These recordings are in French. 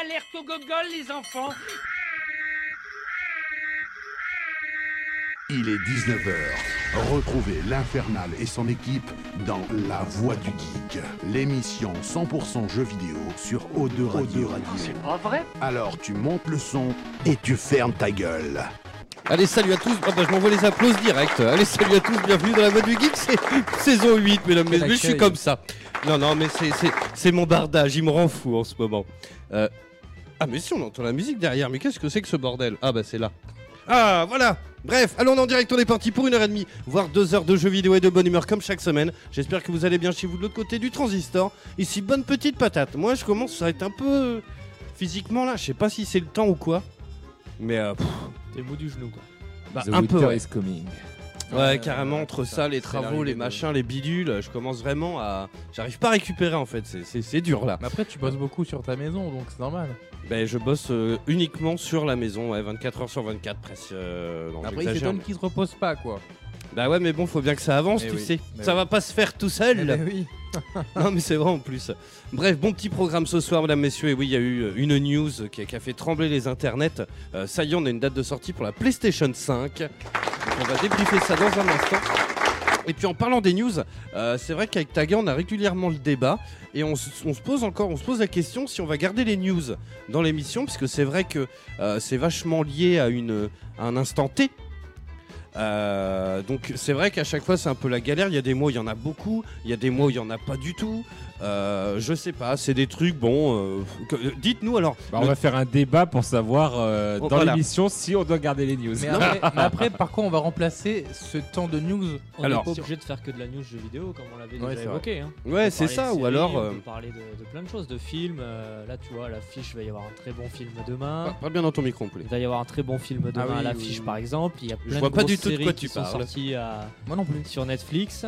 Alerte au gogol, les enfants Il est 19h. Retrouvez l'Infernal et son équipe dans La Voix du Geek, l'émission 100% jeux vidéo sur O2 Radio. C'est pas vrai Alors tu montes le son et tu fermes ta gueule. Allez, salut à tous. Ah bah, je m'envoie les applaudissements direct. Allez, salut à tous. Bienvenue dans la voix du geek. C'est saison 8, mesdames, messieurs. Je suis comme ça. Non, non, mais c'est- c'est- c'est mon bardage. Il me rend fou en ce moment. Euh, Ah, mais si, on entend la musique derrière. Mais qu'est-ce que c'est que ce bordel? Ah, bah, c'est là. Ah, voilà. Bref, allons en direct. On est parti pour une heure et demie, voire deux heures de jeux vidéo et de bonne humeur comme chaque semaine. J'espère que vous allez bien chez vous de l'autre côté du transistor. Ici, bonne petite patate. Moi, je commence à être un peu euh, physiquement là. Je sais pas si c'est le temps ou quoi. Mais euh, pff, T'es mou du genou quoi. bah, The un peu. winter ouais. is coming. Ouais, carrément, entre ça, ça, les c'est travaux, l'arrivée les de- machins, les bidules, je commence vraiment à. J'arrive pas à récupérer en fait, c'est- c'est c'est dur là. Mais après, tu bosses beaucoup sur ta maison, donc c'est normal. Ben, je bosse euh, uniquement sur la maison, ouais, 24 heures sur 24 presque. euh, non, Après, il j'exagère, s'étonne mais- qu'ils se reposent pas, quoi. Bah ouais, mais bon, faut bien que ça avance, Eh tu oui, sais. mais Ça oui. va pas se faire tout seul. Eh ben oui. non, mais c'est vrai en plus. Bref, bon petit programme ce soir, mesdames, messieurs. Et oui, il y a eu euh, une news qui a, qui a fait trembler les internets. Euh, ça y est, on a une date de sortie pour la PlayStation 5. Donc, on va débriefer ça dans un instant. Et puis en parlant des news, euh, c'est vrai qu'avec Taga, on a régulièrement le débat et on, se- pose encore, on se pose la question si on va garder les news dans l'émission, puisque c'est vrai que euh, c'est vachement lié à, une, un instant T. Euh, donc c'est vrai qu'à chaque fois c'est un peu la galère. Il y a des mois où il y en a beaucoup, il y a des mois où il y en a pas du tout. Euh, je sais pas, c'est des trucs bon. euh, euh, Dites-nous alors. Bah, Le- on va faire un débat pour savoir euh, Oh, dans voilà. l'émission si on doit garder les news. Mais après, mais après, par contre, on va remplacer ce temps de news. On Alors- n'est pas obligé de faire que de la new jeux vidéo comme on l'avait Ouais, déjà évoqué. hein. Ouais, c'est ça. Ou alors. On peut parler de, de plein de choses, de films. euh, là, tu vois, à l'affiche, il va y avoir un très bon film demain. Parle parle bien dans ton micro, poulet. Il va y avoir un très bon film demain Ah oui, à l'affiche, oui, par exemple. Il y a plein vois de pas grosses du tout de quoi qui tu sont parles. sorties à- Moi non plus. sur Netflix.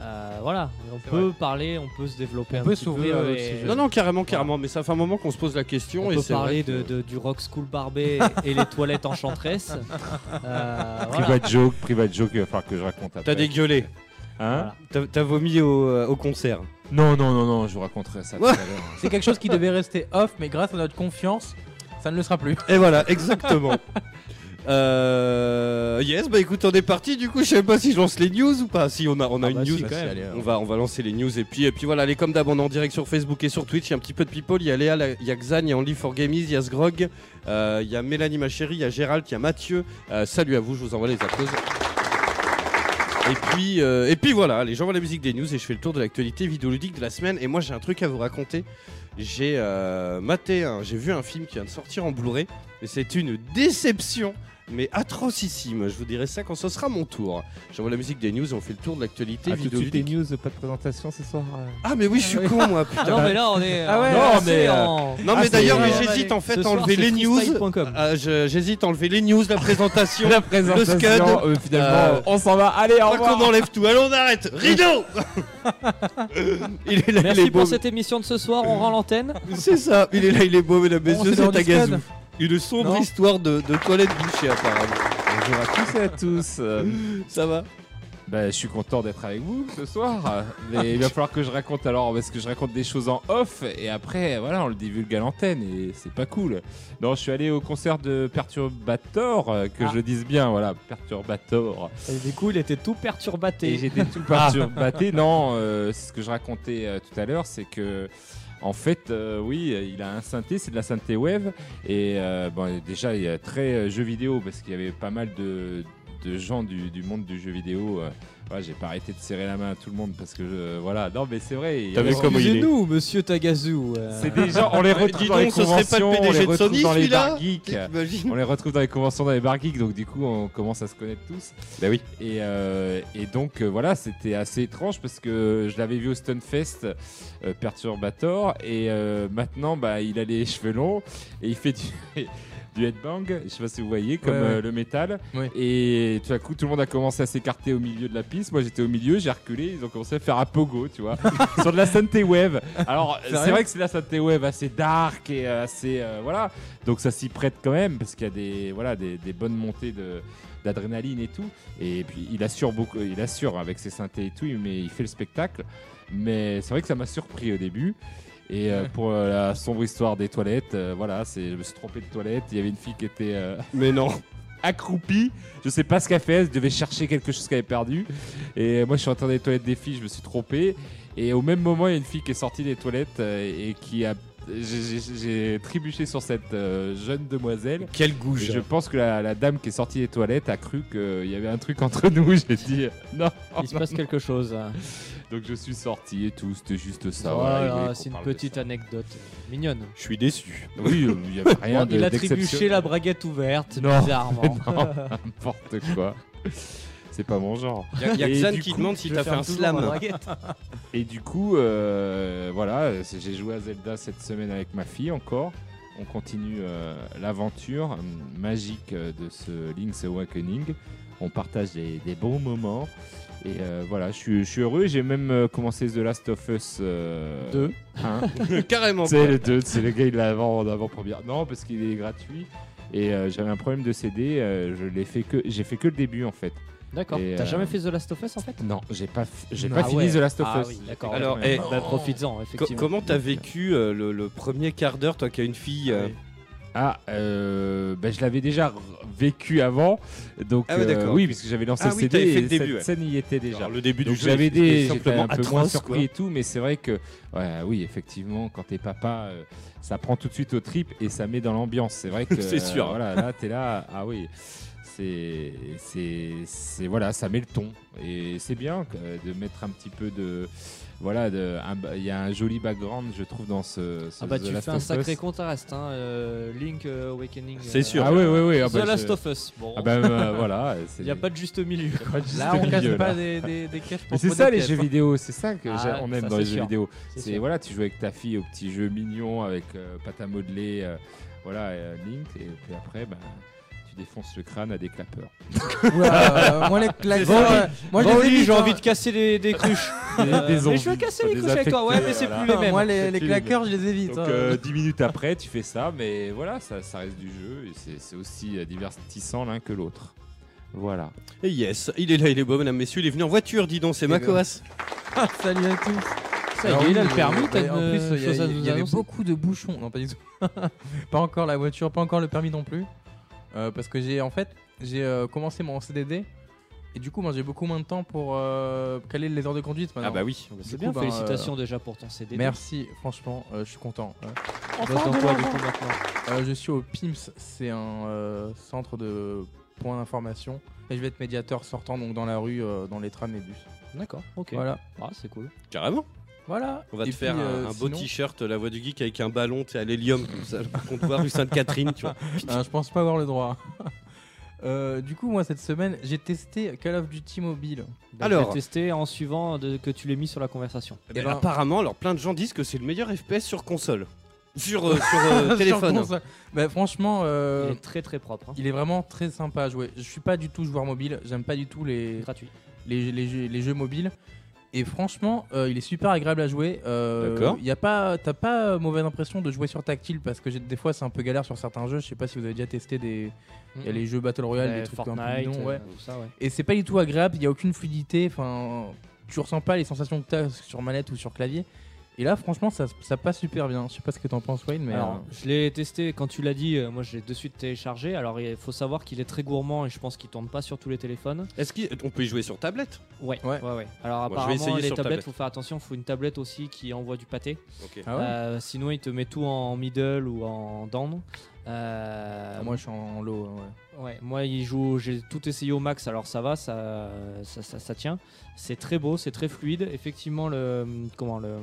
Euh, voilà, on peut parler, on peut se développer On un peut petit s'ouvrir peu. et- sujets. Non, non, carrément, carrément. Mais ça fait un moment qu'on se pose la question On et peut c'est parler vrai de, que- de- du Rock School Barbet et les toilettes enchanteresses. Euh, voilà. Private joke, private joke, il va falloir que je raconte après. T'as dégueulé. Hein T'as t'as vomi au, euh, au concert. Non, non, non, non, je vous raconterai ça tout à l'heure. C'est quelque chose qui devait rester off, mais grâce à notre confiance, ça ne le sera plus. Et voilà, exactement. Euh, yes, bah écoute, on est parti. Du coup, je sais pas si je lance les news ou pas. Si on a, on a Ah une bah news. si, quand même. Allez, On va, on va lancer les news et puis, et puis voilà, allez comme d'hab, on est en direct sur Facebook et sur Twitch. Il y a un petit peu de people. Il y a Léa, il y a Xan, il y a Only for Gamies, il y a Sgrog, euh, il y a Mélanie, ma chérie, il y a Gérald, il y a Mathieu. Euh, salut à vous, je vous envoie les applaudissements. Et puis, euh, et puis voilà, allez, j'envoie la musique des news et je fais le tour de l'actualité vidéoludique de la semaine. Et moi, j'ai un truc à vous raconter. J'ai euh, maté, j'ai vu un film qui vient de sortir en Blu-ray, et c'est une déception, mais atrocissime. Je vous dirai ça quand ce sera mon tour. J'envoie la musique des news et on fait le tour de l'actualité Ah, suite des news, pas de présentation ce soir. euh. Ah, mais oui, je suis con, moi, putain. Ah non, mais là, on est. Ah ouais, est non, mais, euh, en- Non, mais Ah, d'ailleurs, mais Ouais, j'hésite en fait à enlever les news. Ah, je- j'hésite à enlever les news, la présentation. La présentation, Scud. euh, finalement, Euh, on s'en va. Allez, au Pas qu'on revoir. enlève tout. Allez, on arrête. Rideau Il est là, il Merci est beau. pour cette émission de ce soir. On rend l'antenne. C'est ça. Il est là, il est beau, mesdames, Bon, messieurs. c'est Tagazu. Scud. Une sombre Non histoire de, de toilette bouchée, apparemment. Bonjour à tous et à tous. Ça va Bah, je suis content d'être avec vous ce soir. Mais il va falloir que je raconte alors, parce que je raconte des choses en off et après, voilà, on le divulgue à l'antenne et c'est pas cool. Non, je suis allé au concert de Perturbator, euh, que Ah. je le dise bien, voilà, Perturbator. Et du coup, il était tout Et perturbaté. j'étais tout perturbé. Non, euh, c'est ce que je racontais euh, tout à l'heure, c'est que. En fait, euh, oui, il a un synthé, c'est de la synthé wave. Et euh, bon, déjà, il y a très euh, jeu vidéo parce qu'il y avait pas mal de, gens du monde du jeu vidéo. Euh, voilà, j'ai pas arrêté de serrer la main à tout le monde parce que je- voilà. Non, mais c'est vrai. T'as vu comment il est Excusez-nous, monsieur Tagazu. euh, C'est des gens, on les Dis retrouve dans les conventions, on les retrouve dans les bars geeks. On les retrouve dans les conventions, dans les bar geeks, donc du coup on commence à se connaître tous. Bah oui. Et, euh, et donc euh, voilà, c'était assez étrange parce que je l'avais vu au Stunfest euh, Perturbator et euh, maintenant bah, il a les cheveux longs et il fait du, du headbang, je sais pas si vous voyez, comme Ouais, ouais. euh, le métal. Ouais. Et tout à coup tout le monde a commencé à s'écarter au milieu de la piste. Moi j'étais au milieu, j'ai reculé, ils ont commencé à faire un pogo, tu vois, sur de la synthé wave. Alors c'est vrai que c'est de la synthé wave assez dark et euh, assez euh, voilà, donc ça s'y prête quand même parce qu'il y a des voilà des, des bonnes montées de d'adrénaline et tout. Et puis il assure beaucoup, il assure avec ses synthés et tout, mais il fait le spectacle. Mais c'est vrai que ça m'a surpris au début. Et euh, pour euh, la sombre histoire des toilettes, euh, voilà, c'est, je me suis trompé de toilette. Il y avait une fille qui était euh, Mais non. accroupie. Je sais pas ce qu'elle fait. Elle devait chercher quelque chose qu'elle avait perdu. Et moi, je suis rentré dans les toilettes des filles. Je me suis trompé. Et au même moment, il y a une fille qui est sortie des toilettes euh, et qui a. J'ai, j'ai- j'ai trébuché sur cette euh, jeune demoiselle. Quel Et gouge. je pense que la, la dame qui est sortie des toilettes a cru qu'il y avait un truc entre nous. J'ai dit euh, non. Il se passe quelque chose. Donc je suis sorti et tout. C'était juste ça. Voilà, voilà, c'est une petite anecdote euh, mignonne. Je suis déçu. Oui, euh, il y avait rien de il a trébuché la braguette ouverte, Non. bizarrement. N'importe quoi. C'est pas mon genre. Il y a, y a Xan qui coup, demande si t'as fait un slam. braguette. Et du coup, euh, voilà, j'ai joué à Zelda cette semaine avec ma fille encore. On continue euh, l'aventure magique de ce Link's Awakening. On partage des, des bons moments. Et euh, voilà, je suis, je suis heureux. J'ai même euh, commencé The Last of Us euh, Deux. 1. Carrément. C'est le 2, c'est le gars, il l'a avant, en avant-première. Non, parce qu'il est gratuit. Et euh, j'avais un problème de CD. euh, je l'ai fait que, j'ai fait que le début en fait. D'accord. Et, T'as euh, jamais fait The Last of Us en fait? Non, j'ai pas, j'ai Ah pas fini ouais. The Last of Ah Us. oui, d'accord. Alors, Ouais. eh, Bah, profites-en, Co- effectivement. comment t'as vécu euh, le, le premier quart d'heure, toi qui as une fille euh, Ah, euh, bah, je l'avais déjà vécu avant, donc Ah ouais, euh, d'accord. oui, puisque j'avais lancé Ah le oui, CD et le début, cette ouais. scène y était déjà. alors, le début Donc du jeu j'avais des, j'étais simplement un peu moins atroce, surpris quoi. et tout, mais c'est vrai que, ouais, oui, effectivement, quand t'es papa, euh, ça prend tout de suite au trip et ça met dans l'ambiance. C'est vrai que, C'est sûr. euh, voilà, là, t'es là, ah oui. C'est, c'est, c'est, voilà, ça met le ton et c'est bien euh, de mettre un petit peu de, voilà, de, il y a un joli background, je trouve, dans ce. ce Ah bah The tu Last fais un sacré Us. contraste, hein, euh, Link euh, Awakening. C'est sûr. Ah oui, oui, oui. ah The bah, Last je- of Us. Bon, Ah bah euh, voilà. il n'y a pas de juste milieu. Là, on casse pas des, des, des caches Mais pour c'est ça les jeux hein. vidéo, c'est ça que Ah, aime ça, dans les jeux vidéo. C'est voilà, tu joues avec ta fille au petit jeu mignon avec euh, pâte à modeler, euh, voilà, euh, Link, et puis après, bah, tu défonces le crâne à des clapeurs. Oula, euh, moi les claqueurs, euh, moi je Bon, les Oli, évite, j'ai hein. envie de casser des, des cruches. Des- Euh, des mais je veux casser les cruches avec toi, ouais, mais c'est plus les mêmes. Moi les, claqueurs, je les évite. Donc hein. euh, 10 minutes après, tu fais ça, mais voilà, ça, ça reste du jeu et c'est- c'est aussi euh, divertissant l'un que l'autre. Voilà. Et yes, il est là, il est beau, mesdames, messieurs. Il est venu en voiture, dis donc, c'est Eh ben, Macoas. Ah, salut à tous. Ça y Alors est, il a le permis, euh, t'as ouais, En une plus, il y, a- chose à il nous y avait annoncer beaucoup de bouchons. Non, pas du tout. pas encore la voiture, pas encore le permis non plus. Euh, parce que j'ai en fait, j'ai euh, commencé mon CDD. Et du coup, moi j'ai beaucoup moins de temps pour euh, caler les heures de conduite Ah maintenant. bah oui. C'est Du bien, coup, ben, félicitations déjà pour ton CD. Merci, franchement, euh, je suis content. Du coup maintenant Euh, je suis au PIMS, c'est un euh, centre de points d'information. Et je vais être médiateur sortant donc dans la rue, euh, dans les trams et bus. D'accord, ok. Voilà. Ah, c'est cool. Carrément. Voilà. On va Et te faire puis, euh, un beau sinon- t-shirt, la voix du geek, avec un ballon, tu sais, à l'hélium, comme ça, comptoir rue Sainte-Catherine, tu vois. Ah, je pense pas avoir le droit. Euh, du coup, moi cette semaine, j'ai testé Call of Duty Mobile. Bah, Alors. Tester en suivant de- que tu l'aies mis sur la conversation. Eh ben, ben- apparemment, alors plein de gens disent que c'est le meilleur FPS sur console. Sur, euh, sur euh, Sur téléphone. console. Bah, franchement, euh, Il est très très propre. hein. il est vraiment très sympa à jouer. Je suis pas du tout joueur mobile, j'aime pas du tout les, Gratuit. les, les jeux, les jeux mobiles. Et franchement, euh, il est super agréable à jouer. Euh, D'accord. Il y a pas, t'as pas mauvaise impression de jouer sur tactile parce que j'ai- des fois c'est un peu galère sur certains jeux. Je sais pas si vous avez déjà testé des, il y a les jeux battle royale, des trucs un peu Fortnite, bidons, euh, ouais. tout ça, ouais. Et c'est pas du tout agréable, il y a aucune fluidité. Enfin, tu ressens pas les sensations que t'as sur manette ou sur clavier. Et là, franchement, ça, ça passe super bien. Je sais pas ce que t'en penses, Wayne, mais Alors, euh, je l'ai testé quand tu l'as dit, euh, moi je l'ai de suite téléchargé. Alors il faut savoir qu'il est très gourmand et je pense qu'il tourne pas sur tous les téléphones. Est-ce qu'on peut y jouer sur tablette? Ouais, Ouais. ouais, ouais. Alors Bon, je vais apparemment essayer les sur tablettes, tablette. faut faire attention, faut une tablette aussi qui envoie du pâté. Ok. ah ouais? Euh, sinon il te met tout en middle ou en down. Euh, moi, je suis en low. hein, ouais. Ouais, moi il joue, j'ai tout essayé au max, alors ça va, ça, ça, ça- ça tient. C'est très beau, c'est très fluide. Effectivement, le, comment, le,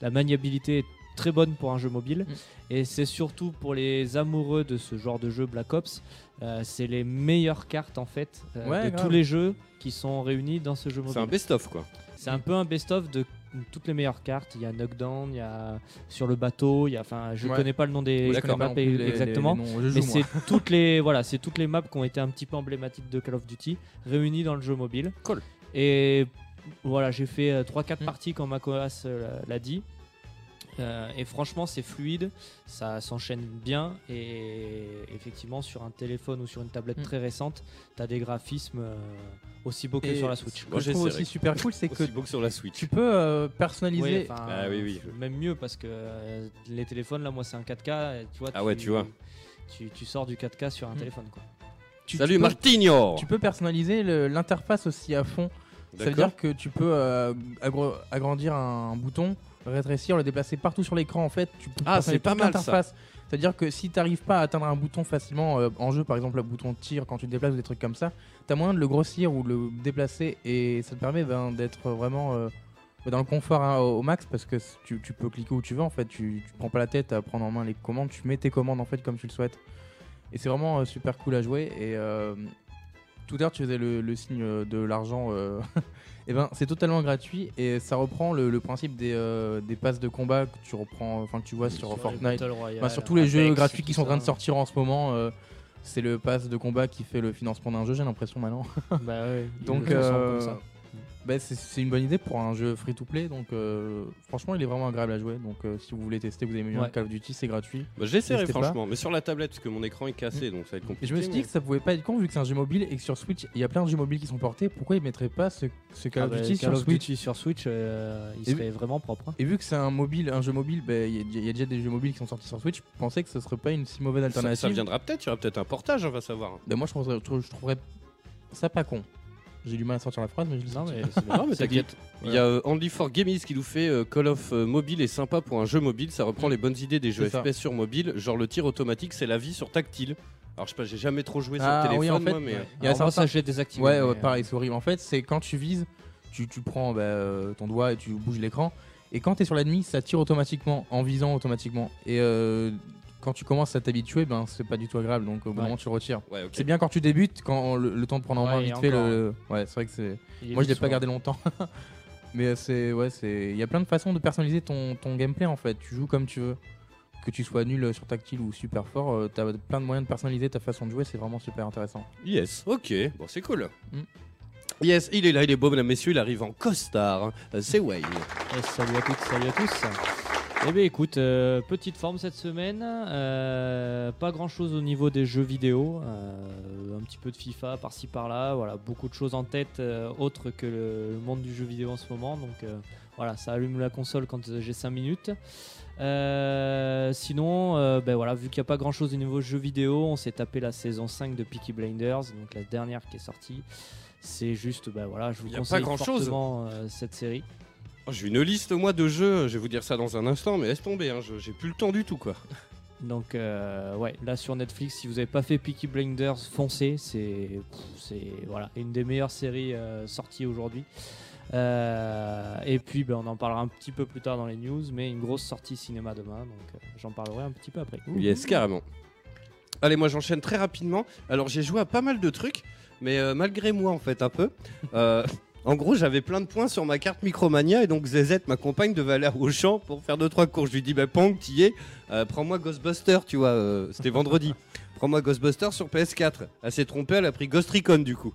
la maniabilité est très bonne pour un jeu mobile. Mm. Et c'est surtout pour les amoureux de ce genre de jeu Black Ops, euh, c'est les meilleures cartes en fait euh, Ouais, de grave. tous les jeux qui sont réunis dans ce jeu C'est un mobile. best-of, quoi. C'est un peu un best-of de toutes les meilleures cartes. Il y a Knockdown, il y a sur le bateau, il y a, enfin, je Ouais. connais pas le nom des, maps les- exactement. les- les noms. Je joue, Mais c'est toutes les voilà, c'est toutes les maps qui ont été un petit peu emblématiques de Call of Duty réunies dans le jeu mobile. Cool. Et voilà, j'ai fait 3-4 Mm. parties quand Macoas euh, l'a dit. Euh, et franchement, c'est fluide, ça s'enchaîne bien. Et effectivement, sur un téléphone ou sur une tablette Mm. très récente, tu as des graphismes euh, aussi beaux que Et sur la Switch. Ce Moi, que je trouve aussi super cool, c'est que Aussi beau que sur la Switch. tu peux euh, personnaliser. Oui, Ah oui, oui. Même mieux parce que euh, les téléphones, là, moi, c'est un 4K. et Tu vois, Ah ouais, tu vois. Tu, tu sors du 4K sur un Mm. téléphone, quoi. tu- Salut tu peux- Martigno Tu peux personnaliser l'interface aussi à fond. Ça veut dire que tu peux euh, agrandir un bouton, rétrécir, le déplacer partout sur l'écran. En fait, tu peux Ah, c'est pas mal, ça. l'interface. C'est-à-dire que si tu n'arrives pas à atteindre un bouton facilement euh, en jeu, par exemple le bouton de tir quand tu te déplaces ou des trucs comme ça, tu as moyen de le grossir ou le déplacer et ça te permet ben, d'être vraiment euh, dans le confort hein, au, au max parce que tu, tu peux cliquer où tu veux en fait. Tu, tu prends pas la tête à prendre en main les commandes, tu mets tes commandes en fait comme tu le souhaites. Et c'est vraiment euh, super cool à jouer. Et tout à l'heure, tu faisais le, le signe de l'argent. et ben, c'est totalement gratuit et ça reprend le, le principe des, euh, des passes de combat que tu reprends, enfin que tu vois sur, Fortnite. Battle Royale, Enfin, sur tous les jeux gratuits qui sont en train de sortir en ce moment. euh, c'est le pass de combat qui fait le financement d'un jeu, j'ai l'impression maintenant. Bah ouais, Donc, euh. Bah, c'est- une bonne idée pour un jeu free to play. Donc, euh, franchement, il est vraiment agréable à jouer. Donc, euh, si vous voulez tester, vous avez mis Ouais. Call of Duty, c'est gratuit. Bah, J'essaierai pas. franchement, mais sur la tablette parce que mon écran est cassé donc ça va être compliqué. Et je me suis dit mais- que ça pouvait pas être con vu que c'est un jeu mobile et que sur Switch, il y a plein de jeux mobiles qui sont portés. Pourquoi ils mettraient pas ce, ce Call Ah of bah, Duty Call sur of Switch? Duty sur Switch, euh, il Et serait vraiment propre. hein. Et vu que c'est un mobile, un jeu mobile, bah, il y, a- il y a déjà des jeux mobiles qui sont sortis sur Switch. Je pensais que ce serait pas une si mauvaise alternative. ça viendra peut-être, il y aura peut-être un portage, on va savoir. Bah, moi, trouverais, je trouverais ça pas con. J'ai du mal à sortir la phrase, mais je le Non, sens. mais. Non, mais t'inquiète. Il y a euh, Only for Gamies qui nous fait euh, Call of euh, Mobile est sympa pour un jeu mobile. Ça reprend les bonnes idées des jeux ça. FPS sur mobile. Genre le tir automatique, c'est la vie sur tactile. Alors je sais pas, j'ai jamais trop joué Ah, sur oui, téléphone en fait, moi, mais. ouais. euh, Il y a Alors moi, certains- ça, je l'ai désactivé. Ouais, pareil, c'est horrible. En fait, c'est quand tu vises, tu, tu prends bah, euh, ton doigt et tu bouges l'écran. Et quand tu es sur l'ennemi, ça tire automatiquement, en visant automatiquement. Et euh, quand tu commences à t'habituer, ben c'est pas du tout agréable. Donc au bout d'un Ouais. moment, tu le retires. Ouais. C'est bien quand tu débutes, quand le, le temps de prendre en main vite fait. Le... Ouais, c'est vrai que c'est. Moi, je l'ai pas gardé longtemps. Mais euh, c'est ouais, c'est il y a plein de façons de personnaliser ton, ton gameplay en fait. Tu joues comme tu veux. Que tu sois nul sur tactile ou super fort, euh, t'as plein de moyens de personnaliser ta façon de jouer, c'est vraiment super intéressant. Yes, ok, bon c'est cool. Mm. Yes, il est là, il est beau, mesdames, messieurs, il arrive en costard. Euh, C'est Wayne. Salut à toutes, salut à tous. Eh bien écoute, euh, petite forme cette semaine, euh, pas grand chose au niveau des jeux vidéo, euh, un petit peu de FIFA par-ci par-là, voilà, beaucoup de choses en tête autres que le, monde du jeu vidéo en ce moment, donc voilà, ça allume la console quand j'ai 5 minutes. Sinon, ben voilà, vu qu'il n'y a pas grand chose au niveau jeux vidéo, on s'est tapé la saison 5 de Peaky Blinders, donc la dernière qui est sortie. C'est juste, ben voilà, je vous Y a pas conseille grand-chose. fortement euh, cette série. Oh, J'ai une liste moi de jeux, je vais vous dire ça dans un instant, mais laisse tomber, hein, j'ai plus le temps du tout quoi. Donc euh, ouais, là sur Netflix, si vous n'avez pas fait Peaky Blinders, foncez. C'est voilà une des meilleures séries euh, sorties aujourd'hui. Euh, et puis ben, on en parlera un petit peu plus tard dans les news, mais une grosse sortie cinéma demain, donc j'en parlerai un petit peu après. Yes, carrément. Allez, moi j'enchaîne très rapidement. Alors j'ai joué à pas mal de trucs, mais euh, malgré moi en fait un peu. Euh, en gros, j'avais plein de points sur ma carte Micromania et donc ZZ, ma compagne, devait aller au champ pour faire 2-3 cours. Je lui dis, bah Pong, t'y es, Euh, prends-moi Ghostbuster, tu vois, euh, c'était vendredi. Prends-moi Ghostbuster sur PS4. Elle s'est trompée, elle a pris Ghost Recon du coup.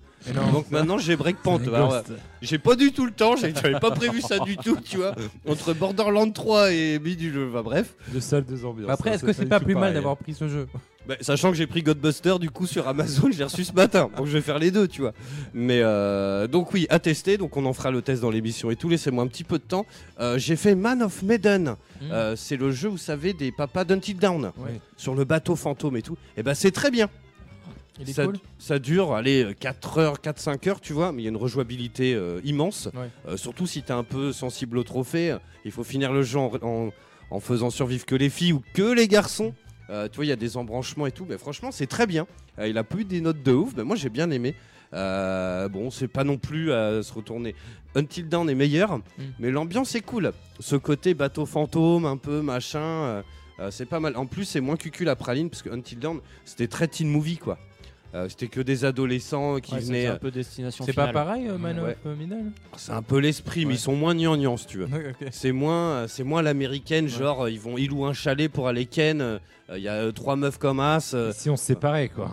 donc maintenant j'ai Breakpoint. Alors, euh, j'ai pas du tout le temps, j'avais pas prévu ça du tout, tu vois. Entre Borderlands 3 et Bidule, bah, bref. Deux salles, deux ambiances. Après, est-ce que c'est pas plus mal d'avoir pris ce jeu? Bah, sachant que j'ai pris Godbuster du coup sur Amazon, j'ai reçu ce matin, donc je vais faire les deux, tu vois. Mais euh, donc oui, à tester, donc on en fera le test dans l'émission et tout. Laissez-moi un petit peu de temps. Euh, j'ai fait Man of Medan. Euh, c'est le jeu, vous savez, des papas d'Until Down Ouais. sur le bateau fantôme et tout. Et ben c'est très bien. Ça, cool. ça dure, allez, 4 heures, 4-5 heures, tu vois, mais il y a une rejouabilité immense. Ouais. Surtout si t'es un peu sensible au trophée, il faut finir le jeu en, en- en faisant survivre que les filles ou que les garçons. Euh, tu vois, il y a des embranchements et tout, mais franchement, c'est très bien. Euh, il a plus des notes de ouf, mais moi j'ai bien aimé. Euh, bon, c'est pas non plus à se retourner. Until Dawn est meilleur, mais l'ambiance est cool. Ce côté bateau fantôme, un peu machin, c'est pas mal. En plus, c'est moins cucul la praline, parce que Until Dawn, c'était très teen movie, quoi. Euh, c'était que des adolescents qui Ouais, venaient. un peu destination C'est pas pareil, euh, Man Ouais. of euh, Medan C'est un peu l'esprit, mais Ouais. ils sont moins gnangnans, si tu veux. C'est moins, c'est moins l'américaine, genre euh, ils vont, ils louent un chalet pour aller ken. euh, Il y a euh, trois meufs comme as. euh, Si on se séparait, quoi.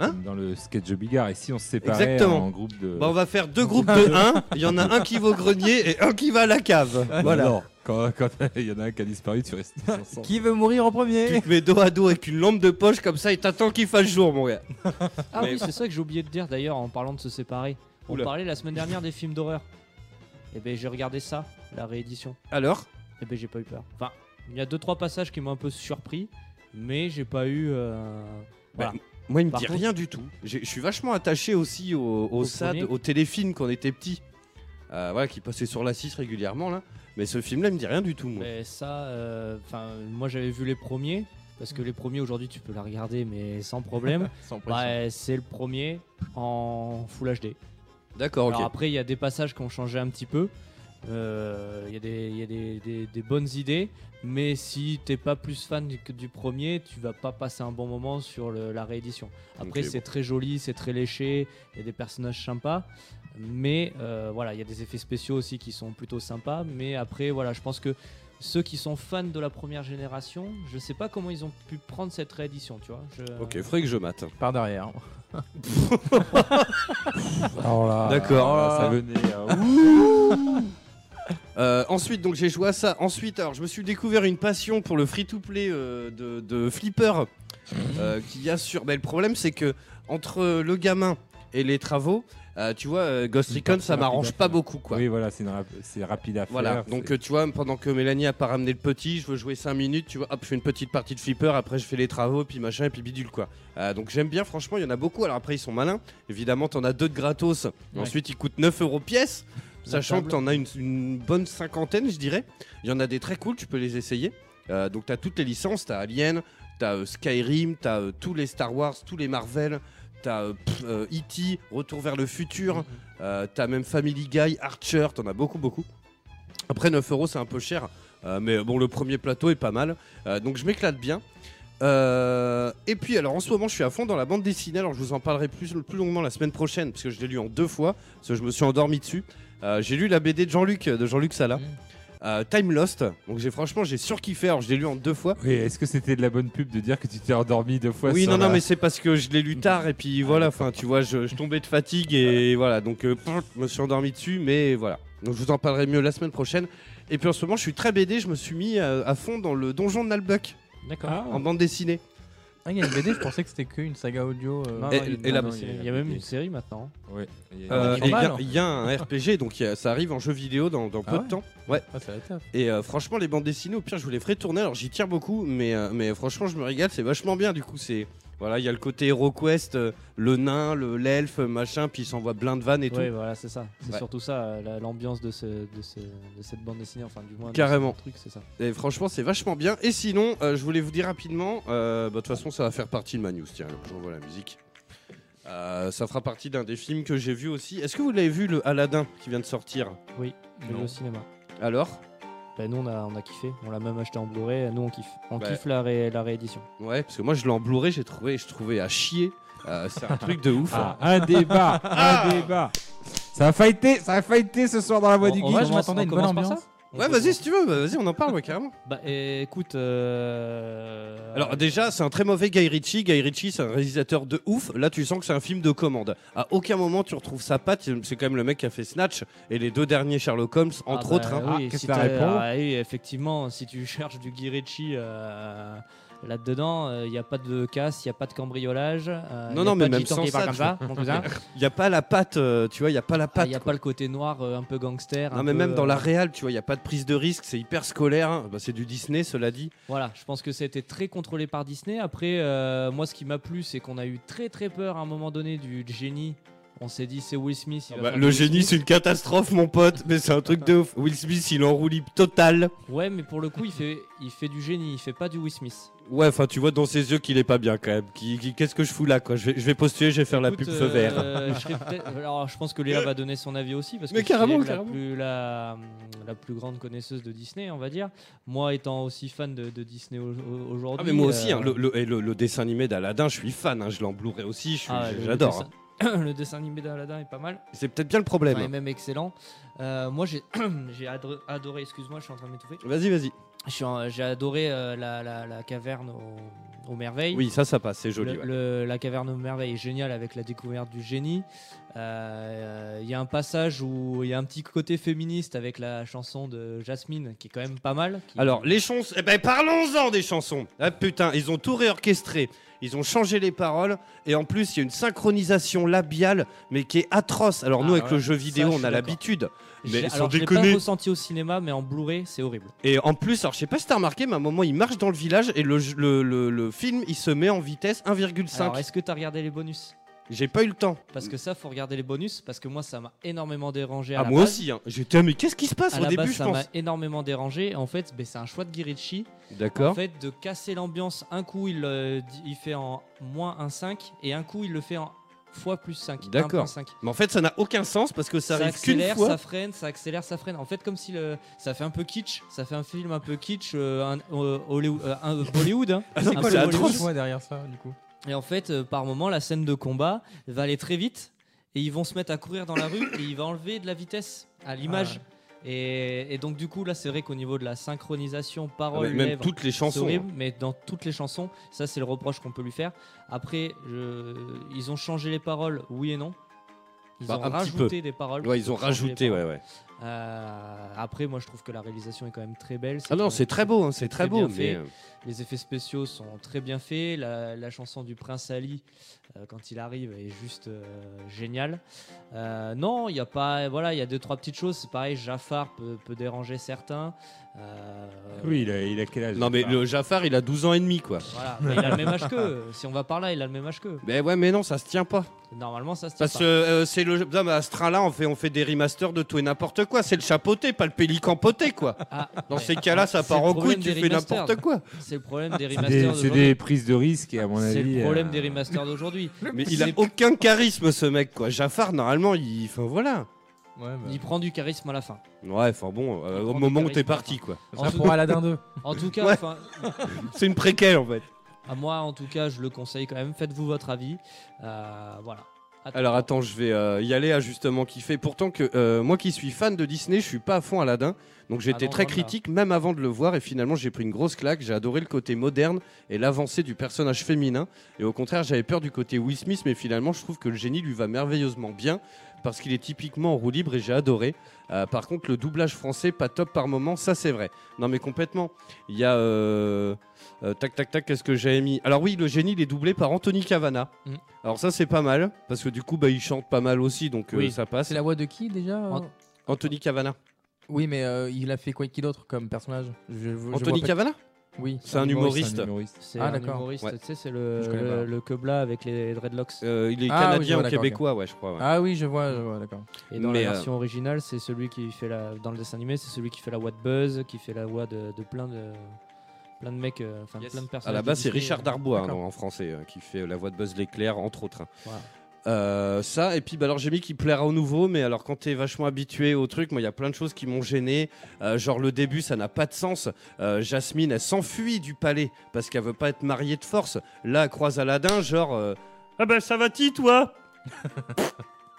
Hein dans le sketch Bigard. Et si on se séparait Exactement. en groupe de. Bah, on va faire deux groupes de 1. Il y en a un qui va au grenier et un qui va à la cave. Voilà. Non, quand quand il y en a un qui a disparu, tu restes. Qui veut mourir en Tu premier te mets dos à dos avec une lampe de poche comme ça et t'attends qu'il fasse jour, mon gars. Ah Mais- oui, c'est ça que j'ai oublié de dire d'ailleurs en parlant de se séparer. On Oula. parlait la semaine dernière des films d'horreur. Et ben j'ai regardé ça, la réédition. Alors Et ben j'ai pas eu peur. Enfin, il y a deux trois passages qui m'ont un peu surpris, mais j'ai pas eu. euh, Voilà. Moi, il me Par dit contre- rien du tout. J'ai- Je suis vachement attaché aussi au, au Au SAD, premier au téléfilm quand on était petit. Euh, voilà, qui passait sur la 6 régulièrement là. Mais ce film-là, il me dit rien du tout, moi. Mais ça, euh, enfin, moi j'avais vu les premiers. Parce que les premiers aujourd'hui tu peux la regarder mais sans problème. Sans pression. Ouais, c'est le premier en Full HD. D'accord, ok. Alors après, il y a des passages qui ont changé un petit peu. Euh, Il y a, des, il y a des- des- des bonnes idées, mais si t'es pas plus fan du- que du premier, tu vas pas passer un bon moment sur le- la réédition. Après, c'est très joli, c'est très léché, il y a des personnages sympas, mais euh, voilà, il y a des effets spéciaux aussi qui sont plutôt sympas. Mais après, voilà, je pense que ceux qui sont fans de la première génération, je sais pas comment ils ont pu prendre cette réédition, tu vois. Je- Ok, faudrait que je mate. Par derrière. Là, D'accord. là, ça venait. euh, ensuite, donc j'ai joué à ça. Ensuite, alors je me suis découvert une passion pour le free-to-play euh, de, de Flipper euh, qu'il y a sur. Ben, le problème, c'est que entre le gamin et les travaux, euh, tu vois, euh, Ghost Recon, ça m'arrange pas beaucoup, quoi. Oui, voilà, c'est rap- rapide à faire. Voilà, donc euh, tu vois, pendant que Mélanie a pas ramené le petit, je veux jouer 5 minutes, tu vois, hop, je fais une petite partie de flipper, après je fais les travaux, puis machin, et puis bidule quoi. Donc j'aime bien, franchement, il y en a beaucoup. Alors après, ils sont malins, évidemment, t'en as deux de gratos, Ouais. ensuite ils coûtent 9 euros pièce, sachant que t'en as une, une bonne cinquantaine, je dirais. Il y en a des très cool, tu peux les essayer. Euh, donc t'as toutes les licences, t'as Alien, t'as euh, Skyrim, t'as euh, tous les Star Wars, tous les Marvel. T'as E.T., Retour vers le futur, euh, t'as même Family Guy, Archer, t'en as beaucoup, beaucoup. Après 9 euros, c'est un peu cher, mais bon, le premier plateau est pas mal, donc je m'éclate bien. Euh, et puis, alors en ce moment, je suis à fond dans la bande dessinée. Alors, je vous en parlerai plus, plus longuement la semaine prochaine, parce que je l'ai lu en deux fois, parce que je me suis endormi dessus. Euh, j'ai lu la BD de Jean-Luc, de Jean-Luc Sala, Mm. euh, Time Lost. Donc, j'ai franchement, j'ai surkiffé. Alors, je l'ai lu en deux fois. Oui, est-ce que c'était de la bonne pub de dire que tu t'es endormi deux fois oui, non, non, mais c'est parce que je l'ai lu tard et puis voilà, enfin, tu vois, je, je tombais de fatigue et voilà, donc euh, je me suis endormi dessus, mais voilà. Donc je vous en parlerai mieux la semaine prochaine. Et puis en ce moment, je suis très BD, je me suis mis à, à fond dans le donjon de Nalbuck D'accord. Ah. en bande dessinée. Ah, il y a une BD, je pensais que c'était qu'une saga audio. euh. Non, Et- non, il- et la- non, il y a- il y a même une série maintenant. Ouais, il y a- Euh, qui et il y, a- normal. il y a un RPG, donc il y a- ça arrive en jeu vidéo dans, dans peu Ah de ouais temps. Ouais. Ah, ça va être top. Et euh, franchement, les bandes dessinées, au pire, je vous les ferai tourner. Alors j'y tire beaucoup, mais, euh, mais franchement, je me régale, c'est vachement bien. Du coup, c'est. Voilà, il y a le côté HeroQuest, euh, le nain, le- l'elfe, machin, puis il s'envoie plein de vannes et tout. Oui, voilà, c'est ça. C'est Ouais. surtout ça, euh, la- l'ambiance de, ce, de, ce- de cette bande dessinée, enfin du moins de Carrément. truc, c'est ça. Et franchement, c'est vachement bien. Et sinon, euh, je voulais vous dire rapidement, euh, bah, de toute façon, ça va faire partie de ma news. Tiens, j'envoie la musique. Euh, ça fera partie d'un des films que j'ai vu aussi. Est-ce que vous l'avez vu, le Aladdin, qui vient de sortir? Oui, je l'ai vu Non. au cinéma. Alors? Bah, nous, on a, on a kiffé. On l'a même acheté en Blu-ray. Nous, on kiffe. On Bah. kiffe la, ré- la réédition. Ouais, parce que moi, je l'ai en Blu-ray, j'ai trouvé, je trouvais à chier. Euh, c'est un truc de ouf. Ah, un débat, un débat. Ça va fighter, ça va fighter ce soir dans la voie du geek. Moi, je m'attendais à une bonne ambiance. Ouais, vas-y, si tu veux, bah, vas-y, on en parle, ouais, carrément. Bah, écoute. euh, Alors déjà, c'est un très mauvais Guy Ritchie. Guy Ritchie, c'est un réalisateur de ouf. Là, tu sens que c'est un film de commande. À aucun moment, tu retrouves sa patte. C'est quand même le mec qui a fait Snatch et les deux derniers Sherlock Holmes, entre Ah bah autres. hein. Ah, Oui, qu'est-ce si que t'as- ah oui, effectivement, si tu cherches du Guy Ritchie euh, là-dedans, il n'y a pas de casse, il n'y a pas de cambriolage. euh, Non, y a non, mais pas de même sans ça, ça. Il y a pas la patte, euh, tu vois, il y a pas la Il patte. n'y a quoi. pas le côté noir euh, un peu gangster. Non un mais peu, même dans euh, la réal, tu vois, il y a pas de prise de risque, c'est hyper scolaire. hein. Bah, c'est du Disney, cela dit. Voilà, je pense que ça a été très contrôlé par Disney. Après, euh, moi, ce qui m'a plu, c'est qu'on a eu très très peur à un moment donné du génie. On s'est dit, c'est Will Smith. il va faire Bah, le Will génie, Smith. c'est une catastrophe, mon pote, mais c'est un truc de ouf. Will Smith, il enroule total. Ouais, mais pour le coup, il fait, il fait du génie, il fait pas du Will Smith. Ouais, enfin, tu vois dans ses yeux qu'il est pas bien quand même. Qui- qui- Qu'est-ce que je fous là, quoi? Je vais, je vais postuler, je vais faire la pub feu vert. euh, je serais peut-être- Alors, je pense que Léa va donner son avis aussi parce que Mais c'est carrément, la, carrément. Plus, la, la plus grande connaisseuse de Disney, on va dire. Moi, étant aussi fan de, de Disney au- au- aujourd'hui. Ah mais moi aussi, euh, hein, le, le- et le- le dessin animé d'Aladin, je suis fan, hein, je Blu-ray aussi, je suis- ah le- j'adore. le hein. dessin- le dessin animé d'Aladin est pas mal. C'est peut-être bien le problème. Enfin, est même excellent. Euh, moi, j'ai adoré- excuse-moi, je suis en train de m'étouffer. Vas-y, vas-y. J'ai adoré euh, la, la- la caverne aux, aux merveilles. Oui, ça, ça passe, c'est joli. Le- ouais. le- la caverne aux merveilles est géniale avec la découverte du génie. Euh, Il y a un passage où il y a un petit côté féministe avec la chanson de Jasmine qui est quand même pas mal. qui- Alors, les chansons. Eh ben, parlons-en des chansons. Ah putain, ils ont tout réorchestré. Ils ont changé les paroles. Et en plus, il y a une synchronisation labiale, mais qui est atroce. Alors, Ah nous, avec ouais, le jeu vidéo, on a l'habitude. Mais sans alors, je l'ai pas ressenti au cinéma, mais en Blu-ray, c'est horrible. Et en plus, alors je sais pas si t'as remarqué, mais à un moment il marche dans le village et le, le, le- le film il se met en vitesse Alors, 1,5. est-ce que tu as regardé les bonus? J'ai pas eu le temps. Parce que ça, faut regarder les bonus, parce que moi, ça m'a énormément dérangé. À Ah, la moi base. aussi, hein. j'étais, mais qu'est-ce qui se passe À au la début, base, je ça m'a énormément dérangé. En fait, ben, c'est un choix de Guirichi. En D'accord. fait, de casser l'ambiance. Un coup, il, euh, il fait en moins 1,5 et un coup, il le fait en fois plus 5. D'accord. 1,5. Mais en fait, ça n'a aucun sens parce que ça, Ça, arrive qu'une accélère, fois. ça freine, ça accélère, ça freine. En fait, comme si le, ça fait un peu kitsch. Ça fait un film un peu kitsch, euh, un, euh, Hollywood. euh, un- Hollywood hein. Ah, c'est quoi, choix derrière ça, du coup Et en fait, euh, par moment, la scène de combat va aller très vite et ils vont se mettre à courir dans la rue et il va enlever de la vitesse à l'image. Et, et donc, du coup, là, c'est vrai qu'au niveau de la synchronisation Ah, parole, mais même lèvres, toutes les c'est chansons. horrible, mais dans toutes les chansons, ça, c'est le reproche qu'on peut lui faire. Après, je- ils ont changé les paroles, oui et non. Ils Bah, ont rajouté des paroles. Ouais, ils ont rajouté, ouais, ouais. Euh, après, moi, je trouve que la réalisation est quand même très belle. Ah non, c'est très beau, hein, c'est très beau. Mais... fait. euh, les effets spéciaux sont très bien faits. La, la chanson du Prince Ali, quand il arrive, est juste euh, géniale. Euh, non, il y a pas. Voilà, il y a deux trois petites choses. C'est pareil, Jafar peut, peut déranger certains. Euh, Oui, il a, il a quel âge Non, mais Jafar le Jafar, il a 12 ans et demi, quoi. Voilà, mais il a le même âge qu'eux. Si on va par là, il a le même âge qu'eux. Mais ouais, mais non, ça se tient pas. Normalement, ça se tient Parce pas. que euh, c'est le. Non, mais à ce train-là, on fait, on fait des remasters de tout et n'importe quoi. C'est le chapeauté, pas le pélican poté, quoi. Ah, Dans ces cas-là, ça part en couille, tu fais n'importe quoi. C'est le problème des C'est remasters des, c'est des prises de risque, et à mon avis. C'est le problème euh, des remasters d'aujourd'hui. Mais il a aucun charisme, ce mec, quoi. Jafar, normalement, il. Enfin, voilà. Ouais, bah. Il prend du charisme à la fin. Ouais, enfin bon, euh, au moment où t'es parti, quoi. En tout, pour Aladdin 2. en tout cas, enfin, C'est une préquelle, en fait. à moi, en tout cas, je le conseille quand même. Faites-vous votre avis. Euh, voilà. Alors attends, je vais euh, y aller à justement kiffer. Pourtant que euh, moi qui suis fan de Disney, je suis pas à fond Aladdin. Donc j'étais Ah non, très critique même avant de le voir et finalement j'ai pris une grosse claque. J'ai adoré le côté moderne et l'avancée du personnage féminin. Et au contraire, j'avais peur du côté Will Smith, mais finalement je trouve que le génie lui va merveilleusement bien parce qu'il est typiquement en roue libre et j'ai adoré. Euh, par contre, le doublage français, pas top par moment, ça c'est vrai. Non mais complètement. Il y a... euh, euh, tac tac tac, qu'est-ce que j'avais mis? Alors oui, le génie il est doublé par Anthony Cavana. Mhm. Alors ça c'est pas mal parce que du coup bah, il chante pas mal aussi donc euh, ça passe. C'est la voix de qui déjà? Ant- Anthony Cavana. Oui, mais euh, il a fait quoi qui d'autre comme personnage? Je, je- je vois Anthony pas- Cavana Oui. C'est un humoriste. c'est un humoriste. C'est Ah, un d'accord. humoriste, Ouais. tu sais, c'est le, Je connais le, pas. le quebla avec les dreadlocks. Euh, Il est Ah, oui, je canadien vois, ou d'accord, québécois, ouais, je crois. ouais. Ah oui, je vois, je vois, d'accord. Et dans mais, la euh, version originale, c'est celui qui fait la. Dans le dessin animé, c'est celui qui fait la voix de Buzz, qui fait la voix de, de plein de. Plein de mecs, euh, enfin de Yes. plein de À personnages. la base, c'est Richard Darbois hein, D'accord. en français euh, qui fait la voix de Buzz l'éclair, entre autres. Voilà. Euh, ça, et puis bah, alors j'ai mis qui plaira au nouveau, mais alors quand t'es vachement habitué au truc, moi il y a plein de choses qui m'ont gêné. Euh, genre le début, ça n'a pas de sens. Euh, Jasmine, elle s'enfuit du palais parce qu'elle veut pas être mariée de force. Là, elle croise Aladdin, genre euh, Ah ben ça va-t-il toi?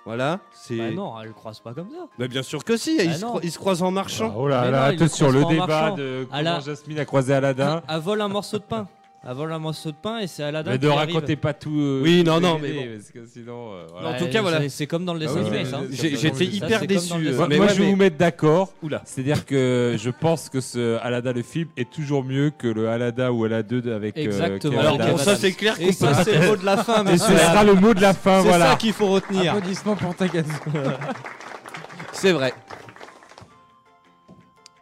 Voilà, c'est. Bah non, elle le croise pas comme ça. Bah, bien sûr que si, Bah ils, se non. cro- ils se croisent en marchant. Ah, oh là Mais là, non, il le attention, le débat marchant. de comment la- Jasmine a croisé Aladdin. Elle vole un morceau de pain. Vole un morceau de pain et c'est Aladdin Mais ne racontez pas tout. euh, Oui, non, non, mais bon. Parce que sinon. euh, En voilà. tout cas, voilà. c'est- C'est comme dans le dessin Ah animé, J'étais hyper c'est déçu. euh, Moi, mais moi, ouais, je vais mais- vous mettre d'accord. Oula. C'est-à-dire que je pense que ce Aladdin le film est toujours mieux que le Aladdin ou Aladdin avec. euh, Exactement. Alors Adams. ça c'est clair qu'on c'est le mot de la fin, Et mais ce sera le mot de la fin, C'est voilà. ça qu'il faut retenir. Applaudissements pour Tagazu. C'est vrai.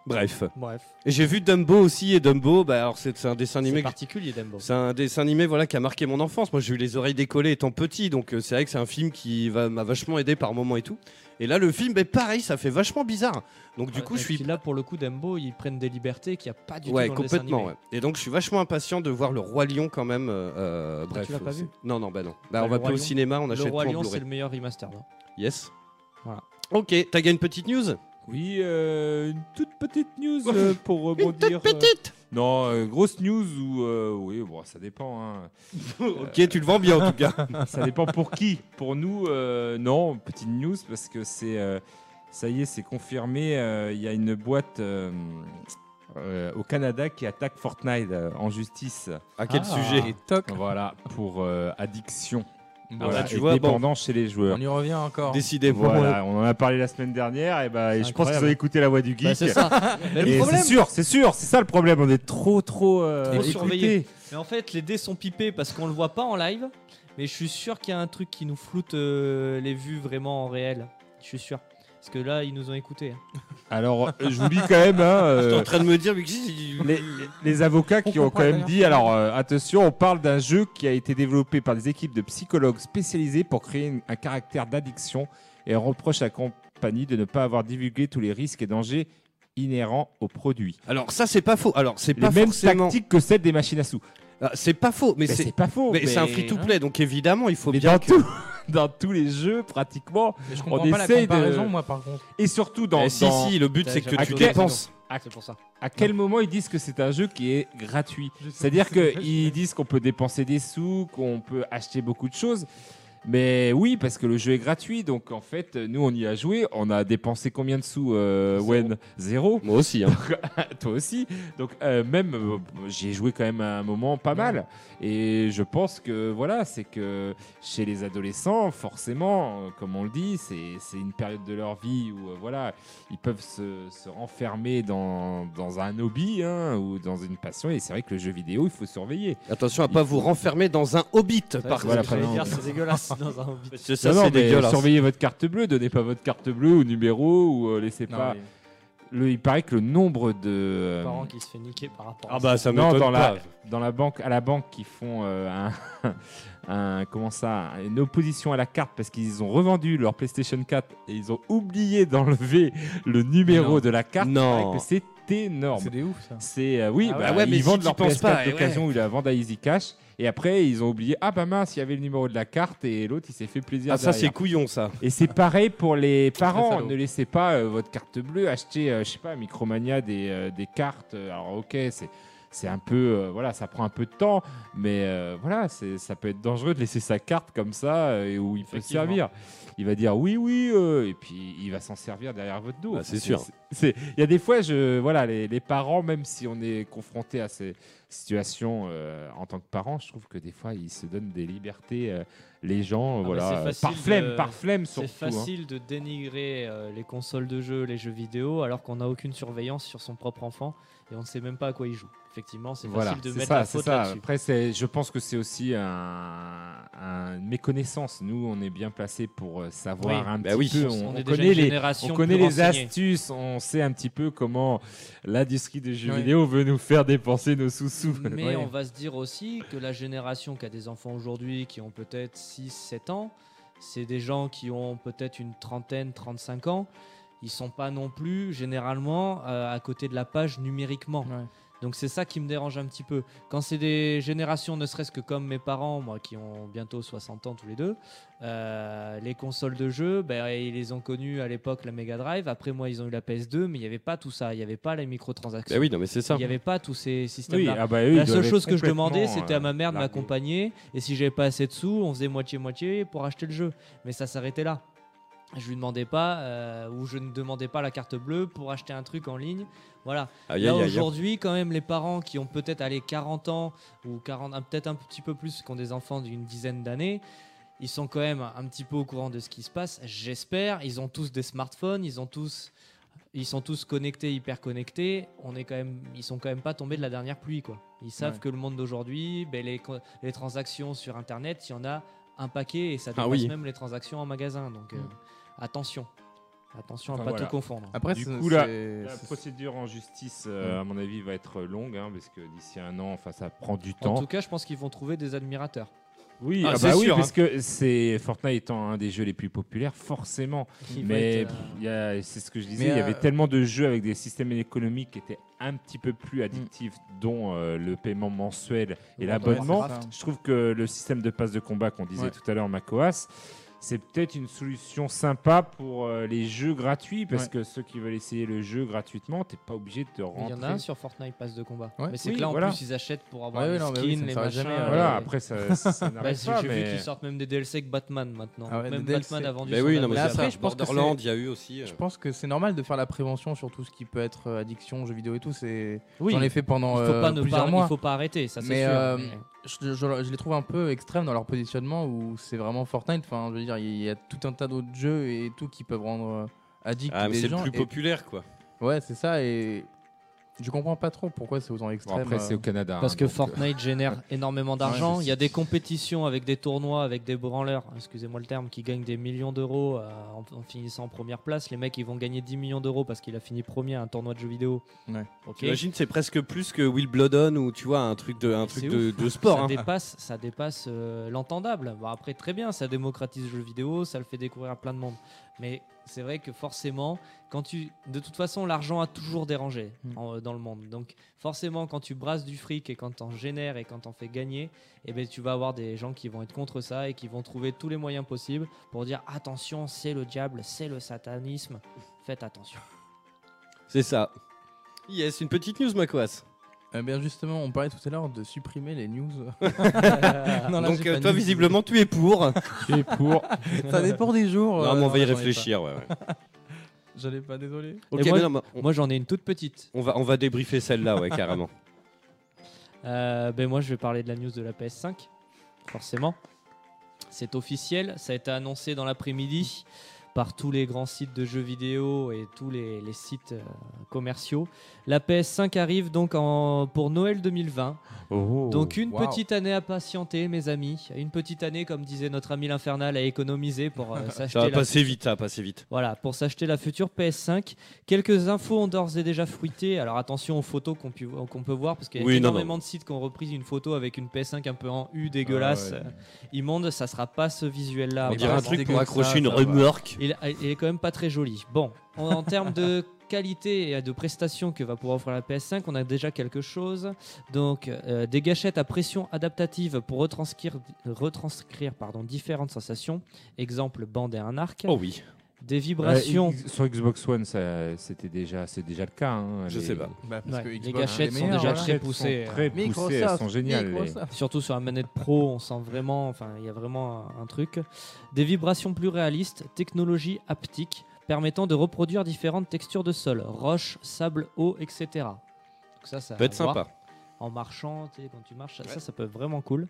Bref. Bref, Et j'ai vu Dumbo aussi et Dumbo, bah alors c'est c'est un dessin c'est animé. que- particulier, Dumbo. C'est un dessin animé voilà qui a marqué mon enfance. Moi j'ai eu les oreilles décollées étant petit, donc euh, c'est vrai que c'est un film qui va- m'a vachement aidé par moments et tout. Et là le film, bah, pareil, ça fait vachement bizarre. Donc du coup je suis là pour le coup Dumbo, ils prennent des libertés qu'il n'y a pas du ouais tout dans le dessin complètement. animé. ouais. Et donc je suis vachement impatient de voir le roi lion quand même. euh, euh, bref. tu l'as pas c'est- vu? Non non bah non. Bah, Bah, on le va Roi plus au Lion- cinéma, on Le achète roi en lion, c'est Blu-ray. le meilleur remaster. non Yes. Voilà. Ok, t'as gagné une petite news? Oui, euh, une toute petite news euh, pour rebondir. euh, non, euh, grosse news ou euh, oui, bon, ça dépend. hein. ok, tu le vends bien en tout cas. ça dépend pour qui. Pour nous, euh, non, petite news parce que c'est euh, ça y est, c'est confirmé. euh, Il y a une boîte euh, euh, au Canada qui attaque Fortnite euh, en justice. À quel Ah. sujet Et toc. Voilà pour euh, addiction. Bon, Voilà, bah, tu et vois, bon. dépendance chez les joueurs. On y revient encore. Décidément. Voilà, on en a parlé la semaine dernière et bah, et je pense qu'ils ont écouté la voix du Bah, geek. c'est ça. C'est sûr, c'est sûr, c'est ça le problème. On est trop, trop, euh, Trop écoutés. surveillé. Mais en fait, les dés sont pipés parce qu'on le voit pas en live. Mais je suis sûr qu'il y a un truc qui nous floute euh, les vues vraiment en réel. Je suis sûr. Parce que là, ils nous ont écoutés. Alors, euh, je vous dis quand même, hein, J'étais euh, en train de me dire, mais qui- les, les avocats qui On ont comprend quand même dit, alors euh, attention, on parle d'un jeu qui a été développé par des équipes de psychologues spécialisés pour créer une- un caractère d'addiction et on reproche à la compagnie de ne pas avoir divulgué tous les risques et dangers inhérents au produit. Alors ça c'est pas faux. Alors c'est Les pas mêmes forcément. tactiques que celles des machines à sous. Ah, c'est pas faux, mais Mais c'est pas faux. mais c'est un free-to-play, donc évidemment il faut Mais bien. dans, que- tout- dans tous les jeux, pratiquement, Mais je on comprends pas la de- moi, par contre. et surtout dans, Eh, si dans- si, le but c'est que tu dépenses. C'est pour ça. à quel moment ils disent que c'est un jeu qui est gratuit? C'est-à-dire qu'ils disent qu'on peut dépenser des sous, qu'on peut acheter beaucoup de choses. Mais oui, parce que le jeu est gratuit. Donc en fait, nous, on y a joué. On a dépensé combien de sous, euh, Zéro. Wen Zéro. Moi aussi. Hein. Toi aussi. Donc euh, même, euh, j'y ai joué quand même à un moment pas mal. Et je pense que voilà, c'est que chez les adolescents, forcément, euh, comme on le dit, c'est c'est une période de leur vie où euh, voilà, ils peuvent se, se renfermer dans, dans un hobby hein, ou dans une passion. Et c'est vrai que le jeu vidéo, il faut surveiller. Attention à pas vous renfermer dans un hobbit. Par Voilà, contre. par exemple. dire, c'est dégueulasse dans un hobby. C'est ça, Non, non, c'est mais dégueulasse. surveillez votre carte bleue, donnez pas votre carte bleue au numéro ou euh, laissez Non, pas. mais- Le, il paraît que le nombre de euh, Parents qui se fait niquer par rapport. Ah à bah ça. Non, m'étonne dans la, pas. dans la banque, à la banque, qui font euh, un, un- comment ça, une opposition à la carte parce qu'ils ont revendu leur PlayStation 4 et ils ont oublié d'enlever le numéro Non. de la carte. Non. Il paraît que c'est énorme. C'est des ouf, ça. C'est euh, oui, Ah bah, ouais, mais ils si vendent t'y leur penses PS4 pas, et d'occasion ou ils la vendent à Easy Cash et après ils ont oublié ah bah mince il y avait le numéro de la carte et l'autre il s'est fait plaisir Ah ça c'est couillon ça. Et c'est pareil pour les parents. Ne laissez pas euh, votre carte bleue acheter, euh, je sais pas, à Micromania des, euh, des cartes. Alors ok, c'est c'est un peu, euh, voilà, ça prend un peu de temps, mais euh, voilà, c'est ça peut être dangereux de laisser sa carte comme ça euh, et où il peut se servir. Il va dire oui, oui, euh, et puis il va s'en servir derrière votre dos. Ah, c'est sûr. c'est- Il y a des fois, je, voilà, les, les parents, même si on est confronté à ces situations euh, en tant que parent, je trouve que des fois ils se donnent des libertés. euh, les gens, mais voilà, c'est par flemme, de- par flemme C'est surtout. hein. facile de dénigrer euh, les consoles de jeux, les jeux vidéo, alors qu'on n'a aucune surveillance sur son propre enfant et on ne sait même pas à quoi il joue. Effectivement, c'est Voilà, facile de mettre ça, la c'est faute ça. là-dessus. Après, je pense que c'est aussi un, un- une méconnaissance. Nous, on est bien placé pour euh, savoir Oui. un Bah petit oui. peu. On, On, connaît les, on connaît les astuces. On sait un petit peu comment l'industrie des jeux Oui. vidéo veut nous faire dépenser nos sous-sous. Mais on va se dire aussi que la génération qui a des enfants aujourd'hui, qui ont peut-être 6-7 ans, c'est des gens qui ont peut-être une trentaine, 35 ans. Ils sont pas non plus généralement euh, à côté de la page numériquement. Ouais. Donc c'est ça qui me dérange un petit peu. Quand c'est des générations, ne serait-ce que comme mes parents, moi qui ont bientôt 60 ans tous les deux, euh, les consoles de jeux, ben, ils les ont connues à l'époque la Mega Drive. Après moi, ils ont eu la PS2, mais il n'y avait pas tout ça. Il n'y avait pas les microtransactions. Bah oui, non mais c'est ça. Il n'y avait pas tous ces Oui, systèmes-là. ah bah, La seule chose que je demandais, c'était à ma mère de m'accompagner. Et si j'avais pas assez de sous, on faisait moitié-moitié pour acheter le jeu. Mais ça s'arrêtait là. Je lui demandais pas, euh, ou je ne demandais pas la carte bleue pour acheter un truc en ligne. Voilà. Là aujourd'hui, quand même, les parents qui ont peut-être allé 40 ans ou 40, un- peut-être un petit peu plus, qui ont des enfants d'une dizaine d'années, ils sont quand même un petit peu au courant de ce qui se passe. J'espère. Ils ont tous des smartphones, ils ont tous, ils sont tous connectés, hyper connectés. On est quand même, ils sont quand même pas tombés de la dernière pluie, quoi. Ils savent Ouais. que le monde d'aujourd'hui, ben, les, transactions sur Internet, il y en a un paquet et ça Ah dépasse oui. même les transactions en magasin. Donc euh, attention, attention Enfin, à pas voilà. tout confondre. Après, Du coup, La procédure en justice, euh, à mon avis, va être longue, hein, parce que d'ici un an, enfin, ça prend du En temps. tout cas, je pense qu'ils vont trouver des admirateurs. Oui, Ah, ah c'est bah oui, sûr, parce que c'est Fortnite étant un des jeux les plus populaires, forcément. Qui Mais euh, il y a- c'est ce que je disais, il y avait euh, tellement de jeux avec des systèmes économiques qui étaient un petit peu plus addictifs, dont euh, le paiement mensuel et l'abonnement. Je trouve que le système de passe de combat qu'on disait Ouais. tout à l'heure, Macoas, c'est peut-être une solution sympa pour euh, les jeux gratuits parce Ouais. que ceux qui veulent essayer le jeu gratuitement, t'es pas obligé de te Il rentrer. y en a un sur Fortnite Pass de combat. Ouais. mais c'est Oui, que là en voilà. plus ils achètent pour avoir Ouais, les mais skins, oui, les machins. jamais, ouais. Voilà, et- après ça, ça Bah, j'ai vu qu'ils sortent même des DLC avec Batman maintenant. Ah ouais, même Batman a vendu Mais son oui, non, mais après, ça. je pense il y a eu aussi. euh, Je pense que c'est normal de faire la prévention sur tout ce qui peut être euh, addiction, jeux vidéo et tout. C'est Oui, J'en ai fait pendant il faut euh, pas ne plusieurs pas, mois. il faut pas arrêter, ça c'est Mais, sûr. euh, mais- Je, les trouve un peu extrêmes dans leur positionnement où c'est vraiment Fortnite. Enfin, je veux dire, il y a tout un tas d'autres jeux et tout qui peuvent rendre euh, addict Ah, mais les c'est gens. le plus et- populaire, quoi. Ouais, c'est ça. Et je comprends pas trop pourquoi c'est autant Bon, extrême. après, c'est euh. au Canada. Parce hein, que euh, Fortnite génère énormément d'argent. Il y a des compétitions avec des tournois, avec des branleurs, excusez-moi le terme, qui gagnent des millions d'euros euh, en, en finissant en première place. Les mecs, ils vont gagner 10 millions d'euros parce qu'il a fini premier à un tournoi de jeux vidéo. Ouais. Ok. J'imagine c'est presque plus que Will Bloodon ou tu vois un truc de un truc de, sport. Ça hein. dépasse, ça dépasse euh, l'entendable. Bon, après, très bien, ça démocratise le jeu vidéo, ça le fait découvrir à plein de monde. Mais c'est vrai que forcément, quand tu, de toute façon, l'argent a toujours dérangé Mm. en- euh, dans le monde. Donc, forcément, quand tu brasses du fric et quand t'en génères et quand t'en fais gagner, eh ben, tu vas avoir des gens qui vont être contre ça et qui vont trouver tous les moyens possibles pour dire attention, c'est le diable, c'est le satanisme. Faites attention. C'est ça. Yes, une petite news Macoas. Eh bien, justement, on parlait tout à l'heure de supprimer les news. Non, là, Donc j'ai euh, toi de news. visiblement tu es pour. tu es pour. ça dépend des jours. non, euh, mais on va y j'en ai pas. réfléchir. Ouais, ouais. J'allais pas, désolé. Ok, moi, mais non, mais on, Moi, j'en ai une toute petite. on va on va débriefer celle-là, ouais, carrément. Euh, ben moi, je vais parler de la news de la PS5, forcément. C'est officiel, ça a été annoncé dans l'après-midi par tous les grands sites de jeux vidéo et tous les, les sites euh, commerciaux. La PS5 arrive donc en, pour Noël 2020. Oh. Donc une Wow. petite année à patienter, mes amis. Une petite année, comme disait notre ami l'Infernal, à économiser pour euh, Ça s'acheter va la passer vite, ça va passer vite. voilà, pour s'acheter la future PS5. Quelques infos ont d'ores et déjà fruité. Alors attention aux photos qu'on pu- qu'on peut voir, parce qu'il y a Oui, non, énormément de sites qui ont repris une photo avec une PS5 un peu en U dégueulasse, Ah ouais. euh, immonde. Ça sera pas ce visuel-là. On dirait un truc pour accrocher ça, une ça va. remorque. Il, il est quand même pas très joli. Bon, en, en termes de qualité et de prestations que va pouvoir offrir la PS5, on a déjà quelque chose. Donc, euh, des gâchettes à pression adaptative pour retranscrire, retranscrire pardon, différentes sensations. Exemple, bande et un arc. Oh oui. Des vibrations. Sur Xbox One, c'était déjà, c'est déjà le cas. hein, Je les- sais pas. Bah, parce Ouais, que les gâchettes sont déjà très hein. sont poussées. Très poussées, elles sont géniales. les-. Surtout sur la manette pro, on sent vraiment, enfin, il y a vraiment un, truc. Des vibrations plus réalistes, technologie haptique, permettant de reproduire différentes textures de sol, roche, sable, eau, etc. Donc ça, ça peut être sympa. En marchant, tu sais, quand tu marches, ça, ça, ça peut être vraiment cool.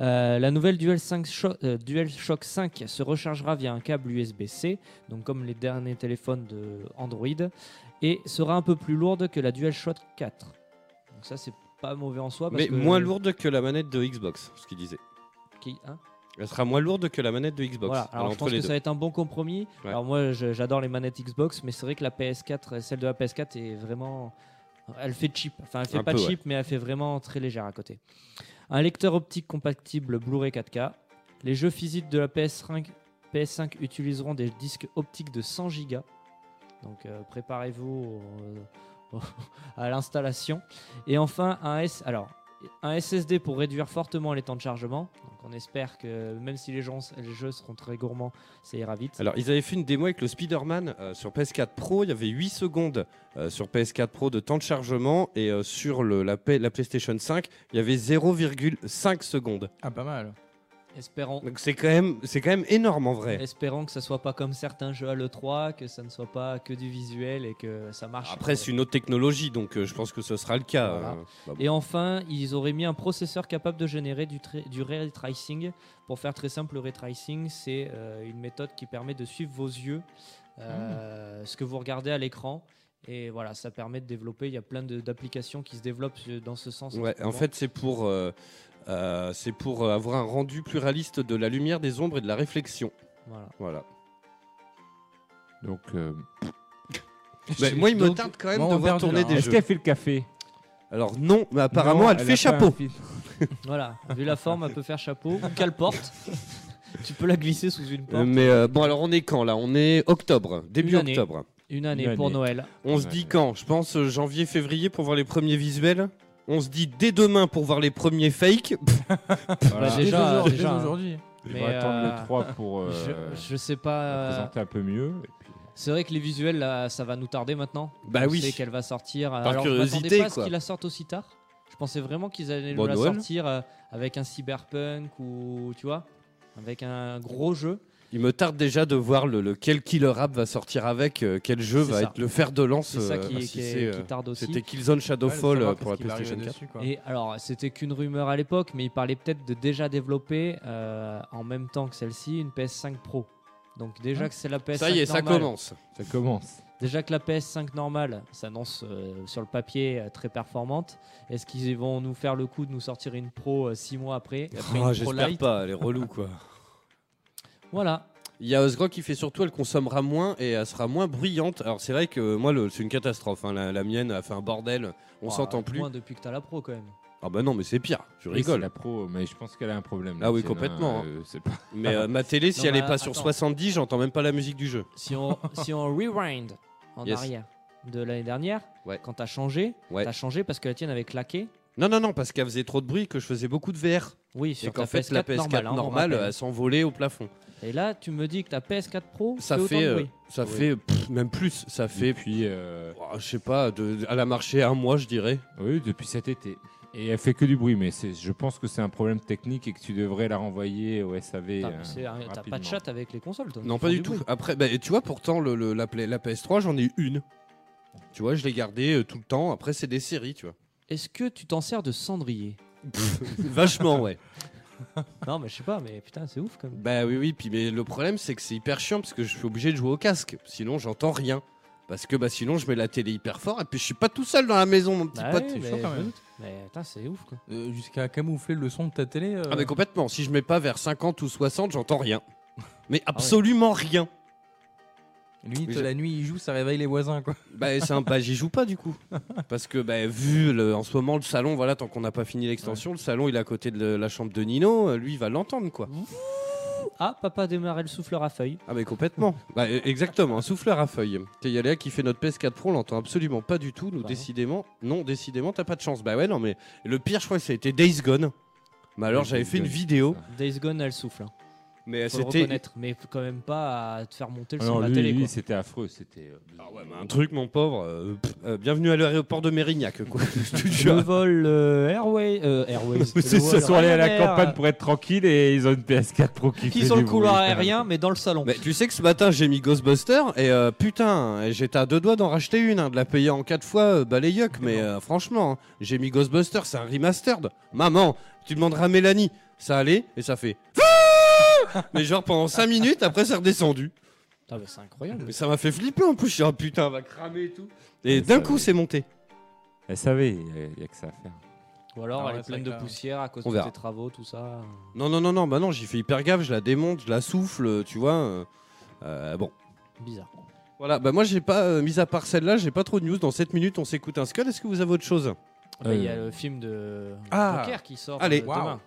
Euh, la nouvelle Dual 5 Sho- euh, DualShock 5 se rechargera via un câble USB-C, donc comme les derniers téléphones de Android, et sera un peu plus lourde que la DualShock 4. Donc ça, c'est pas mauvais en soi. Parce Mais que- moins lourde que la manette de Xbox, ce qu'il disait. Qui, hein? Elle sera moins lourde que la manette de Xbox. Voilà, Alors, alors je pense que deux. ça va être un bon compromis. Ouais. Alors moi j'adore les manettes Xbox, mais c'est vrai que la PS4, celle de la PS4 est vraiment... Elle fait cheap, enfin elle fait Un pas peu, cheap, mais elle fait vraiment très légère à côté. Un lecteur optique compatible Blu-ray 4K. Les jeux physiques de la PS5, PS5 utiliseront des disques optiques de 100 Go. Donc euh, préparez-vous au- à l'installation. Et enfin un S... Alors, un SSD pour réduire fortement les temps de chargement. Donc on espère que même si les, gens, les jeux seront très gourmands, ça ira vite. Alors, ils avaient fait une démo avec le Spider-Man euh, sur PS4 Pro. Il y avait 8 secondes euh, sur PS4 Pro de temps de chargement. Et euh, sur le, la, la PlayStation 5, il y avait 0,5 secondes. Ah, pas mal. Espérons, Donc, c'est quand, même- c'est quand même énorme en vrai. espérons que ça soit pas comme certains jeux à l'E3, que ça ne soit pas que du visuel et que ça marche. Après, c'est une autre technologie, donc euh, je pense que ce sera le cas. Voilà. euh, bah, Et enfin, ils auraient mis un processeur capable de générer du, du ray tracing. Pour faire très simple, le ray tracing, c'est euh, une méthode qui permet de suivre vos yeux, euh, ce que vous regardez à l'écran. Et voilà, ça permet de développer. Il y a plein de- d'applications qui se développent dans ce sens. Ouais, en fait, c'est pour, euh, euh, c'est pour avoir un rendu plus réaliste de la lumière, des ombres et de la réflexion. Voilà. Voilà. Donc, euh, Mais moi, il me tarde quand même de on voir perd tourner temps, des est-ce jeux. qu'elle fait le café? Alors non, mais apparemment, Non, elle, fait a chapeau. pas un fil- Voilà, vu la forme, elle peut faire chapeau ou qu'elle porte. tu peux la glisser sous une Euh, porte. mais euh, bon, alors on est quand là? On est octobre, début Une année. octobre. Une année Une pour année. Noël. On se Ouais, dit quand? Je pense euh, janvier, février pour voir les premiers visuels. On se dit dès demain pour voir les premiers fakes. Bah, Voilà. déjà, Dès aujourd'hui, déjà, dès hein. aujourd'hui. Je Mais, attendre euh, le 3 pour euh, je, je sais la pas. euh, présenter un peu mieux. et puis- C'est vrai que les visuels, là, ça va nous tarder maintenant. Bah On oui. sait qu'elle va sortir. Par Alors, je curiosité, m'attendais pas à ce quoi. qu'ils la sortent aussi tard. Je pensais vraiment qu'ils allaient Bon, la Noël. sortir euh, avec un cyberpunk ou tu vois, avec un gros jeu. Il me tarde déjà de voir le, lequel Killer App va sortir avec, euh, quel jeu va ça. être le fer de lance. C'est ça euh, qui, si qui est- qui euh, tarde aussi. C'était Killzone Shadowfall Ouais, pour la PlayStation arriver 4. dessus, quoi. Et alors, c'était qu'une rumeur à l'époque, mais il parlait peut-être de déjà développer euh, en même temps que celle-ci une PS5 Pro. Donc déjà Hein que c'est la PS5 Ça y est, ça normale, commence. Ça commence. Déjà que la PS5 normale s'annonce euh, sur le papier euh, très performante, est-ce qu'ils vont nous faire le coup de nous sortir une Pro 6 mois après, après Ah, Pro J'espère pas, elle est relou quoi. Voilà. Il y a Osgro qui fait surtout, elle consommera moins et elle sera moins bruyante. Alors c'est vrai que moi, le- c'est une catastrophe. hein. La, la mienne a fait un bordel. On Oh, s'entend plus. Moins depuis que t'as la Pro quand même. Ah bah non, mais c'est pire. Je Oui, c'est rigole. la pro, mais je pense qu'elle a un problème. Ah oui, complètement, hein, euh, c'est pas... Mais euh, ma télé, si Non, elle est mais pas sur attends. 70, j'entends même pas la musique du jeu. Si on, si on rewind en Yes. arrière de l'année dernière, Ouais. quand t'as changé, Ouais. t'as changé parce que la tienne avait claqué. Non, non, non, parce qu'elle faisait trop de bruit, que je faisais beaucoup de VR. Oui, Et sur qu'en ta fait, PS4 la PS4 normale. hein, on normale, rappelle. elle s'envolait au plafond. Et là, tu me dis que ta PS4 Pro Ça fait, fait, autant de euh, bruit. ça Oui. fait pff, même plus. Ça fait, Et puis, euh, oh, je sais pas, de, elle a marché un mois, je dirais. oui, depuis cet été. Et elle fait que du bruit, mais c'est- je pense que c'est un problème technique et que tu devrais la renvoyer au SAV. T'as euh, c'est un- t'as pas rapidement. de chat avec les consoles, toi. Non, Ils pas font du tout. bruit. Après, bah, tu vois, pourtant, le, le- la, Play- la PS3, j'en ai une. Tu vois, je l'ai gardée euh, tout le temps. Après, c'est des séries, tu vois. Est-ce que tu t'en sers de cendrier Vachement, ouais. Non, mais je sais pas, mais putain, c'est ouf quand même. Bah oui, oui. Puis, mais le problème, c'est que c'est hyper chiant parce que je suis obligé de jouer au casque. Sinon, j'entends rien. Parce que bah, sinon, je mets la télé hyper fort et puis je suis pas tout seul dans la maison, mon petit Bah pote. oui, mais, chaud quand même. Mais putain, c'est ouf quoi. Euh, Jusqu'à camoufler le son de ta télé. euh, Ah, mais complètement. Si je mets pas vers 50 ou 60, j'entends rien. Ah Mais absolument rien. J'ai- la nuit, il joue, ça réveille les voisins, quoi. Bah, c'est un- bah, j'y joue pas du coup. Parce que bah, vu le- en ce moment le salon, voilà, tant qu'on n'a pas fini l'extension, le salon il est à côté de la chambre de Nino, euh, lui il va l'entendre quoi. Ah, papa a démarré le souffleur à feuilles. Ah mais complètement. bah, euh, exactement, un souffleur à feuilles. Il y a Léa qui fait notre PS4 Pro, on l'entend absolument pas du tout. Nous Bah. décidément, non, décidément t'as pas de chance. Bah ouais non mais le pire je crois que ça a été Days Gone. Mais alors j'avais fait une vidéo, Days Gone, elle souffle. hein. Mais c'était reconnaître. Mais faut quand même pas à te faire monter le Ah son non, de la lui, télé. lui, c'était affreux. C'était. euh, Ah ouais, un truc mon pauvre. euh, pff, euh, bienvenue à l'aéroport de Mérignac quoi. Le vol euh, Airway, euh, Airways. Vol sont allés à la campagne pour être tranquille et ils ont une PS4 Pro qui sont du le couloir aérien, mais dans le salon. Mais tu sais que ce matin j'ai mis Ghostbuster et euh, putain, j'étais à deux doigts d'en racheter une, hein, de la payer en quatre fois, euh, bah les yuck, mais euh, franchement, hein, j'ai mis Ghostbuster, c'est un remastered. Maman, tu demanderas à Mélanie, ça allait et ça fait. Mais genre pendant 5 minutes, après c'est redescendu. Ah, bah, c'est incroyable. Mais ça m'a fait flipper en plus, je suis ah, putain, elle va cramer et tout. Et d'un coup c'est monté. SAV, il n'y a que ça à faire. Ou alors Ah elle est pleine de poussière à cause On de verra. tes travaux, tout ça. Non, non, non, non, bah non, j'y fais hyper gaffe, je la démonte, je la souffle, tu vois. euh, euh, bon. Bizarre. Voilà, bah moi j'ai pas, euh, mis à part celle-là, j'ai pas trop de news. Dans 7 minutes, on s'écoute un skull. Est-ce que vous avez autre chose? Ah bah, Il y a le film de Ah. Joker qui sort Allez. demain.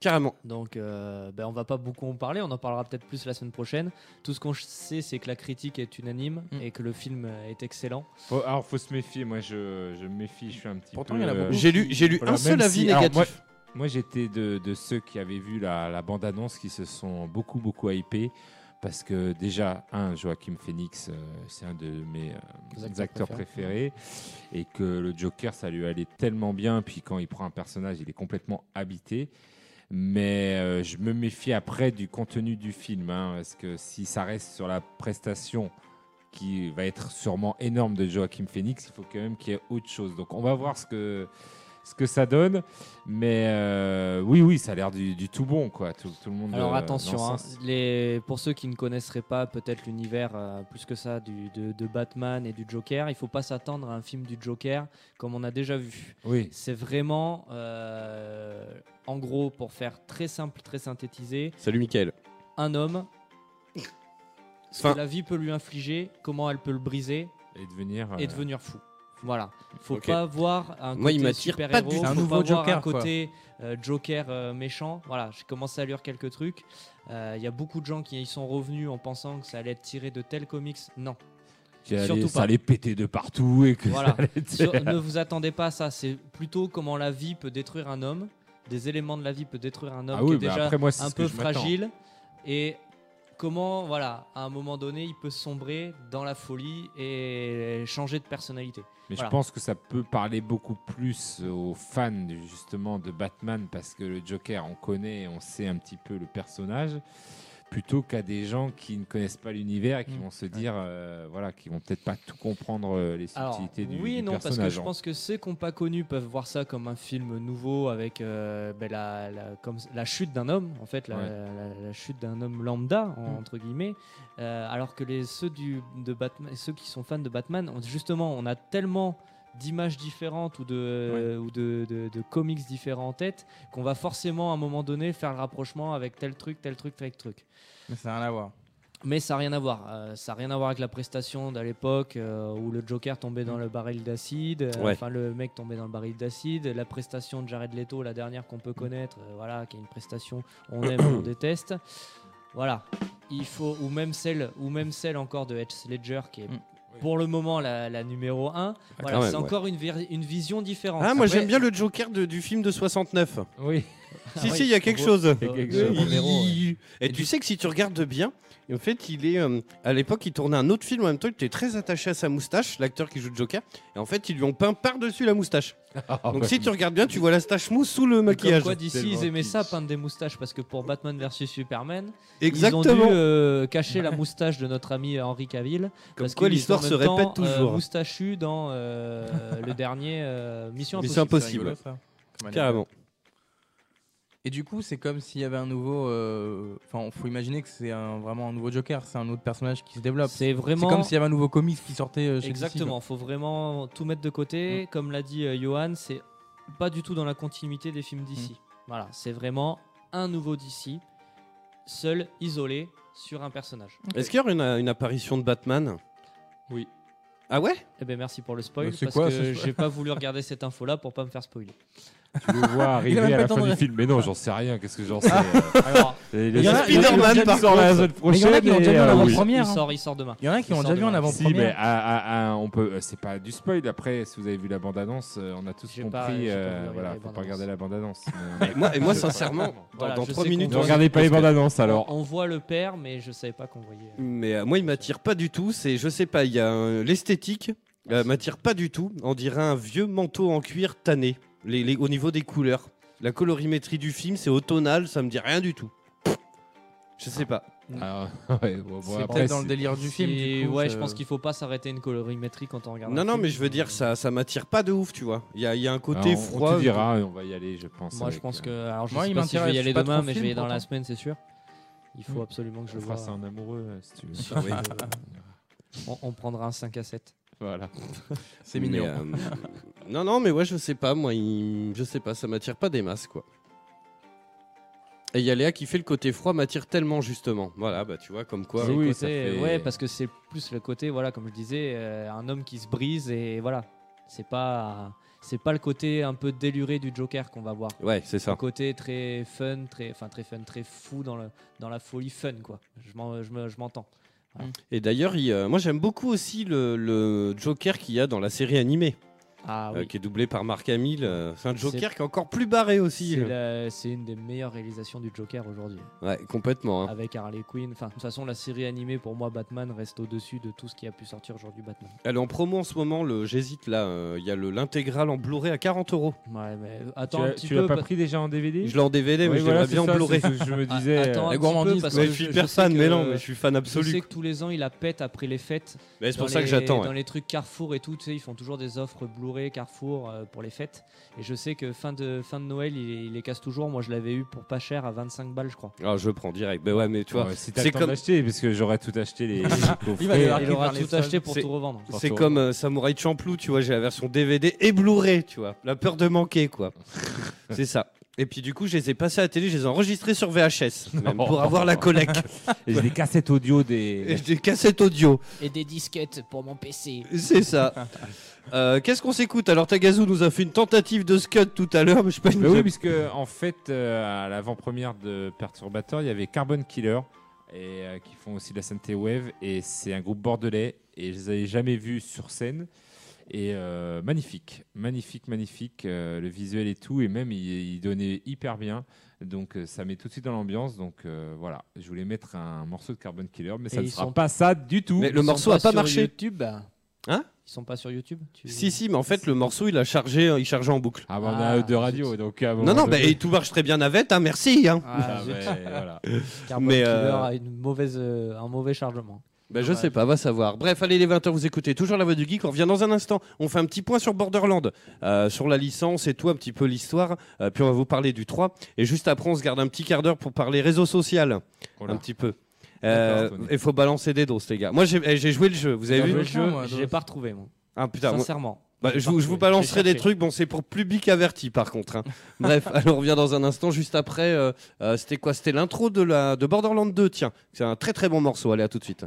Carrément. Donc, euh, ben, on va pas beaucoup en parler, on en parlera peut-être plus la semaine prochaine. Tout ce qu'on sait, c'est que la critique est unanime Mm. et que le film est excellent. Faut- alors, faut se méfier. Moi, je, je me méfie. Je suis un petit Pourtant, peu. il y en a euh, beaucoup. J'ai lu, j'ai lu Voilà, un seul avis si- alors, négatif. Moi, j'étais de, de ceux qui avaient vu la, la bande-annonce qui se sont beaucoup, beaucoup hypés. Parce que déjà, un, Joachim Phoenix, euh, c'est un de mes euh, Acteurs acteurs, préférés. Et que le Joker, ça lui allait tellement bien. Puis quand il prend un personnage, il est complètement habité. Mais euh, je me méfie après du contenu du film. hein, parce que si ça reste sur la prestation qui va être sûrement énorme de Joachim Phoenix, il faut quand même qu'il y ait autre chose. Donc on va voir ce que, ce que ça donne. Mais euh, oui, oui, ça a l'air du, du tout bon. Quoi. Tout, tout le monde, Alors euh, attention, hein, les, pour ceux qui ne connaisseraient pas peut-être l'univers euh, plus que ça du, de, de Batman et du Joker, il faut pas s'attendre à un film du Joker comme on a déjà vu. Oui, C'est vraiment, euh, en gros, pour faire très simple, très synthétisé, Salut Mickaël. un homme, ce que la vie peut lui infliger, comment elle peut le briser et devenir. et devenir fou. Voilà. Faut Ok. pas voir un Moi, il côté m'attire pas super-héros, faut un pas nouveau voir un Joker, côté euh, Joker euh, méchant. Voilà, j'ai commencé à lire quelques trucs. Euh, Il y a beaucoup de gens qui y sont revenus en pensant que ça allait être tiré de tels comics. Non. allait- surtout ça pas. allait péter de partout et que Voilà. ça allait être- Sur- ne vous attendez pas à ça. C'est plutôt comment la vie peut détruire un homme des éléments de la vie peut détruire un homme Ah qui oui, est mais déjà après, moi, c'est un peu fragile et comment voilà à un moment donné il peut sombrer dans la folie et changer de personnalité. Mais Voilà. je pense que ça peut parler beaucoup plus aux fans justement de Batman parce que le Joker, on connaît, on sait un petit peu le personnage, plutôt qu'à des gens qui ne connaissent pas l'univers et qui Mm. vont se dire, euh, voilà, qui vont peut-être pas tout comprendre euh, les Alors, subtilités du, oui et du non, parce que personnage. je hein. pense que ceux qui n'ont pas connu peuvent voir ça comme un film nouveau avec euh, ben, la, la- comme la chute d'un homme, en fait, la, Ouais. la- la chute d'un homme lambda, en- Mm. entre guillemets. Euh, alors que les, ceux, du, de Batman, ceux qui sont fans de Batman, on- justement, on a tellement d'images différentes ou de, ou de, de- de comics différents en tête qu'on va forcément à un moment donné faire le rapprochement avec tel truc, tel truc, tel truc. Mais ça n'a rien à voir. Mais ça n'a rien à voir. Euh, ça n'a rien à voir avec la prestation de l'époque euh, où le Joker tombait dans le baril d'acide. euh, Ouais. Enfin, le mec tombait dans le baril d'acide. La prestation de Jared Leto, la dernière qu'on peut connaître, euh, voilà, qui est une prestation on aime, on déteste. Voilà. Il faut ou même celle ou même celle encore de Heath Ledger qui est Mm. Pour le moment la, la numéro 1. Voilà, quand même, c'est ouais. encore une, une vision différente. Ah, moi j'aime bien le Joker de- du film de 69. Oui, Ah si, oui, si, il y a quelque chose. Quelque. Et, tu sais que si tu regardes bien, en fait, il est euh, à l'époque, il tournait un autre film en même temps. Il était très attaché à sa moustache, l'acteur qui joue Joker. Et en fait, ils lui ont peint par-dessus la moustache. Ah, Donc si tu regardes bien, tu vois la stache mousse sous le Comme maquillage. quoi d'ici ils aimaient ça peindre des moustaches parce que pour Batman versus Superman Exactement. Ils ont dû euh, cacher la moustache de notre ami Henri Cavill. Comme parce quoi qu'il l'histoire en se même temps, répète euh, toujours. moustachu dans euh, le dernier euh, Mission Mission Impossible. Carrément. Et du coup, c'est comme s'il y avait un nouveau. euh, Enfin, faut imaginer que c'est un, vraiment un nouveau Joker. C'est un autre personnage qui se développe. C'est C'est vraiment. comme s'il y avait un nouveau comics qui sortait euh, chez DC, Exactement, faut vraiment tout mettre de côté. Mm. Comme l'a dit euh, Johan, c'est pas du tout dans la continuité des films d'ici. Mm. Voilà, c'est vraiment un nouveau DC, seul, isolé, sur un personnage. Est-ce qu'il y aura une, une apparition de Batman? Oui. Ah ouais? Eh ben merci pour le spoil, c'est parce quoi, que j'ai pas voulu regarder cette info-là pour pas me faire spoiler. Tu le vois arriver à la fin du film. Mais non, j'en sais rien. Qu'est-ce que j'en sais? Alors, et Il y en a- ont film déjà sort vu- la semaine Il y en a prochaine. qui l'ont déjà vu en euh, avant oui. première. il hein. sort, il sort demain. Il y en a qui ont déjà vu en demain. avant Si, mais première. à- à- à- on peut. euh, C'est pas du spoil. Après, si vous avez vu la bande-annonce, euh, on a tous compris. voilà, faut pas regarder la bande-annonce. et moi, et moi, sincèrement, dans, Voilà, dans je 3 sais minutes. Ne regardez pas les bandes-annonces alors. On voit le père, mais je savais pas qu'on voyait. Mais moi, il m'attire pas du tout. C'est, je sais pas, il y a l'esthétique euh, m'attire pas du tout. On dirait un vieux manteau en cuir tanné. Les, les- au niveau des couleurs, la colorimétrie du film, c'est automnal, ça me dit rien du tout. Je sais pas. Ah, ouais, bon, bon, C'est peut-être dans le délire du film. Du coup, ouais, je pense qu'il faut pas s'arrêter une colorimétrie quand on regarde. Non, un non, film. mais je veux dire, ça, ça m'attire pas de ouf, tu vois. Il y a, il y a un côté Alors, froid. On te dira, on va y aller, je pense. Moi, je pense euh, que. Alors, je Moi, sais il pas si je vais y aller demain, mais je vais film, dans la semaine, c'est sûr. Il faut absolument que je On le fera vois. ça en amoureux, euh, si tu veux. On, on prendra un 5 à 7. Voilà. C'est Mais, mignon. euh, non, non, mais ouais, je sais pas, moi, il- je sais pas, ça m'attire pas des masses, quoi. Et il y a Léa qui fait le côté froid m'attire tellement, justement. Voilà, bah tu vois, comme quoi. C'est le oui, côté- ça fait- Ouais, parce que c'est plus le côté, voilà, comme je disais, euh, un homme qui se brise et voilà. C'est pas. C'est pas le côté un peu déluré du Joker qu'on va voir. Ouais, c'est Un ça. côté très fun, très, enfin très fun, très fou dans, le, dans la folie fun quoi. Je m'en- je me- je m'entends. Et d'ailleurs, il, moi j'aime beaucoup aussi le Joker qu'il y a dans la série animée, Ah euh, qui est doublé par Mark Hamill. euh, c'est un Joker qui est encore plus barré aussi. C'est euh. la- c'est une des meilleures réalisations du Joker aujourd'hui. Ouais, complètement. hein. Avec Harley Quinn. Enfin, de toute façon, la série animée, pour moi, Batman reste au-dessus de tout ce qui a pu sortir aujourd'hui, Batman. Elle est en promo en ce moment, le j'hésite là. euh, Il y a le- l'intégrale en Blu-ray à 40 euros. Ouais, mais Tu attends un l'as- petit tu peu. l'as pas pa- pris déjà en DVD Je l'ai en DVD, mais Oui, je voilà, l'aimerais bien en Blu-ray. je me Ah, disais. attends un La gourmandise, parce que je suis je fan, mais non, mais je suis fan Je absolu. sais que tous les ans, il la pète après les fêtes. Mais c'est Dans pour ça que les- j'attends. Dans les trucs Carrefour et tout, tu sais, ils font toujours des offres Blu-ray Carrefour euh, pour les fêtes. Et je sais que fin de, fin de Noël, ils les cassent toujours. Moi, je l'avais eu pour pas cher à 25 balles, je crois. Ah, je prends direct. Bah ouais, mais tu vois, ouais, si c'est comme- d'acheter, parce que j'aurais tout acheté les, les Il il aura tout acheté pour tout revendre. c'est comme euh, Samouraï Champloo, tu vois, j'ai la version DVD et Blu-ray, tu vois. La peur de manquer, quoi. c'est ça. Et puis du coup, je les ai passés à la télé, je les ai enregistrés sur VHS, même, pour avoir la collecte. Et j'ai des cassettes audio Et des. des cassettes audio. Et des disquettes pour mon PC. C'est ça. Euh, Qu'est-ce qu'on s'écoute? Alors Tagazu nous a fait une tentative de scud tout à l'heure, mais je sais pas. Mais oui, puisque en fait, euh, à l'avant-première de Perturbator, il y avait Carbon Killer, et, euh, qui font aussi de la synthé wave, et c'est un groupe bordelais, et je les avais jamais vus sur scène. Et euh, magnifique, magnifique, magnifique, euh, le visuel et tout, et même il, il donnait hyper bien. Donc euh, ça met tout de suite dans l'ambiance. Donc euh, voilà, je voulais mettre un morceau de Carbon Killer, mais ça Et ne sera sont- pas ça du tout. Mais le Ils morceau sont a pas sur marché. YouTube. Hein Ils sont pas sur YouTube tu- Si, si, mais en fait, le morceau, il a chargé, il chargeait en boucle. Ah, bah, on Ah, a de radio, donc Non, non, bah, donné- et tout marche très bien, Navette, hein, merci. Hein. Ah, Ah, voilà. Carbon Mais, Killer euh, a une mauvaise, euh, un mauvais chargement. Bah, je sais pas, va savoir. Bref, allez les 20h, vous écoutez toujours la voix du geek. On revient dans un instant. On fait un petit point sur Borderland, euh, sur la licence et tout, un petit peu l'histoire. Euh, puis on va vous parler du 3. Et juste après, on se garde un petit quart d'heure pour parler réseau social, Oh là. un petit peu. Euh. Il faut balancer des doses, les gars. Moi, j'ai eh, joué le jeu, vous avez J'ai vu joué Le jeu, moi, je l'ai pas retrouvé, moi. Ah putain, moi- Sincèrement. bah, je, vous, je vous balancerai des trucs. Bon, c'est pour public averti, par contre. hein. Bref, alors on revient dans un instant. Juste après, euh, euh, c'était quoi? C'était l'intro de, la, de Borderland 2, tiens. C'est un très très bon morceau. Allez, à tout de suite.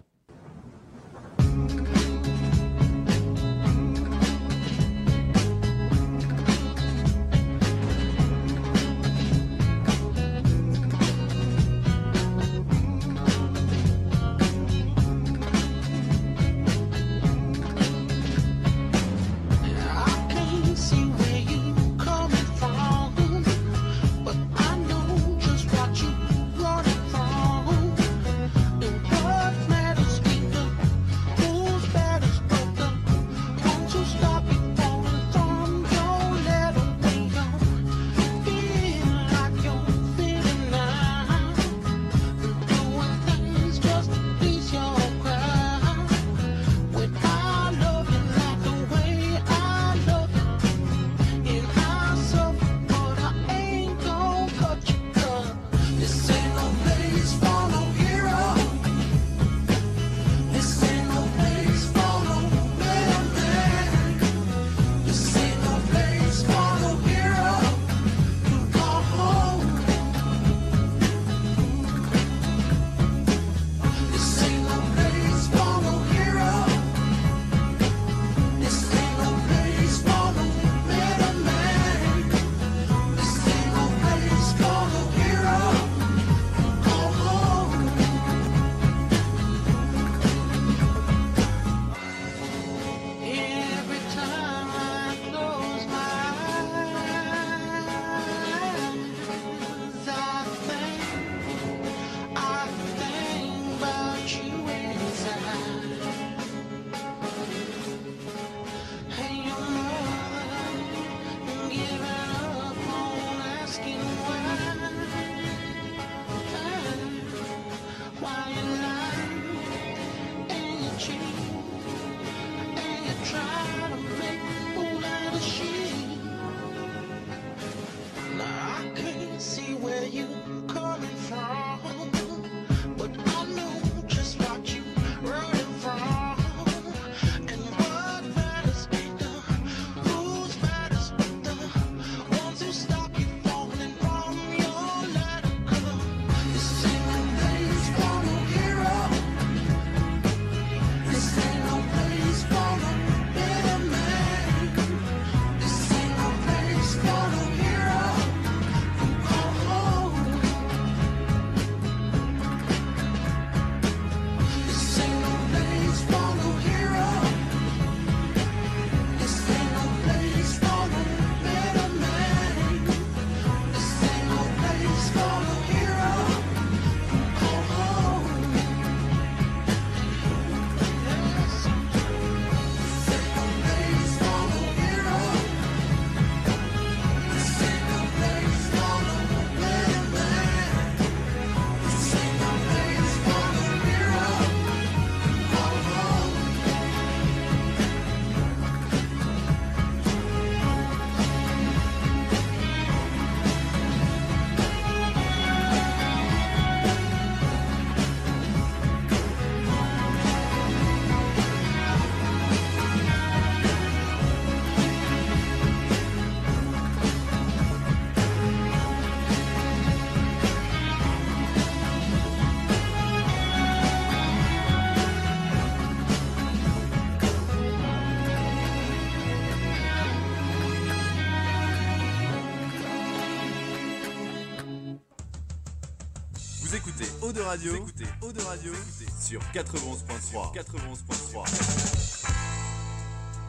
Radio, écoutez. Eau de Radio. Sur 91.3. 91.3.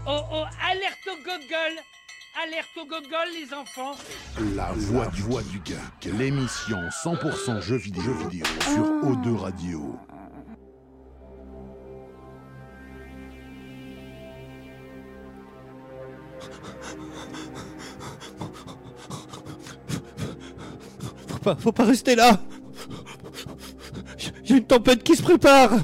Oh oh, alerte au gogol. Alerte au gogol, les enfants. La voix du, voix du geek, l'émission 100% jeux vidéo, jeux vidéo sur O2 Radio. Faut pas, faut pas rester là une tempête qui se prépare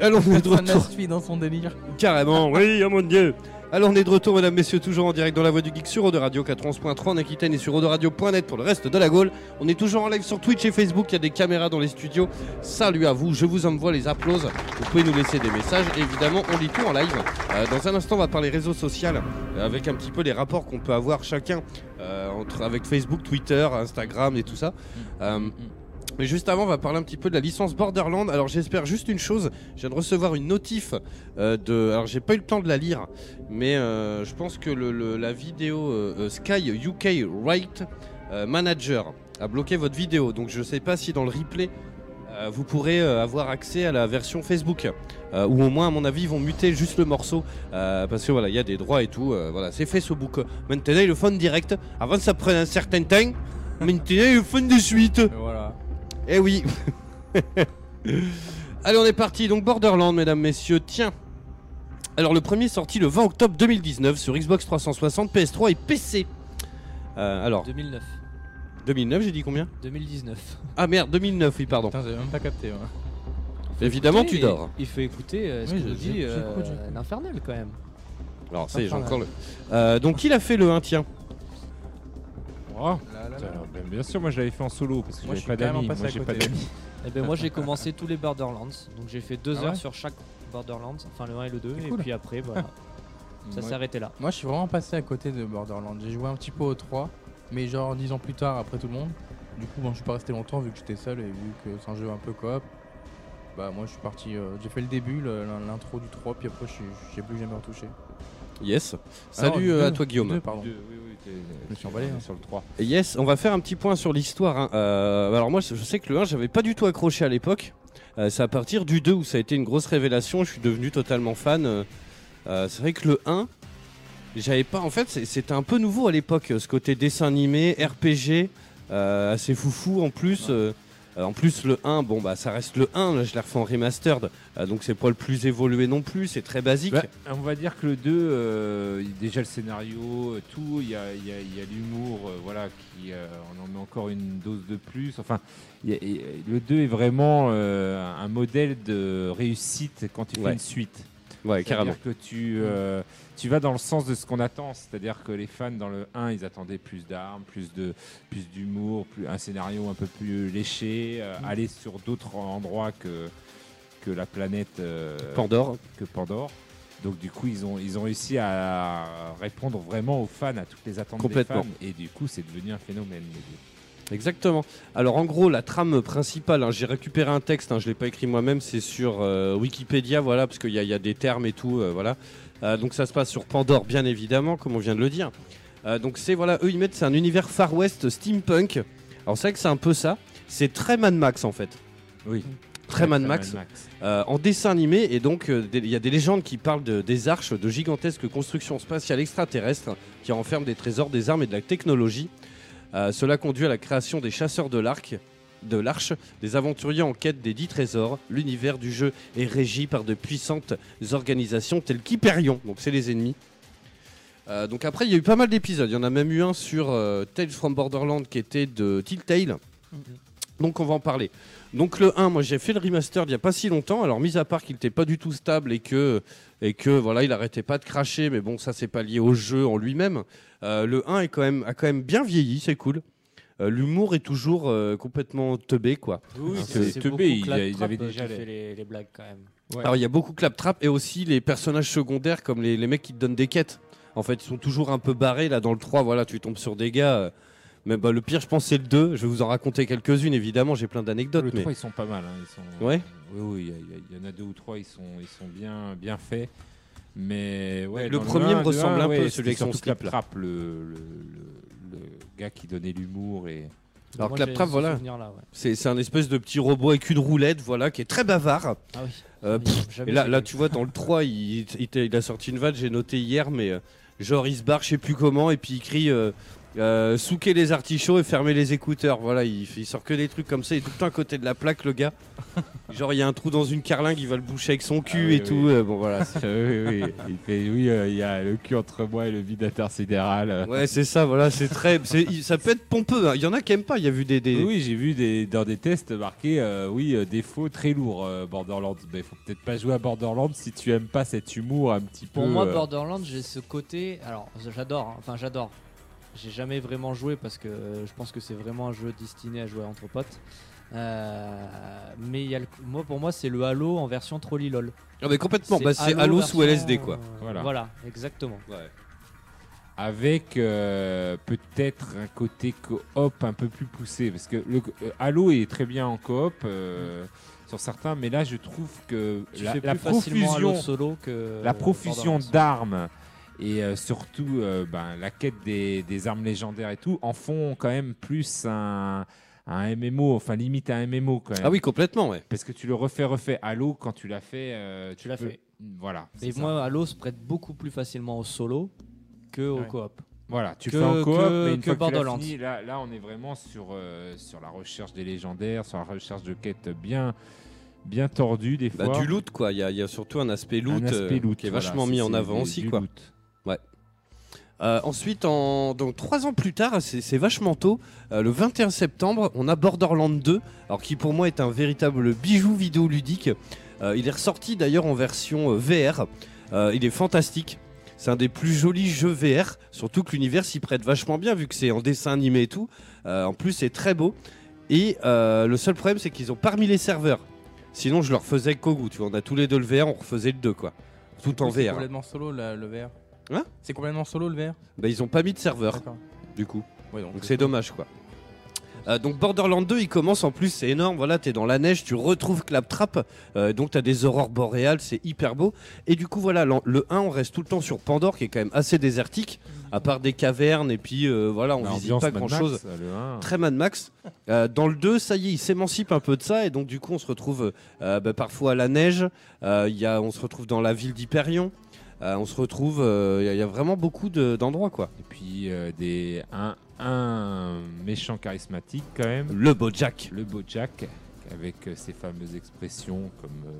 Alors on est de retour. dans son délire. Carrément, oui, oh mon dieu alors on est de retour mesdames, messieurs, toujours en direct dans la voix du geek sur Eau de Radio 91.3 en Aquitaine et sur Radio.net pour le reste de la Gaule. On est toujours en live sur Twitch et Facebook, il y a des caméras dans les studios. Salut à vous, je vous envoie les applauses. Vous pouvez nous laisser des messages, évidemment, on lit tout en live. Euh, dans un instant, on va parler réseaux sociaux euh, avec un petit peu les rapports qu'on peut avoir chacun euh, entre, avec Facebook, Twitter, Instagram et tout ça. Euh, mais juste avant, on va parler un petit peu de la licence Borderland. Alors j'espère juste une chose, je viens de recevoir une notif euh, de... Alors j'ai pas eu le temps de la lire, mais euh, je pense que la vidéo euh, Sky UK Right Manager a bloqué votre vidéo. Donc je sais pas si dans le replay, vous pourrez avoir accès à la version Facebook. Ou au moins, à mon avis, ils vont muter juste le morceau. parce que voilà, il y a des droits et tout. voilà, c'est fait ce book. Maintenant, le font direct. Avant, ça prenait un certain temps. Maintenant, le font de suite. Et voilà. Eh oui Allez, on est parti. Donc, Borderland, mesdames, messieurs. Tiens. Alors, le premier est sorti le 20 octobre 2019 sur Xbox 360, PS3 et PC. Euh, alors, 2009. 2009, j'ai dit combien? 2019. Ah merde, 2009, oui, pardon. Putain, j'avais même pas capté. ouais. Évidemment, tu dors. Il faut écouter euh, ce Oui, que nous je- dit j'écoute, euh, l'Infernal quand même. Alors, ça y est, j'ai encore le. Euh, donc, il a fait le 1, tiens? Oh, Là, là, là. putain, ben, bien sûr, moi je l'avais fait en solo parce que Moi, j'avais pas d'amis. J'ai pas côté. d'amis. Et ben moi j'ai commencé tous les Borderlands. Donc j'ai fait deux Ah heures ouais sur chaque Borderlands, enfin le 1 et le 2. C'est Et cool. puis après, voilà, ça s'est arrêté là. Moi, je suis vraiment passé à côté de Borderlands. J'ai joué un petit peu au 3, mais genre 10 ans plus tard, après tout le monde. Du coup, bon, je suis pas resté longtemps vu que j'étais seul et vu que c'est un jeu un peu coop. Bah, moi, je suis parti. euh, j'ai fait le début, l'intro du 3, puis après, je suis- j'ai plus jamais retouché. Yes. Salut euh, à toi, Guillaume. deux, pardon. Deux, oui, oui, t'es- me suis emballé, on est hein. sur le 3. Yes, on va faire un petit point sur l'histoire. hein. Euh, alors moi, je sais que le 1, j'avais pas du tout accroché à l'époque. Euh, c'est à partir du 2 où ça a été une grosse révélation. Je suis devenu totalement fan. Euh, euh, c'est vrai que le 1, j'avais pas. En fait, c'est- c'était un peu nouveau à l'époque, ce côté dessin animé, RPG, euh, assez foufou en plus. euh, euh, en plus, le 1, bon bah ça reste le 1. Là, je l'ai refait en remastered, euh, donc c'est pas le plus évolué non plus. C'est très basique. Bah, on va dire que le 2, euh, il- déjà le scénario, euh, tout, il y a, il y a- il y a l'humour, euh, voilà, qui, euh, on en met encore une dose de plus. Enfin, il y a- il- le 2 est vraiment euh, un modèle de réussite quand tu fais Ouais. une suite. Ouais, carrément. C'est-à-dire que tu, euh, tu vas dans le sens de ce qu'on attend. C'est-à-dire que les fans dans le 1, ils attendaient plus d'armes, plus de plus d'humour, plus un scénario un peu plus léché, euh, aller sur d'autres endroits que, que la planète euh, Pandore. que Pandore. Donc du coup, ils ont, ils ont réussi à répondre vraiment aux fans, à toutes les attentes Complètement. des fans. Et du coup, c'est devenu un phénomène. Exactement. Alors en gros, la trame principale, hein, j'ai récupéré un texte, hein, je ne l'ai pas écrit moi-même, c'est sur euh, Wikipédia, voilà, parce qu'il y, y a des termes et tout, euh, voilà. Euh, donc ça se passe sur Pandore, bien évidemment, comme on vient de le dire. Euh, donc c'est, voilà, eux ils mettent, c'est un univers Far West steampunk. Alors c'est vrai que c'est un peu ça. C'est très Mad Max en fait. Oui. Très Mad Max. Euh, en dessin animé et donc euh, il y a des légendes qui parlent de- des arches, de gigantesques constructions spatiales extraterrestres qui renferment des trésors, des armes et de la technologie. Euh, cela conduit à la création des chasseurs de l'arc, de l'arche, des aventuriers en quête des dix trésors. L'univers du jeu est régi par de puissantes organisations telles qu'Hyperion, donc c'est les ennemis. Euh, donc après, il y a eu pas mal d'épisodes. Il y en a même eu un sur euh, Tales from Borderland qui était de Telltale. Donc on va en parler. Donc le 1, moi j'ai fait le remaster il n'y a pas si longtemps. Alors mis à part qu'il n'était pas du tout stable et que et que voilà, il arrêtait pas de cracher, mais bon ça c'est pas lié au jeu en lui-même. Euh, le 1 est quand même a quand même bien vieilli, c'est cool. Euh, L'humour est toujours euh, complètement teubé quoi. Oui, que Teubé, il- il avait déjà les- fait les, les blagues quand même. Alors il y a beaucoup claptrap et aussi les personnages secondaires comme les, les mecs qui te donnent des quêtes. En fait, ils sont toujours un peu barrés là dans le 3, voilà, tu tombes sur des gars. euh, mais bah, le pire, je pense, c'est le 2. Je vais vous en raconter quelques-unes, évidemment, j'ai plein d'anecdotes. Le mais... 3, ils sont pas mal. hein, Ils sont... Ouais. Oui, oui, il y a- il en a deux ou trois, ils sont, ils sont bien, bien faits. Mais ouais, Le dans premier un, me ressemble un, un peu, ouais, celui avec son surtout slip, là. Claptrap, le, le, le, le gars qui donnait l'humour et Alors Moi, Claptrap, ce voilà. souvenir-là, ouais. C'est c'est un espèce de petit robot avec une roulette, voilà, qui est très bavard. Ah oui. Euh, Il a pff, jamais et là, fait là, quelque tu vois, dans le 3, il, il a sorti une vanne, j'ai noté hier, mais euh, genre, il se barre, je sais plus comment, et puis il crie euh, euh, souquer les artichauts et fermer les écouteurs. Voilà, il, il sort que des trucs comme ça, il est tout le temps à côté de la plaque, le gars. genre, il y a un trou dans une carlingue, il va le boucher avec son cul Ah oui, et oui. tout. euh, bon, voilà. oui, oui, il fait oui, euh, il y a le cul entre moi et le vide intersidéral. Ouais, c'est ça, voilà, c'est très. Ça peut être pompeux, hein. il y en a qui aiment pas, il y a vu des. des- Oui, j'ai vu des, dans des tests marqué euh, oui, euh, défaut très lourd euh, Borderlands. Mais faut peut-être pas jouer à Borderlands si tu aimes pas cet humour un petit peu. Pour moi, euh, Borderlands, j'ai ce côté. Alors, j'adore, hein. enfin, j'adore. J'ai jamais vraiment joué parce que je pense que c'est vraiment un jeu destiné à jouer entre potes. Euh, mais il y a le- moi, pour moi, c'est le Halo en version Trolley LOL. Ah, mais complètement, bah, c'est Halo sous version, LSD, quoi. euh, Voilà. Voilà, exactement. avec euh, peut-être un côté coop un peu plus poussé parce que le euh, Halo est très bien en coop euh, sur certains mais là je trouve que Tu la, fais la plus facilement Halo profusion solo que la profusion d'armes et euh, surtout euh, ben, la quête des, des armes légendaires et tout en font quand même plus un, un MMO enfin limite un MMO quand même Ah oui, complètement, ouais. parce que tu le refais refais Halo quand tu l'as fait euh, Tu l'as fait. voilà Et ça. moi, Halo se prête beaucoup plus facilement au solo que au Ouais. coop. Voilà, tu Que- fais en coop, que- mais une que fois que tu fini, là, là, on est vraiment sur, euh, sur la recherche des légendaires, sur la recherche de quêtes bien, bien tordues des Bah, fois. du loot, quoi. Il y, a- il y a surtout un aspect loot, Un aspect euh, loot, qui est voilà, vachement mis en avant du- aussi, du quoi. loot. Euh, ensuite, en, donc trois ans plus tard, c'est vachement tôt, euh, le 21 septembre, on a Borderlands 2, alors qui pour moi est un véritable bijou vidéoludique. Euh, il est ressorti d'ailleurs en version euh, VR. Il est fantastique. C'est un des plus jolis jeux VR, surtout que l'univers s'y prête vachement bien vu que c'est en dessin animé et tout. En plus, c'est très beau. Et le seul problème, c'est qu'ils ont parmi les serveurs. Sinon, je leur faisais Kogu. Tu vois, on a tous les deux le VR, on refaisait le 2, quoi. Tout en Oui, C'est VR. complètement solo le VR. Hein C'est complètement solo le VR Bah, ils ont pas mis de serveur, du coup. Ouais, donc c'est dommage quoi. Euh, donc Borderlands 2 il commence en plus c'est énorme voilà t'es dans la neige tu retrouves Claptrap euh, donc t'as des aurores boréales c'est hyper beau et du coup voilà le 1 on reste tout le temps sur Pandore qui est quand même assez désertique à part des cavernes et puis euh, voilà on visite pas Mad grand Max, chose le 1. très Mad Max. Euh, dans le 2, ça y est, il s'émancipe un peu de ça et donc du coup, on se retrouve euh, bah, parfois à la neige. Euh, il y a, on se retrouve dans la ville d'Hyperion. Euh, on se retrouve, euh, il y a- il y, a vraiment beaucoup de- d'endroits quoi. Et puis euh, des, un, un méchant charismatique quand même, Le beau Jack. le beau Jack, avec euh, ses fameuses expressions comme euh,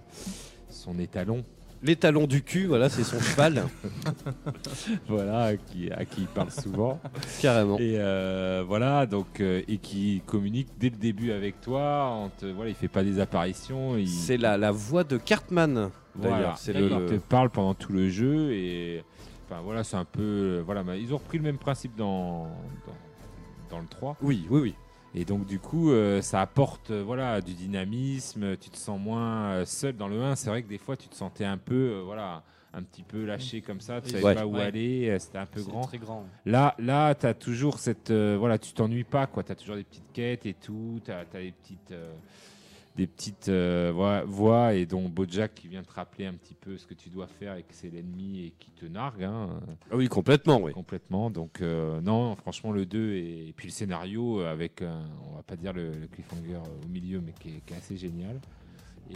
son étalon, Les talons du cul, voilà, c'est son cheval, voilà, à qui, à qui il parle souvent. carrément. Et euh, voilà, donc euh, et qui communique dès le début avec toi. On te, voilà, il fait pas des apparitions. Il, C'est la, la voix de Cartman d'ailleurs. C'est il le, te parle pendant tout le jeu et enfin voilà, c'est un peu voilà, mais ils ont repris le même principe dans dans, dans le 3 Oui, oui, oui. et donc du coup euh, ça apporte euh, voilà du dynamisme. Tu te sens moins euh, seul dans le 1. C'est vrai que des fois tu te sentais un peu euh, voilà un petit peu lâché comme ça, tu savais ouais. pas où Ouais. aller, c'était un peu grand. très grand. Là, là, t'as toujours cette, euh, voilà, tu t'ennuies pas, quoi. T'as toujours des petites quêtes et tout. T'as, as des petites, euh, des petites euh, voix, et dont Bojack qui vient te rappeler un petit peu ce que tu dois faire et que c'est l'ennemi et qui te nargue, hein, Ah oui, complètement, oui. complètement. Donc euh, non, franchement, le 2 et, et puis le scénario avec, un- on va pas dire le, le cliffhanger au milieu, mais qui est, qui est assez génial.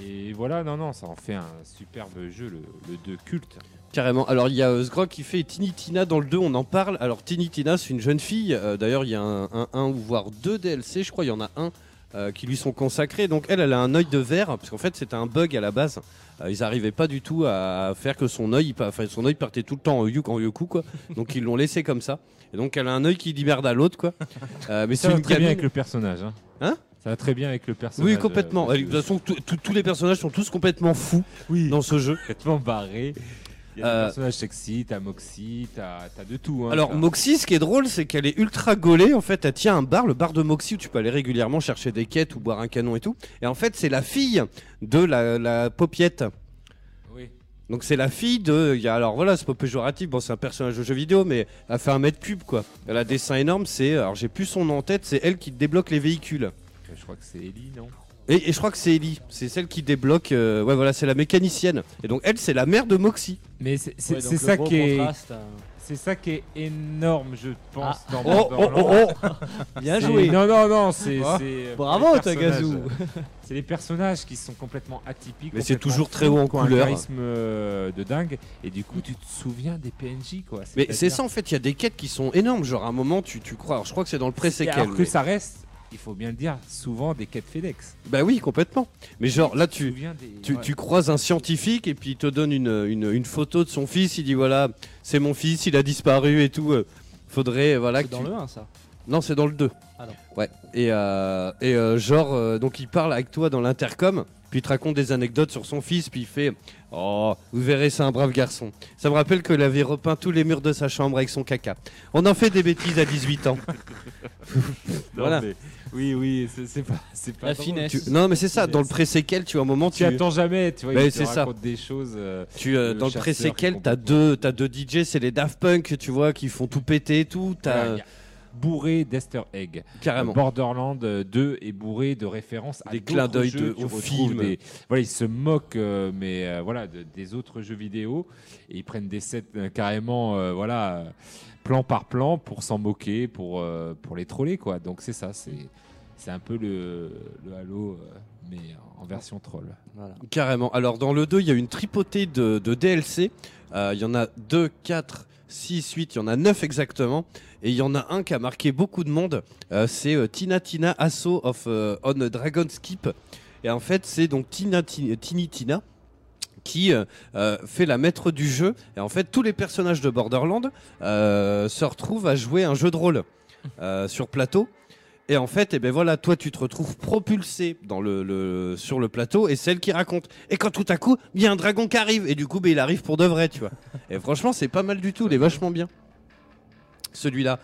Et voilà, non, non, ça en fait un superbe jeu, le, le 2 culte. Carrément. Alors, il y a euh, Sgrog qui fait Tini Tina dans le 2, on en parle. Alors, Tini Tina, c'est une jeune fille. Euh, D'ailleurs, il y a un, un, un ou voire deux DLC, je crois, il y en a un euh, qui lui sont consacrés. Donc, elle, elle a un œil de verre, parce qu'en fait, c'était un bug à la base. Euh, ils n'arrivaient pas du tout à faire que son œil, enfin, son œil partait tout le temps en, yuk- en yoku, quoi. Donc, ils l'ont laissé comme ça. Et donc, elle a un œil qui dit merde à l'autre, quoi. Euh, mais Ça c'est très bien avec le personnage. Hein, Hein? Ça va très bien avec le personnage. Oui, complètement. euh, De toute façon, tous les personnages sont tous complètement fous oui. dans ce jeu. complètement barré. Il y a Euh, des personnages sexy, t'as Moxie, t'as de tout. hein. Alors Moxie, ce qui est drôle, c'est qu'elle est ultra gaulée. En fait, elle tient un bar, le bar de Moxie, où tu peux aller régulièrement chercher des quêtes ou boire un canon et tout. Et en fait, c'est la fille de la, la paupiette. Oui. Donc c'est la fille de. il y a- alors voilà, c'est pas péjoratif. Bon, c'est un personnage de jeu vidéo, mais elle fait un mètre cube quoi. Elle a des seins énormes. C'est. Alors j'ai plus son nom en tête. C'est elle qui débloque les véhicules. Je crois que c'est Ellie, non? Et, et je crois que c'est Ellie. C'est celle qui débloque. euh, ouais, voilà, c'est la mécanicienne. Et donc elle, c'est la mère de Moxie. Mais c'est Ouais, ça qui est. contraste, euh, C'est ça qui est énorme, je pense, dans Oh, oh, oh, oh Bien joué. Non, non, non, c'est. Oh. Bravo. Tagazu. C'est les personnages qui sont complètement atypiques. Mais c'est toujours très haut en couleur. un charisme euh, de dingue. Et du coup, tu te souviens des PNJ, quoi. Mais c'est ça en fait, il y a des quêtes qui sont énormes. Genre à un moment, tu, tu crois. Alors, je crois que c'est dans le pré-séquel. Alors que mais- ça reste, il faut bien le dire, souvent des quêtes FedEx. Bah oui, complètement. Mais genre là, tu, des- tu, Ouais. tu croises un scientifique et puis il te donne une, une, une photo de son fils. Il dit voilà, c'est mon fils, il a disparu et tout. euh, Faudrait voilà C'est que dans tu- le 1, ça. Non, c'est dans le 2. Ah non. Ouais. Et, euh, et euh, genre, euh, donc il parle avec toi dans l'intercom, puis il te raconte des anecdotes sur son fils, puis il fait Oh, vous verrez, c'est un brave garçon. Ça me rappelle qu'il avait repeint tous les murs de sa chambre avec son caca. On en fait des bêtises à 18 ans. Non, Voilà. mais- Oui, oui, c'est pas, c'est pas La drôle. finesse. Tu- Non, mais c'est ça, dans le pré-séquel, tu vois, un moment, Tu tu. attends jamais, tu vois, Bah, c'est ça. des choses. euh, Tu, euh, Le dans le pré-séquel, t'as deux, t'as deux DJ, c'est les Daft Punk, tu vois, qui font tout péter et tout. T'as bourré d'Easter egg. carrément. Borderland 2 est bourré de références à Des clins d'œil de- aux films. des- voilà, ils se moquent, euh, mais euh, voilà, de- des autres jeux vidéo et ils prennent des sets euh, carrément, euh, voilà, euh, plan par plan pour s'en moquer, pour euh, pour les troller quoi. Donc c'est ça, c'est c'est un peu le, le Halo, euh, mais en version troll. Voilà. Carrément. Alors dans le 2, il y a une tripotée de, de DLC. Euh, Il y en a 2, 4, 6, 8, il y en a 9 exactement. Et il y en a un qui a marqué beaucoup de monde. Euh, c'est euh, Tina Tina Assault of euh, on Dragon's Keep. Et en fait, c'est donc Tina Ti- Tini Tina qui euh, euh, fait la maître du jeu. Et en fait, tous les personnages de Borderland euh, se retrouvent à jouer un jeu de rôle sur plateau. Et en fait, eh ben voilà, toi tu te retrouves propulsé dans le, sur le plateau et celle qui raconte. Et quand tout à coup, il y a un dragon qui arrive et du coup, ben, il arrive pour de vrai, tu vois. Et franchement, c'est pas mal du tout, il est vachement bien. Celui-là.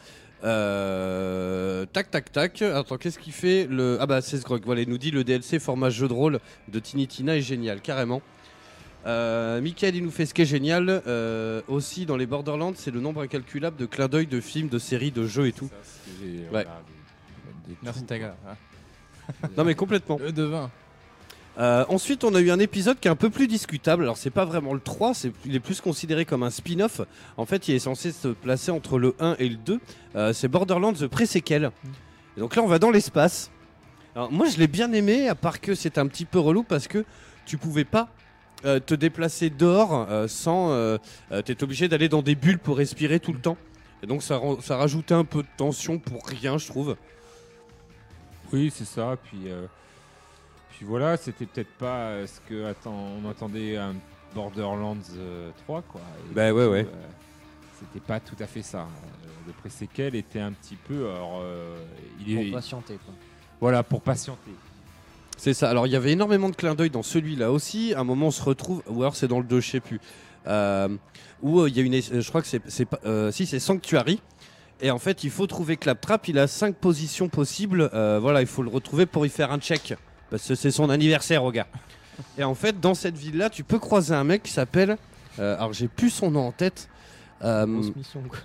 Tac, tac, tac. Attends, qu'est-ce qu'il fait le... Ah bah c'est ce grog. Voilà, il nous dit le DLC format jeu de rôle de Tiny Tina est génial, carrément. Euh, Michael, il nous fait ce qui est génial. euh, aussi, dans les Borderlands, c'est le nombre incalculable de clins d'œil de films, de séries, de jeux et tout. Ouais. voilà, des- des Merci Taga. Non, mais complètement. Le devin. Euh, ensuite, on a eu un épisode qui est un peu plus discutable. Alors, c'est pas vraiment le 3, c'est, il est plus considéré comme un spin-off. En fait, il est censé se placer entre le 1 et le 2. Euh, c'est Borderlands The Pré-Séquel. Et donc là, on va dans l'espace. Alors, moi, je l'ai bien aimé, à part que c'est un petit peu relou parce que tu pouvais pas euh, te déplacer dehors euh, sans. Euh, T'es obligé d'aller dans des bulles pour respirer tout le temps. Et donc, ça, ça rajoutait un peu de tension pour rien, je trouve. Oui, c'est ça. Puis, euh, puis voilà, c'était peut-être pas ce que attend, on attendait un Borderlands euh, 3, quoi. Et Bah ouais, coup, ouais. euh, c'était pas tout à fait ça. Euh, le pré-séquel était un petit peu. Alors, euh, il est, Pour patienter, quoi. voilà, pour patienter. C'est ça. Alors il y avait énormément de clins d'œil dans celui-là aussi. À un moment on se retrouve, ou alors c'est dans le 2, je sais plus. Euh, où euh, il y a une, je crois que c'est, euh, si c'est Sanctuary. Et en fait il faut trouver Claptrap. Il a cinq positions possibles. Voilà, il faut le retrouver pour y faire un check parce que c'est son anniversaire au gars. Et en fait dans cette ville-là, tu peux croiser un mec qui s'appelle, alors j'ai plus son nom en tête. Euh, Grosse mission, quoi.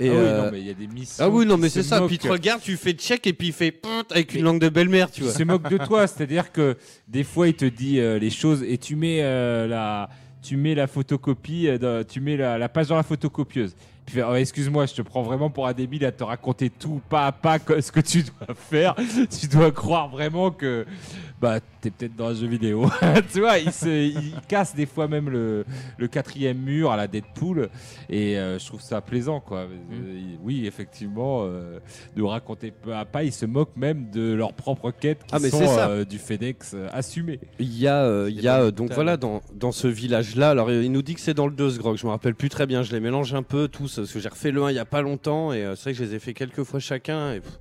et, ah, oui, euh, non, mais il y a des missions. ah oui, non, qui mais se c'est ça. Puis tu regardes, tu fais check et puis il fait avec une Mais- langue de belle-mère, tu Il vois. se moque de toi, c'est-à-dire que des fois il te dit euh, les choses et tu mets euh, la tu mets la photocopie, euh, tu mets la, la page dans la photocopieuse. Il Oh, excuse-moi, je te prends vraiment pour un débile à te raconter tout pas à pas ce que tu dois faire. tu dois croire vraiment que bah t'es peut-être dans un jeu vidéo. tu vois, il, se, il casse des fois même le, le quatrième mur à la Deadpool et euh, je trouve ça plaisant quoi. Mm. Euh, il- oui, effectivement, euh, de raconter peu à pas, ils se moquent même de leurs propres quêtes qui Ah, mais sont ça. euh, du FedEx assumées. Il y a, il y a donc voilà dans, dans ce village-là. Alors il nous dit que c'est dans le 2 ce grog. Je me rappelle plus très bien. Je les mélange un peu tous parce que j'ai refait le 1 il y a pas longtemps et c'est vrai que je les ai fait quelques fois chacun. Et, pff,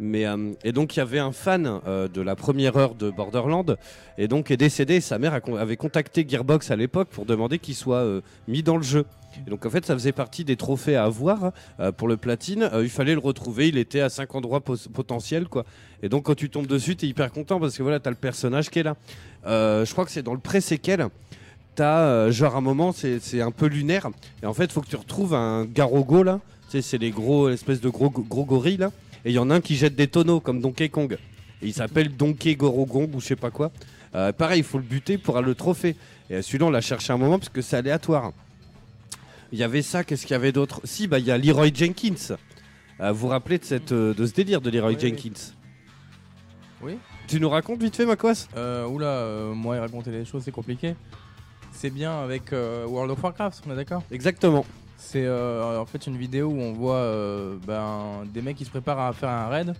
mais euh, et donc il y avait un fan euh, de la première heure de Borderland et donc est décédé. Sa mère avait contacté Gearbox à l'époque pour demander qu'il soit euh, mis dans le jeu. Et donc en fait ça faisait partie des trophées à avoir pour le platine. Il fallait le retrouver. Il était à 5 endroits potentiels quoi. Et donc quand tu tombes dessus, t'es hyper content parce que voilà t'as le personnage qui est là. Je crois que c'est dans le pré-séquel. T'as euh, genre un moment, c'est un peu lunaire. Et en fait, faut que tu retrouves un garogo là. Tu sais, c'est les gros, espèces de gros, gros gorilles là. Et il y en a un qui jette des tonneaux comme Donkey Kong. Et il s'appelle Donkey Gorogong ou je sais pas quoi. Euh, pareil, il faut le buter pour avoir le trophée. Et euh, celui-là, on l'a cherché un moment parce que c'est aléatoire. Il y avait ça, qu'est-ce qu'il y avait d'autre? Si, bah il y a Leroy Jenkins. Euh, vous vous rappelez de, cette, euh, de ce délire de Leroy Oui. Jenkins? Oui. Tu nous racontes vite fait, Macos Euh, oula, moi, raconter les choses, c'est compliqué. C'est bien avec World of Warcraft, on est d'accord? Exactement. C'est euh, en fait une vidéo où on voit euh, ben, des mecs qui se préparent à faire un raid.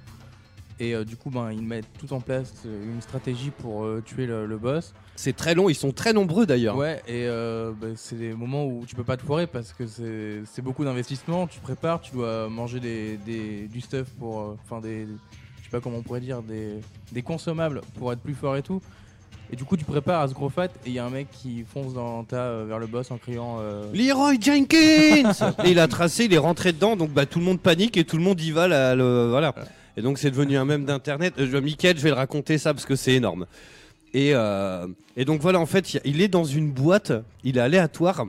Et euh, du coup, ben, ils mettent tout en place euh, une stratégie pour euh, tuer le, le boss. C'est très long, ils sont très nombreux d'ailleurs. Ouais, et ben, c'est des moments où tu peux pas te foirer parce que c'est beaucoup d'investissement. Tu prépares, tu dois manger des, des- du stuff pour. Enfin, des. Je sais pas comment on pourrait dire, des, des consommables pour être plus fort et tout. Et du coup, tu prépares à ce gros fight et il y a un mec qui fonce dans tas euh, vers le boss en criant. euh, Leroy Jenkins Et il a tracé, il est rentré dedans, donc bah, tout le monde panique et tout le monde y va. là, le- voilà. Et donc c'est devenu un mème d'internet. Euh, Mickaël, je vais le raconter ça parce que c'est énorme. Et, euh, et donc voilà, en fait, il est dans une boîte, il est aléatoire.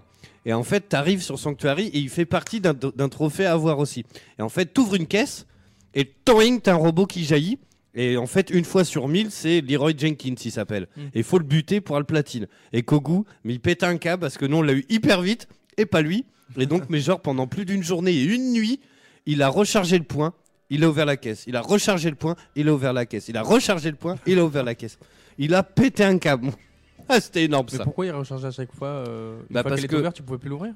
Et en fait, tu arrives sur Sanctuary et il fait partie d'un trophée à avoir aussi. Et en fait, tu ouvres une caisse et toing, t'as un robot qui jaillit. Et en fait, une fois sur mille, c'est Leroy Jenkins, il s'appelle. Mm. Et il faut le buter pour le platine. Et Kogu, mais il pète un câble parce que nous, on l'a eu hyper vite et pas lui. Et donc, mais genre, pendant plus d'une journée et une nuit, il a rechargé le point, il a ouvert la caisse. Il a rechargé le point, il a ouvert la caisse. Il a rechargé le point, il a ouvert la caisse. Il a pété un câble. Ah, c'était énorme Mais ça. pourquoi il rechargeait à chaque fois euh, Une Bah, fois parce qu'elle que- est ouverte, tu pouvais plus l'ouvrir?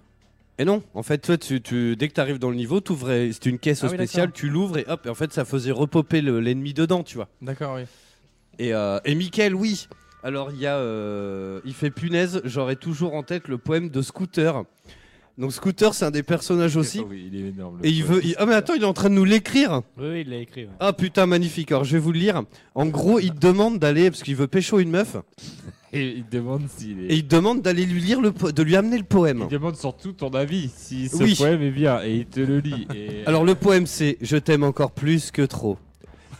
Et non, en fait, toi, tu, tu- dès que tu arrives dans le niveau, t'ouvrais- c'était une caisse Ah oui, spéciale, d'accord. tu l'ouvres et hop, et en fait, ça faisait repopper le- l'ennemi dedans, tu vois. D'accord, oui. Et, euh, et Mickaël, oui. Alors, il y a. euh, il fait punaise, j'aurais toujours en tête le poème de Scooter. Donc, Scooter, c'est un des personnages aussi. Oui, il est énorme. le Et il poème. veut. il- Ah, mais attends, il est en train de nous l'écrire. Oui, oui, il l'a écrit. ouais. Ah, putain, magnifique. Alors, je vais vous le lire. En gros, il te demande d'aller. Parce qu'il veut pécho une meuf. Et il demande s'il est. Et il te demande d'aller lui lire le. po- de lui amener le poème. Il demande surtout ton avis, si ce Oui. poème est bien, et il te le lit. Et... Alors, le poème, c'est Je t'aime encore plus que trop.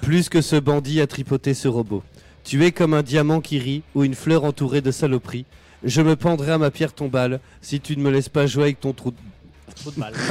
Plus que ce bandit a tripoté ce robot. Tu es comme un diamant qui rit ou une fleur entourée de saloperies. Je me pendrai à ma pierre tombale si tu ne me laisses pas jouer avec ton trou de Trop de mal.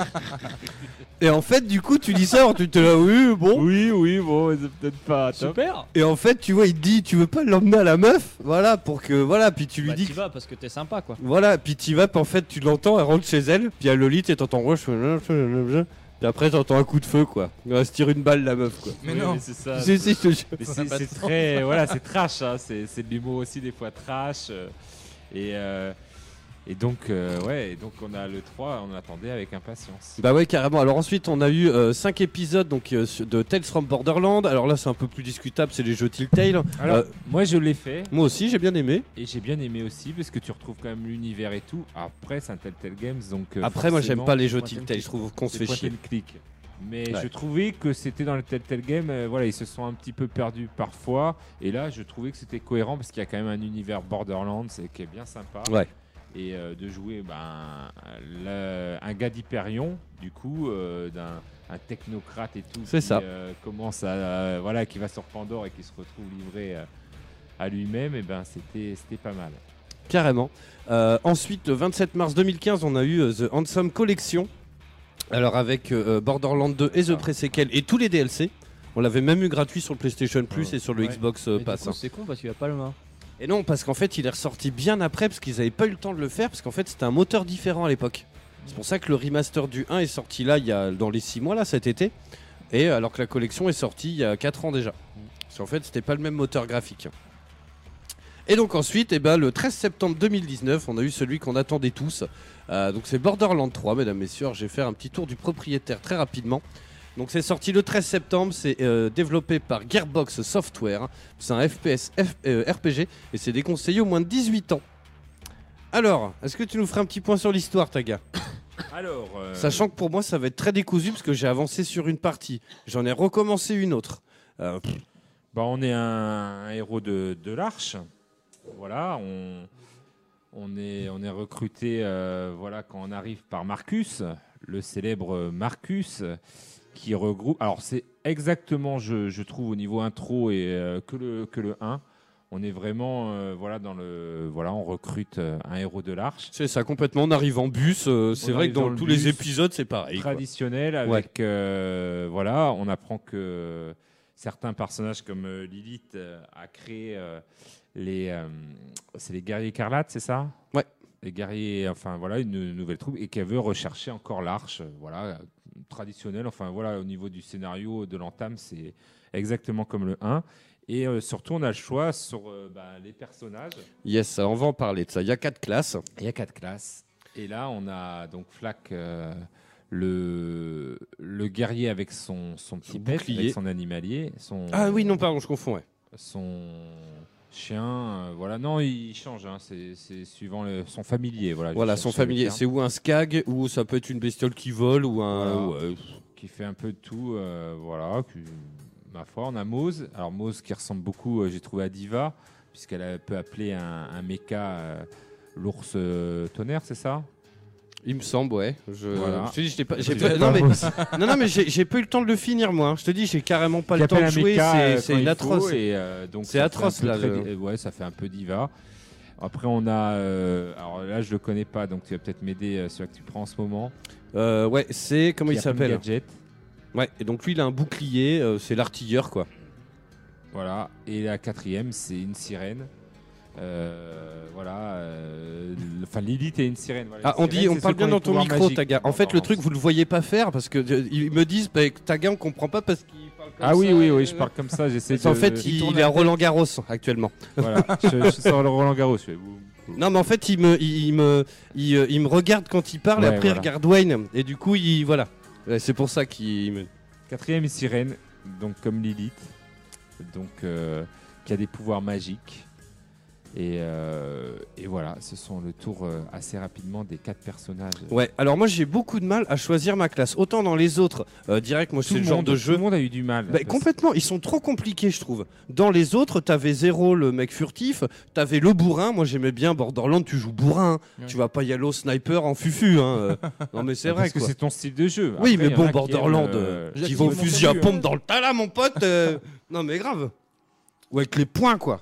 Et en fait, du coup, tu dis ça, alors tu te là, oui, bon. Oui, oui, bon, c'est peut-être pas top. Super. Et en fait, tu vois, il te dit, tu veux pas l'emmener à la meuf Voilà, pour que. Voilà, puis tu lui Bah, dis. t'y que- vas parce que t'es sympa quoi. Voilà, puis tu vas, puis en fait, tu l'entends, elle rentre chez elle, puis elle le lit, et t'entends. Puis après, t'entends un coup de feu, quoi. Elle se tire une balle, la meuf, quoi. Mais Oui, non. c'est ça. Si, si, je te jure. Mais Ça c'est n'a pas de c'est sens. très, voilà, c'est trash. hein, C'est c'est de l'humour aussi des fois trash. euh, et euh, et donc euh, ouais, et donc on a le 3, on attendait avec impatience. Bah ouais, carrément. Alors ensuite, on a eu 5 épisodes donc, euh, de Tales from Borderland. Alors là, c'est un peu plus discutable, c'est les jeux Telltale. Alors Euh, moi je l'ai fait moi aussi, j'ai bien aimé. et j'ai bien aimé aussi parce que tu retrouves quand même l'univers et tout. Après c'est un Telltale Games donc. euh, Après, moi, j'aime pas les jeux Telltale, je trouve qu'on se fait chier. and click. Mais Ouais. je trouvais que c'était dans le Telltale Game, euh, voilà, ils se sont un petit peu perdus parfois. Et là, je trouvais que c'était cohérent parce qu'il y a quand même un univers Borderlands qui est bien sympa. Ouais. Et euh, de jouer ben, le- un gars d'Hyperion, du coup, euh, d'un un technocrate et tout. C'est qui, ça. euh, commence à, euh, voilà, qui va sur Pandore et qui se retrouve livré euh, à lui-même, et ben c'était c'était pas mal. Carrément. Euh, ensuite, le 27 mars 2015, on a eu The Handsome Collection. Alors avec euh, Borderlands 2 et The Ah. Pre-Sequel et tous les DLC. On l'avait même eu gratuit sur le PlayStation Plus Ouais. et sur le Ouais. Xbox euh, Pass. hein. C'est con parce qu'il a pas le main. Et non, parce qu'en fait, il est ressorti bien après, parce qu'ils n'avaient pas eu le temps de le faire, parce qu'en fait, c'était un moteur différent à l'époque. C'est pour ça que le remaster du 1 est sorti là, il y a, dans les 6 mois, là, cet été. Et alors que la collection est sortie il y a 4 ans déjà. Parce qu'en fait, c'était pas le même moteur graphique. Et donc ensuite, eh ben, le 13 septembre 2019, on a eu celui qu'on attendait tous. Euh, donc c'est Borderlands 3, mesdames, messieurs. Alors, Je vais faire un petit tour du propriétaire très rapidement. Donc c'est sorti le 13 septembre, c'est euh, développé par Gearbox Software. C'est un FPS F- euh, RPG et c'est déconseillé au moins de 18 ans. Alors, est-ce que tu nous ferais un petit point sur l'histoire, Taga Alors, euh, Sachant que pour moi, ça va être très décousu parce que j'ai avancé sur une partie. J'en ai recommencé une autre. Euh, pff, Bah, on est un, un héros de, de l'Arche. Voilà, on, on, est, on est recruté euh, voilà, quand on arrive par Marcus, le célèbre Marcus, qui regroupe. Alors, c'est exactement, je, je trouve, au niveau intro et euh, que, le, que le 1. On est vraiment euh, voilà, dans le. Voilà, on recrute euh, un héros de l'Arche. c'est ça, complètement. On arrive en bus. c'est vrai que dans, dans le tous les épisodes, c'est pareil. quoi. traditionnel avec voilà on apprend que certains personnages comme Lilith a créé les, c'est les guerriers écarlates, c'est ça? Ouais. Les guerriers, enfin voilà, une nouvelle troupe et qui veut rechercher encore l'arche, voilà, traditionnelle. Enfin voilà, au niveau du scénario de l'entame, c'est exactement comme le 1. Et euh, surtout, on a le choix sur euh, bah, les personnages. Yes, on va en parler de ça. Il y a quatre classes. Il y a quatre classes. Et là, on a donc Flack, euh, le, le guerrier avec son, son petit bouclier. avec son animalier, son, Ah oui, non, pardon, je confonds. ouais. son chien. euh, voilà, non, il change. hein, c'est suivant le- son familier. Voilà, Voilà, son familier. C'est ou un skag, ou ça peut être une bestiole qui vole, ou un. Voilà. ouais. qui fait un peu de tout. euh, voilà, qui- ma foi, on a Mose. Alors Mose qui ressemble beaucoup, euh, j'ai trouvé à Diva, puisqu'elle a- peut appeler un, un mecha euh, l'ours tonnerre, c'est ça? Il me semble, ouais. Je, Voilà. je te dis, pas. J'ai pas- pas, non, mais, non, non, mais j'ai pas eu le temps de le finir, moi. hein. Je te dis, j'ai carrément pas le temps de jouer. euh, C'est faut, atroce. et, euh, donc C'est atroce, là, très Ouais, ça fait un peu diva. Après, on a. euh, alors là, je le connais pas, donc tu vas peut-être m'aider euh, sur que tu prends en ce moment. Euh, ouais, c'est. Comment il s'appelle Gadget. Ouais, et donc lui, il a un bouclier. euh, c'est l'artilleur, quoi. Voilà. Et la quatrième, c'est une sirène. Euh, voilà. euh, Enfin, Lilith est une sirène. voilà. Ah, Les on dit, sirènes, on c'est parle ceux bien ont dans les ton pouvoirs micro, magiques Taga. En fait, le truc, vous le voyez pas faire parce que euh, ils me disent bah, Taga, on comprend pas parce qu'il parle comme Ah oui, ça, oui, euh, oui, je parle comme ça. J'essaie de. En fait, il, il est à Roland Garros actuellement. Voilà. je, je sors le Roland Garros. je fais. Non, mais en fait, il me, il, il me, il, euh, il me regarde quand il parle, et Ouais, après voilà. il regarde Wayne, et du coup, il, voilà. Ouais, C'est pour ça qu'il me. Quatrième sirène, donc comme Lilith, donc euh, qui a des pouvoirs magiques. Et, euh, et voilà, ce sont le tour euh, assez rapidement des quatre personnages. Ouais, alors moi j'ai beaucoup de mal à choisir ma classe. Autant dans les autres, euh, direct, moi Tout c'est le, genre de tout jeu. le monde a eu du mal. Bah, Parce- complètement, ils sont trop compliqués, je trouve. Dans les autres, t'avais Zéro, le mec furtif, t'avais le bourrin. Moi, j'aimais bien Borderlands, tu joues bourrin. hein. Ouais. Tu vas pas y aller au sniper en fufu. Hein. Non, mais c'est Parce vrai, que quoi. c'est ton style de jeu. Oui, mais bon, Borderlands, qui qui vont fusil à pompe dans le tas, là, mon pote. Non, mais grave. Ou avec les poings, quoi.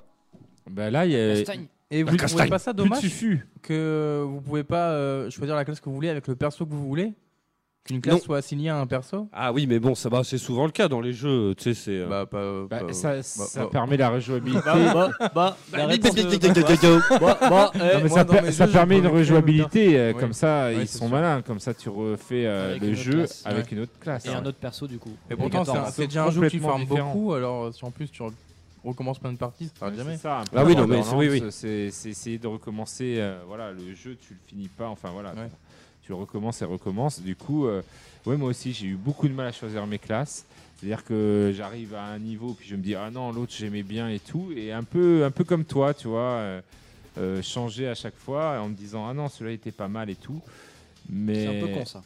Bah là, il y a Castagne. Et vous ne trouvez pas ça dommage que vous pouvez pas euh, choisir la classe que vous voulez avec le perso que vous voulez? Qu'une classe Non. soit assignée à un perso? Ah oui, mais bon, ça va, c'est souvent le cas dans les jeux. Tu sais, c'est. euh, Bah, pas. Bah, pas- ça bah, ça bah, permet la rejouabilité. Bah, bah, bah, la réponse de- Non, Bah, bah, eh, Non, mais moi, ça, dans per- mes ça jeux, permet une rejouabilité, euh, comme ça Ouais, ils c'est sont sûr. malins, comme ça tu refais euh, Avec le autre jeu classe. avec une autre classe. Et un autre perso du coup. Et pourtant, c'est un- 14. c'est déjà un jeu que tu complètement différent. beaucoup, alors euh, si en plus tu re- recommences plein de parties, ça s'arrête C'est jamais. ça, un peu Ah oui, non, mais c'est- oui, oui. C'est c'est essayer de recommencer. euh, voilà, le jeu, tu le finis pas. Enfin voilà, Ouais. tu le recommences et recommences. Du coup, euh, ouais, moi aussi, j'ai eu beaucoup de mal à choisir mes classes. C'est-à-dire que j'arrive à un niveau, puis je me dis ah non, l'autre j'aimais bien et tout, et un peu, un peu comme toi, tu vois, euh, euh, changer à chaque fois en me disant ah non, celui-là était pas mal et tout. Mais C'est un peu con ça.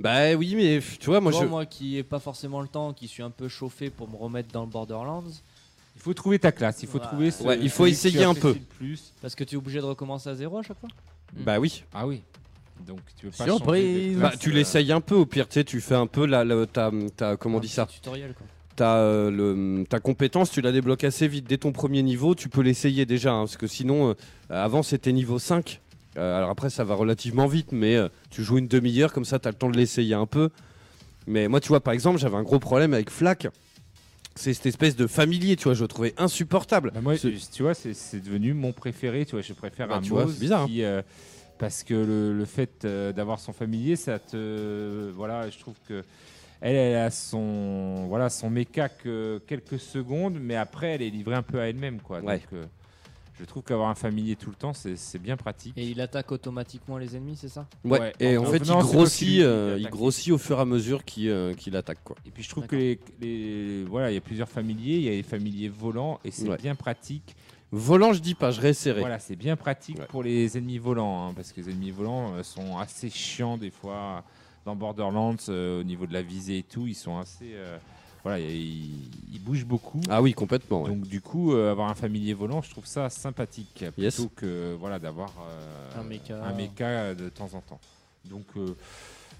Bah oui, mais tu vois, moi Moi, je. moi qui ai pas forcément le temps, qui suis un peu chauffé pour me remettre dans le Borderlands, il faut trouver ta classe, il faut Ouais. trouver. ce- Ouais, il faut essayer un peu. plus. parce que tu es obligé de recommencer à zéro à chaque fois. Bah oui. Ah oui. Donc tu veux pas Surprise. changer de Bah, tu euh, l'essayes un peu au pire, tu sais, tu fais un peu la, la- ta, ta- comment on Un dit ça Tutoriel quoi. ta, euh, le- ta compétence, tu la débloques assez vite. Dès ton premier niveau, tu peux l'essayer déjà. hein, parce que sinon, euh, avant, c'était niveau 5. Euh, alors après, ça va relativement vite, mais euh, tu joues une demi-heure, comme ça, tu as le temps de l'essayer un peu. Mais moi, tu vois, par exemple, j'avais un gros problème avec Flack. C'est cette espèce de familier, tu vois, je le trouvais insupportable. Bah, moi, Ce- tu vois, c'est devenu mon préféré. Tu vois, je préfère Bah, un tu vois, bizarre, hein. qui, euh, parce que le, le fait euh, d'avoir son familier, ça te, voilà, je trouve que elle, elle a son, voilà, son méca que quelques secondes, mais après, elle est livrée un peu à elle-même, quoi. Ouais. Donc, euh, je trouve qu'avoir un familier tout le temps, c'est bien pratique. Et il attaque automatiquement les ennemis, c'est ça? Ouais, Ouais, et en en fait, il grossit, euh, il grossit au fur et à mesure qu'il euh, attaque. Quoi. Et puis je trouve que les, les- voilà, il y a plusieurs familiers, il y a les familiers volants, et c'est Ouais. bien pratique. Volant, je dis pas, je réessayerai. Voilà, c'est bien pratique Ouais. pour les ennemis volants, hein, parce que les ennemis volants euh, sont assez chiants des fois dans Borderlands euh, au niveau de la visée et tout. Ils sont assez, euh, voilà, ils bougent beaucoup. Ah oui, complètement. ouais. Donc du coup, euh, avoir un familier volant, je trouve ça sympathique Yes. plutôt que voilà d'avoir euh, Un méca. un méca de temps en temps. Donc euh,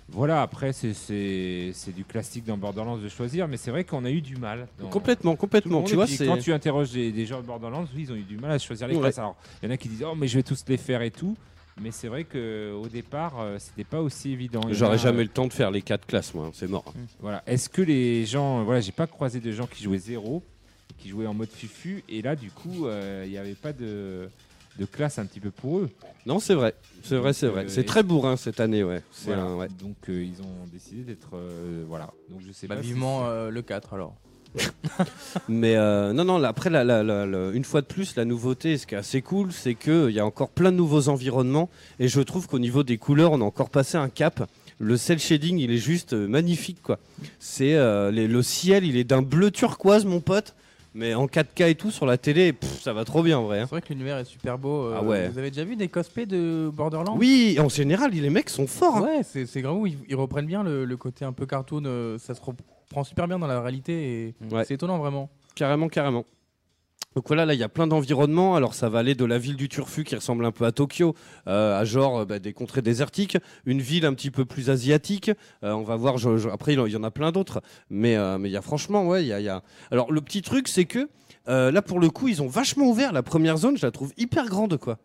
voilà, après c'est- c'est c'est du classique dans Borderlands de choisir, mais c'est vrai qu'on a eu du mal. Complètement, complètement. Tu vois, quand tu interroges des, des gens de Borderlands, oui, ils ont eu du mal à choisir les Ouais. classes. Alors, il y en a qui disent oh mais je vais tous les faire et tout, mais c'est vrai que au départ, euh, c'était pas aussi évident. J'aurais jamais euh, le temps de faire les quatre classes, moi. hein, C'est mort. Voilà. Est-ce que les gens, voilà, j'ai pas croisé de gens qui jouaient zéro. qui jouaient en mode fufu. Et là, du coup, euh, il n'y avait pas de, de classe un petit peu pour eux. Non, c'est vrai. C'est vrai, c'est vrai. Euh, C'est très bourrin cette année, ouais. C'est Voilà. un- ouais. Donc euh, ils ont décidé d'être euh, voilà. Donc je sais Bah, pas. vivement euh, le 4 alors. Mais euh, non, non, là, après, la- la- la- la- une fois de plus, la nouveauté, ce qui est assez cool, c'est qu'il y a encore plein de nouveaux environnements. Et je trouve qu'au niveau des couleurs, on a encore passé un cap. Le cel shading, il est juste euh, magnifique, quoi. C'est euh, le ciel, il est d'un bleu turquoise, mon pote. Mais en 4K et tout sur la télé, pff, ça va trop bien, en vrai. hein. C'est vrai que l'univers est super beau. euh, Ah ouais. Vous avez déjà vu des cosplays de Borderlands? Oui, en général, les mecs sont forts. hein. Ouais, c'est grand. Ils, ils reprennent bien le, le côté un peu cartoon. euh, ça se reprend super bien dans la réalité et Ouais. c'est étonnant vraiment. Carrément, carrément. Donc voilà, là il y a plein d'environnements. Alors ça va aller de la ville du Turfu qui ressemble un peu à Tokyo, euh, à genre euh, bah, des contrées désertiques, une ville un petit peu plus asiatique. Euh, on va voir. je- je- après il y en a plein d'autres, mais euh, mais il y a franchement ouais, il y a, il y a- Alors le petit truc c'est que euh, là pour le coup ils ont vachement ouvert la première zone. Je la trouve hyper grande quoi,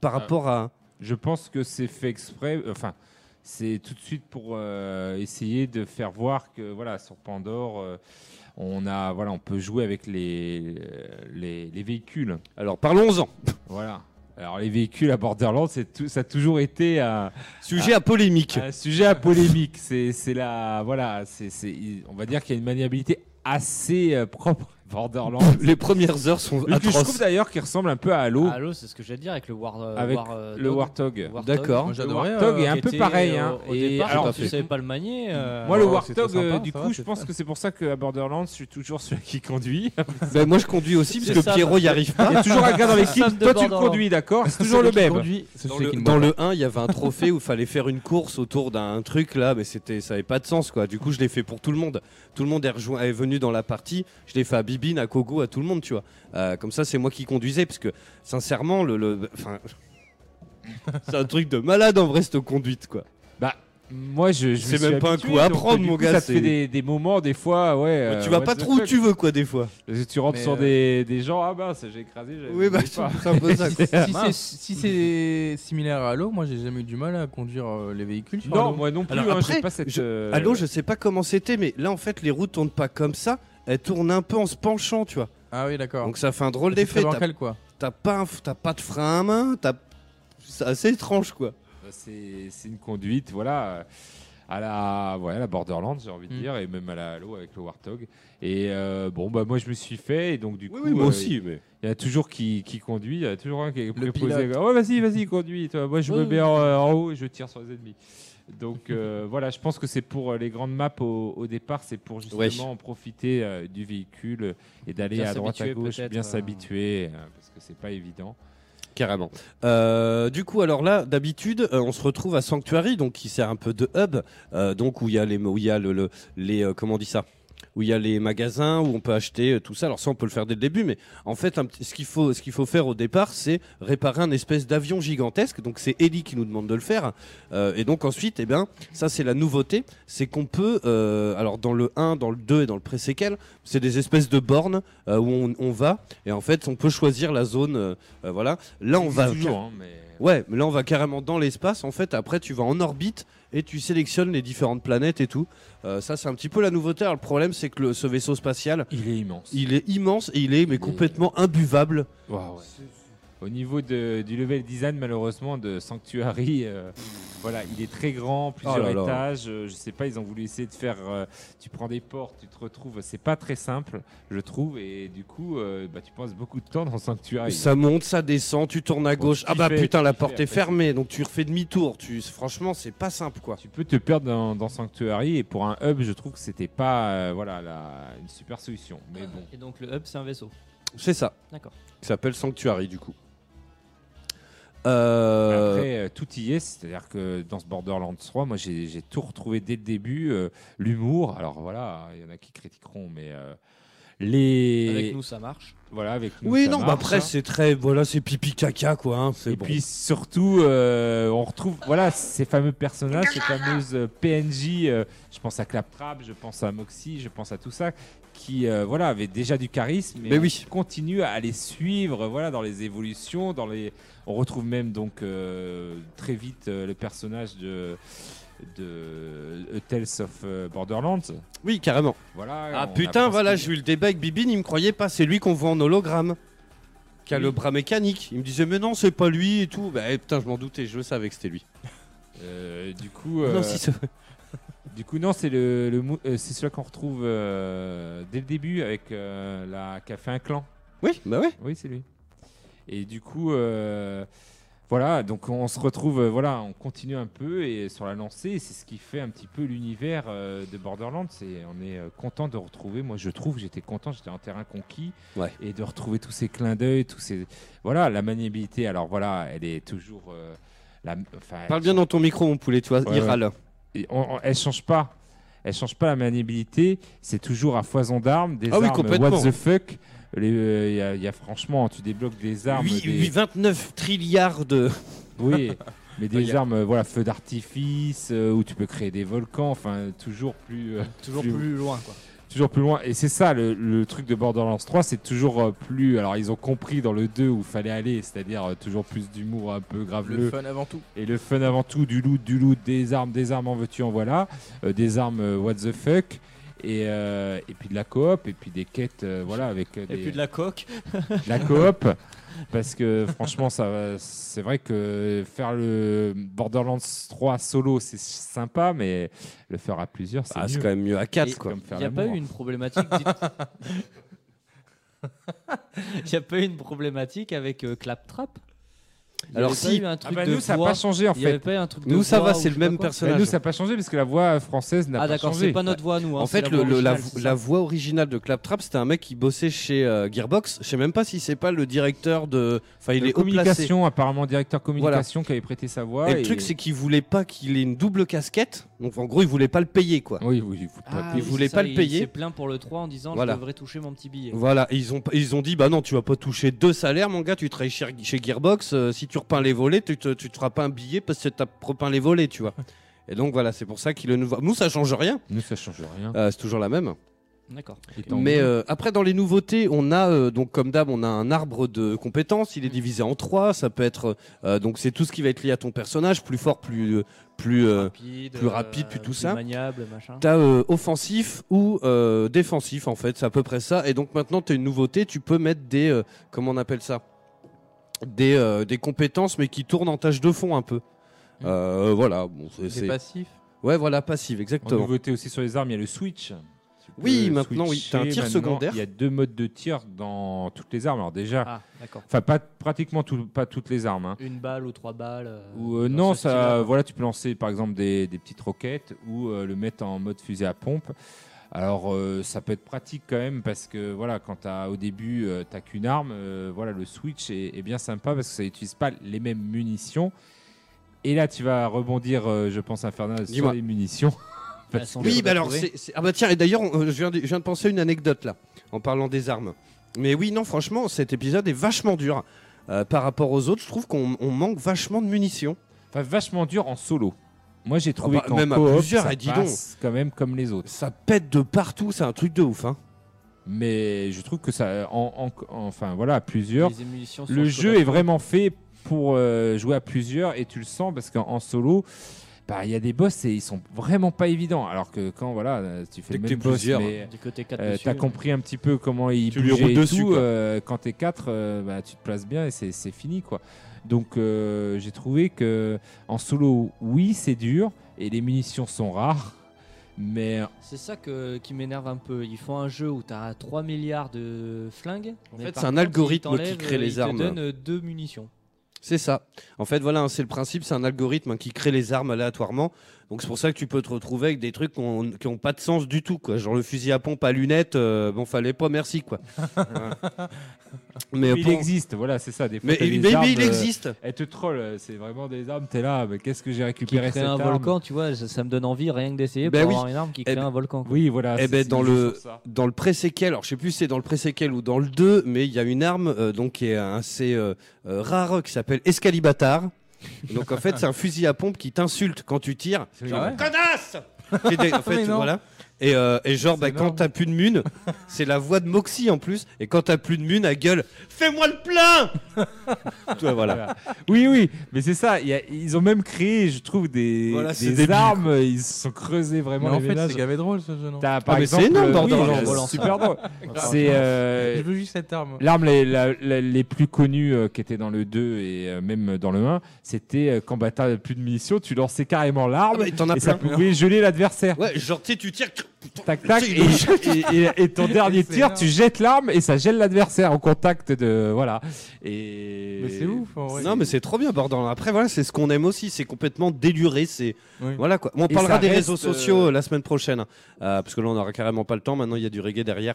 par rapport à. Je pense que c'est fait exprès. euh, Enfin, c'est tout de suite pour euh, essayer de faire voir que voilà sur Pandore, euh, on a voilà, on peut jouer avec les les, les véhicules. Alors parlons-en. Voilà. Alors les véhicules à Borderlands, c'est tout, ça a toujours été un, Sujet à polémique. un sujet à polémique. C'est la voilà, c'est c'est on va dire qu'il y a une maniabilité assez euh, propre Borderlands. Les premières heures sont Mais que je trouve atroces. d'ailleurs qui ressemble un peu à Halo Halo, c'est ce que j'allais dire avec le War. euh, avec War, euh, le. Warthog. Warthog. D'accord. Moi, Le Warthog euh, est un peu pareil. euh, hein. Au Et départ, alors, tu savais pas le manier. euh, Moi, le Warthog, sympa, euh, du coup, va, je pense que c'est pour ça qu'à Borderlands, je suis toujours celui qui conduit. Ben, moi je conduis aussi parce que ça, Pierrot parce y que- arrive pas. Il y a toujours un gars dans l'équipe. Toi, tu le conduis, d'accord C'est toujours le même. Dans, le, qui ne dans boit le 1, il y avait un trophée où il fallait faire une course autour d'un truc là, mais c'était, ça avait pas de sens quoi. Du coup, je l'ai fait pour tout le monde. Tout le monde est, venu dans la partie. Je l'ai fait à Bibine, à Kogo, à tout le monde, tu vois. Euh, comme ça, c'est moi qui conduisais parce que sincèrement, le, le- c'est un truc de malade en vrai cette conduite quoi. Moi, je. je C'est même pas un habitué, coup à du mon coup, gars, Ça te c'est- fait des, des moments, des fois, ouais. euh, tu vas what pas the trop où tu veux quoi des fois. Parce que tu rentres Mais, sur euh, des, des gens, ah bah, ça j'ai écrasé. Oui, bah c'est un peu ça. Si c'est si c'est similaire à Halo, moi j'ai jamais eu du mal à conduire euh, les véhicules. Non, Halo. moi non plus. Alors hein, après, j'ai pas cette. je- euh, Allô, je sais pas comment c'était, mais là en fait, les routes tournent pas comme ça. Elles tournent un peu en se penchant, tu vois. Ah oui, d'accord. Donc ça fait un drôle d'effet. T'as- bancal quoi. T'as pas, un- t'as pas de frein à main. T'as, c'est assez étrange quoi. C'est c'est une conduite, voilà, euh, à la, ouais, à la Borderlands, j'ai envie de Mm. dire, et même à la Halo avec le Warthog. Et euh, bon, bah moi je me suis fait, et donc du coup, Oui, oui, moi euh, aussi. Mais... il y a toujours qui, qui conduit, il y a toujours un qui est préposé. Oh, vas-y, vas-y, conduis. Toi. Moi je me Ouais, mets en, en haut et je tire sur les ennemis. Donc euh, voilà, je pense que c'est pour euh, les grandes maps au, au départ, c'est pour justement Ouais. en profiter euh, du véhicule euh, et d'aller Bien à droite à gauche, bien euh. s'habituer, euh, parce que c'est pas évident. Carrément. Euh, du coup, alors là, d'habitude, euh, on se retrouve à Sanctuary, donc qui sert un peu de hub, euh, donc où il y a les, où le, le- les, comment on dit ça, où il y a les magasins où on peut acheter euh, tout ça. Alors ça, on peut le faire dès le début, mais en fait, un ce qu'il faut, ce qu'il faut faire au départ, c'est réparer un espèce d'avion gigantesque. Donc c'est Ellie qui nous demande de le faire, Euh, et donc ensuite, eh bien, ça c'est la nouveauté, c'est qu'on peut, euh, alors dans le 1, dans le 2 et dans le pré-séquel, c'est des espèces de bornes euh, où on, on va, et en fait, on peut choisir la zone, voilà. Là, on va toujours, hein, mais Ouais, mais là on va carrément dans l'espace. En fait, après tu vas en orbite et tu sélectionnes les différentes planètes et tout. Euh, ça, c'est un petit peu la nouveauté. Alors, le problème, c'est que le- ce vaisseau spatial, il est immense. il est immense et il est mais complètement imbuvable. Ouais. Au niveau de- du level design, malheureusement, de Sanctuary, euh, voilà, il est très grand, plusieurs Oh là là. étages. euh, je sais pas, ils ont voulu essayer de faire. euh, tu prends des portes, tu te retrouves. C'est pas très simple, je trouve, et du coup, euh, bah, tu passes beaucoup de temps dans Sanctuary. Ça monte, ça descend, tu tournes à Bon, gauche. tu Ah bah putain, la porte est après, fermée, donc tu refais demi-tour. Tu, franchement, c'est pas simple quoi. Tu peux te perdre dans, dans Sanctuary, et pour un hub, je trouve que c'était pas euh, voilà, la- une super solution. Mais bon. Et donc le hub, c'est un vaisseau. C'est ça. D'accord. Qui s'appelle Sanctuary du coup. Euh, Après, euh, tout y est, c'est-à-dire que dans ce Borderlands 3, moi j'ai j'ai tout retrouvé dès le début. euh, L'humour, alors voilà, il y en a qui critiqueront, mais euh, les. Avec nous, ça marche. Voilà, avec nous. oui, ça non, bah marche, après hein. c'est très, voilà, c'est pipi caca quoi. hein, c'est Et bon. puis surtout, euh, on retrouve voilà ces fameux personnages, ces fameuses PNJ. euh, je pense à Claptrap, je pense à Moxie, je pense à tout ça, qui euh, voilà avaient déjà du charisme. Mais oui. continue à les suivre, voilà, dans les évolutions, dans les. On retrouve même donc euh, très vite euh, le personnage de de A Tales of Borderlands. Oui, carrément. Voilà. Ah putain, voilà, j'ai eu le débat avec Bibine, il me croyait pas, c'est lui qu'on voit en hologramme. Qui a Oui. le bras mécanique. Il me disait, mais non, c'est pas lui et tout. Bah putain, je m'en doutais, je le savais que c'était lui. Euh, du coup, Non, si, du coup, non, c'est le, euh, c'est celui qu'on retrouve euh, dès le début avec euh, la qui a fait un clan. Oui, bah ouais. Oui, c'est lui. Et du coup, euh, voilà, donc on se retrouve, euh, voilà, on continue un peu et sur la lancée, c'est ce qui fait un petit peu l'univers euh, de Borderlands. Et on est euh, content de retrouver. Moi, je trouve, j'étais content, j'étais en terrain conquis Ouais. et de retrouver tous ces clins d'œil, tous ces, voilà, la maniabilité. Alors voilà, elle est toujours, euh, la, Parle bien dans ton micro, mon poulet, tu vois, Ouais, il ouais. râle. On- on- elle change pas. Elle change pas la maniabilité. C'est toujours à foison d'armes, des Ah oui, armes complètement. what the fuck. Les, euh, Il y, a- il y a franchement, tu débloques des armes. Oui, des- oui, 29 trilliards de. Oui, mais des armes, euh, voilà, feu d'artifice, euh, où tu peux créer des volcans, enfin, toujours plus, euh, Toujours Plus- plus loin, quoi. Toujours plus loin. Et c'est ça, le, le truc de Borderlands 3, c'est toujours euh, plus. Alors, ils ont compris dans le 2 où il fallait aller, c'est-à-dire euh, toujours plus d'humour un peu graveleux. Le fun avant tout. Et le fun avant tout, du loot, du loot, des armes, des armes en veux-tu, en voilà, euh, des armes euh, what the fuck, et, euh, et puis de la coop, et puis des quêtes, voilà, avec Et des- puis de la coque. de la coop. Parce que franchement, ça, c'est vrai que faire le Borderlands 3 solo, c'est sympa, mais le faire à plusieurs, c'est Ah, c'est quand même mieux à 4, Et- quoi. Il n'y a pas eu une problématique. Il n'y a pas eu une problématique avec euh, Claptrap? Alors si. eu un Ah bah de nous, ça n'a pas changé en fait. pas eu un truc de Nous, ça voix va, c'est le même quoi Bah, personnage. nous, ça n'a pas changé parce que la voix française n'a Ah pas d'accord, changé. c'est pas notre voix nous. hein, En fait, la le, voix la, originale, c'est la ça voix originale de Claptrap, c'était un mec qui bossait chez euh, Gearbox. Je sais même pas si c'est pas le directeur de. Enfin, il De est haut placé. communication, apparemment directeur communication qui avait prêté sa voix. Et le truc, c'est qu'il voulait pas qu'il ait une double casquette. Donc, en gros, il voulait pas le payer, quoi. Oui, oui, il pas- Ah il oui, voulait c'est pas ça, le il payer. s'est plaint pour le 3 en disant Voilà. je devrais toucher mon petit billet. Voilà, et ils ont, ils ont dit bah non, tu vas pas toucher deux salaires, mon gars, tu travailles chez, chez Gearbox. euh, si tu repeins les volets, tu te, tu te feras pas un billet parce que t'as repeint les volets, tu vois. Et donc voilà, c'est pour ça qu'il le nouveau. Nous, ça change rien, Nous, ça change rien. euh, c'est toujours la même. D'accord. Mais euh, après, dans les nouveautés, on a euh, donc comme d'hab, on a un arbre de compétences. Il est divisé en trois. Ça peut être euh, donc c'est tout ce qui va être lié à ton personnage, plus fort, plus euh, plus. euh, rapide, plus rapide, plus tout ça. maniable, machin. T'as euh, offensif ou euh, défensif en fait, c'est à peu près ça. Et donc maintenant t'as une nouveauté, tu peux mettre des euh, comment on appelle ça, des euh, des compétences mais qui tournent en tâche de fond un peu. Euh, voilà, bon, c'est- passifs? ouais voilà passive En exactement. nouveauté aussi sur les armes, il y a le switch. Oui, maintenant, oui. T'as un tir maintenant. secondaire. Il y a deux modes de tir dans toutes les armes. Alors déjà, Ah, enfin pas pratiquement tout- pas toutes les armes. hein. Une balle ou trois balles. euh, Ou euh, non, ça, voilà, tu peux lancer par exemple des, des petites roquettes ou euh, le mettre en mode fusée à pompe. Alors euh, ça peut être pratique quand même parce que voilà, quand as, au début euh, t'as qu'une arme, euh, voilà, le switch est, est bien sympa parce que ça n'utilise pas les mêmes munitions. Et là, tu vas rebondir, euh, je pense, Infernal, sur les munitions. Oui, bah alors c'est c'est- ah bah tiens et d'ailleurs on- je viens, de, je viens de penser à une anecdote là en parlant des armes. Mais oui non franchement cet épisode est vachement dur Euh, par rapport aux autres. Je trouve qu'on on manque vachement de munitions. Enfin, vachement dur en solo. Moi, j'ai trouvé bah, qu'en même à coop, plusieurs, ça eh, dis donc. passe quand même comme les autres. Ça pète de partout, c'est un truc de ouf hein. Mais je trouve que ça, en, en- enfin voilà, à plusieurs, Les émulations sont le jeu est vraiment fait pour euh, jouer à plusieurs et tu le sens parce qu'en en solo, bah il y a des boss et ils sont vraiment pas évidents. Alors que quand voilà, euh, tu fais Dès le même boss, plusieurs, mais Du côté 4 euh, t'as compris un petit peu comment il Tu lui et dessus, tout, euh, quand t'es 4 bah, tu te places bien et c'est c'est fini quoi. Donc euh, j'ai trouvé que en solo, oui c'est dur et les munitions sont rares, mais C'est ça que, qui m'énerve un peu. Ils font un jeu où tu as 3 milliards de flingues. En fait, c'est un algorithme ils qui crée euh, les ils armes. te donnent euh, deux munitions. C'est ça. En fait, voilà, hein, c'est le principe, c'est un algorithme hein, qui crée les armes aléatoirement. Donc c'est pour ça que tu peux te retrouver avec des trucs qui ont- qui ont pas de sens du tout, quoi. Genre le fusil à pompe à lunettes, euh, bon, fallait pas, merci, quoi. Mais il existe, voilà, c'est ça. Des fois, mais, t'as des mais- mais armes, il euh, existe. Elle te troll, c'est vraiment des armes, t'es là, mais qu'est-ce que j'ai Qui récupéré crée cette un arme volcan, tu vois, ça, ça me donne envie rien que d'essayer Ben pour oui. avoir une arme qui Eh crée ben- un volcan. quoi. Oui, voilà. Eh c'est- ben, dans le, dans le pré-séquel, alors je sais plus si c'est dans le pré-séquel ou dans le 2, mais il y a une arme euh, donc, qui est assez euh, euh, rare qui s'appelle Escalibatar. Et donc en fait, c'est un fusil à pompe qui t'insulte quand tu tires. C'est Genre, vrai connasse C'est des- En fait, Mais non. voilà. Et, euh, et genre, C'est bah, quand t'as plus de mune, c'est la voix de Moxie en plus. Et quand t'as plus de mune, elle gueule Fais-moi le plein Toi, voilà. Voilà. Oui, oui, mais c'est ça. il y a- ils ont même créé, je trouve, des, Voilà, c'est des débile, armes. Ils se sont creusés Mais vraiment en les fait, ménages. c'est gavé drôle ce jeu, non T'as, par Ah, mais c'est exemple, énorme, euh, Borderlands. oui, Voilà, super drôle. C'est euh, Je veux juste cette arme. l'arme les, la- la- les plus connues euh, qui étaient dans le 2 et euh, même dans le 1, c'était euh, quand bah, t'as plus de munitions, tu lançais carrément l'arme Ah, bah, t'en as et ça plein. pouvait geler l'adversaire. Ouais, genre, tu sais, tu tires. Tac tac et, sais, il et- et- et ton dernier tir, énorme. tu jettes l'arme et ça gèle l'adversaire au contact de voilà. Et Mais c'est ouf, en vrai. Non, mais c'est trop bien, Borderlands. Après, voilà, c'est ce qu'on aime aussi. C'est complètement déluré. C'est Oui. voilà quoi. On Et parlera des réseaux sociaux euh, la semaine prochaine, euh, parce que là, on aura carrément pas le temps. Maintenant, il y a du reggae derrière.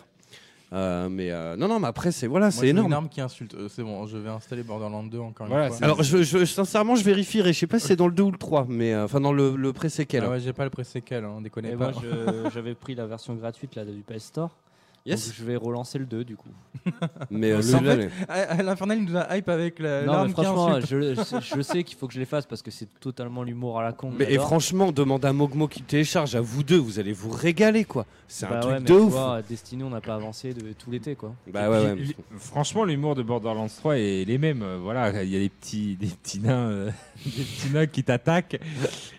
Euh, mais euh, non, non, mais après, c'est voilà, c'est énorme. une arme qui insulte. Euh, c'est bon, je vais installer Borderlands 2 encore Voilà, une fois. Alors, je, je- sincèrement, je vérifierai. Je sais pas si c'est dans le 2 ou le 3, mais euh, enfin, dans le, le pré-séquel. Ah ouais, j'ai pas le pré-séquel, hein, déconnez Et pas. moi, je- j'avais pris la version gratuite là, du PS Store. Yes. Donc, je vais relancer le 2 du coup. Mais euh, En fait, ah, L'Infernal, il nous a hype avec la- non, mais franchement, je, je- je sais qu'il faut que je les fasse parce que c'est totalement l'humour à la con. mais et franchement, demande à Mogmo qui télécharge. À vous deux, vous allez vous régaler, quoi. C'est Bah un ouais, truc de ouf. vois, Destiny, on n'a pas avancé de tout l'été quoi. Bah ouais, ouais. Franchement, l'humour de Borderlands 3 est les mêmes. euh, Voilà, il y a des petits, des petits nains, euh, des petits nains qui t'attaquent.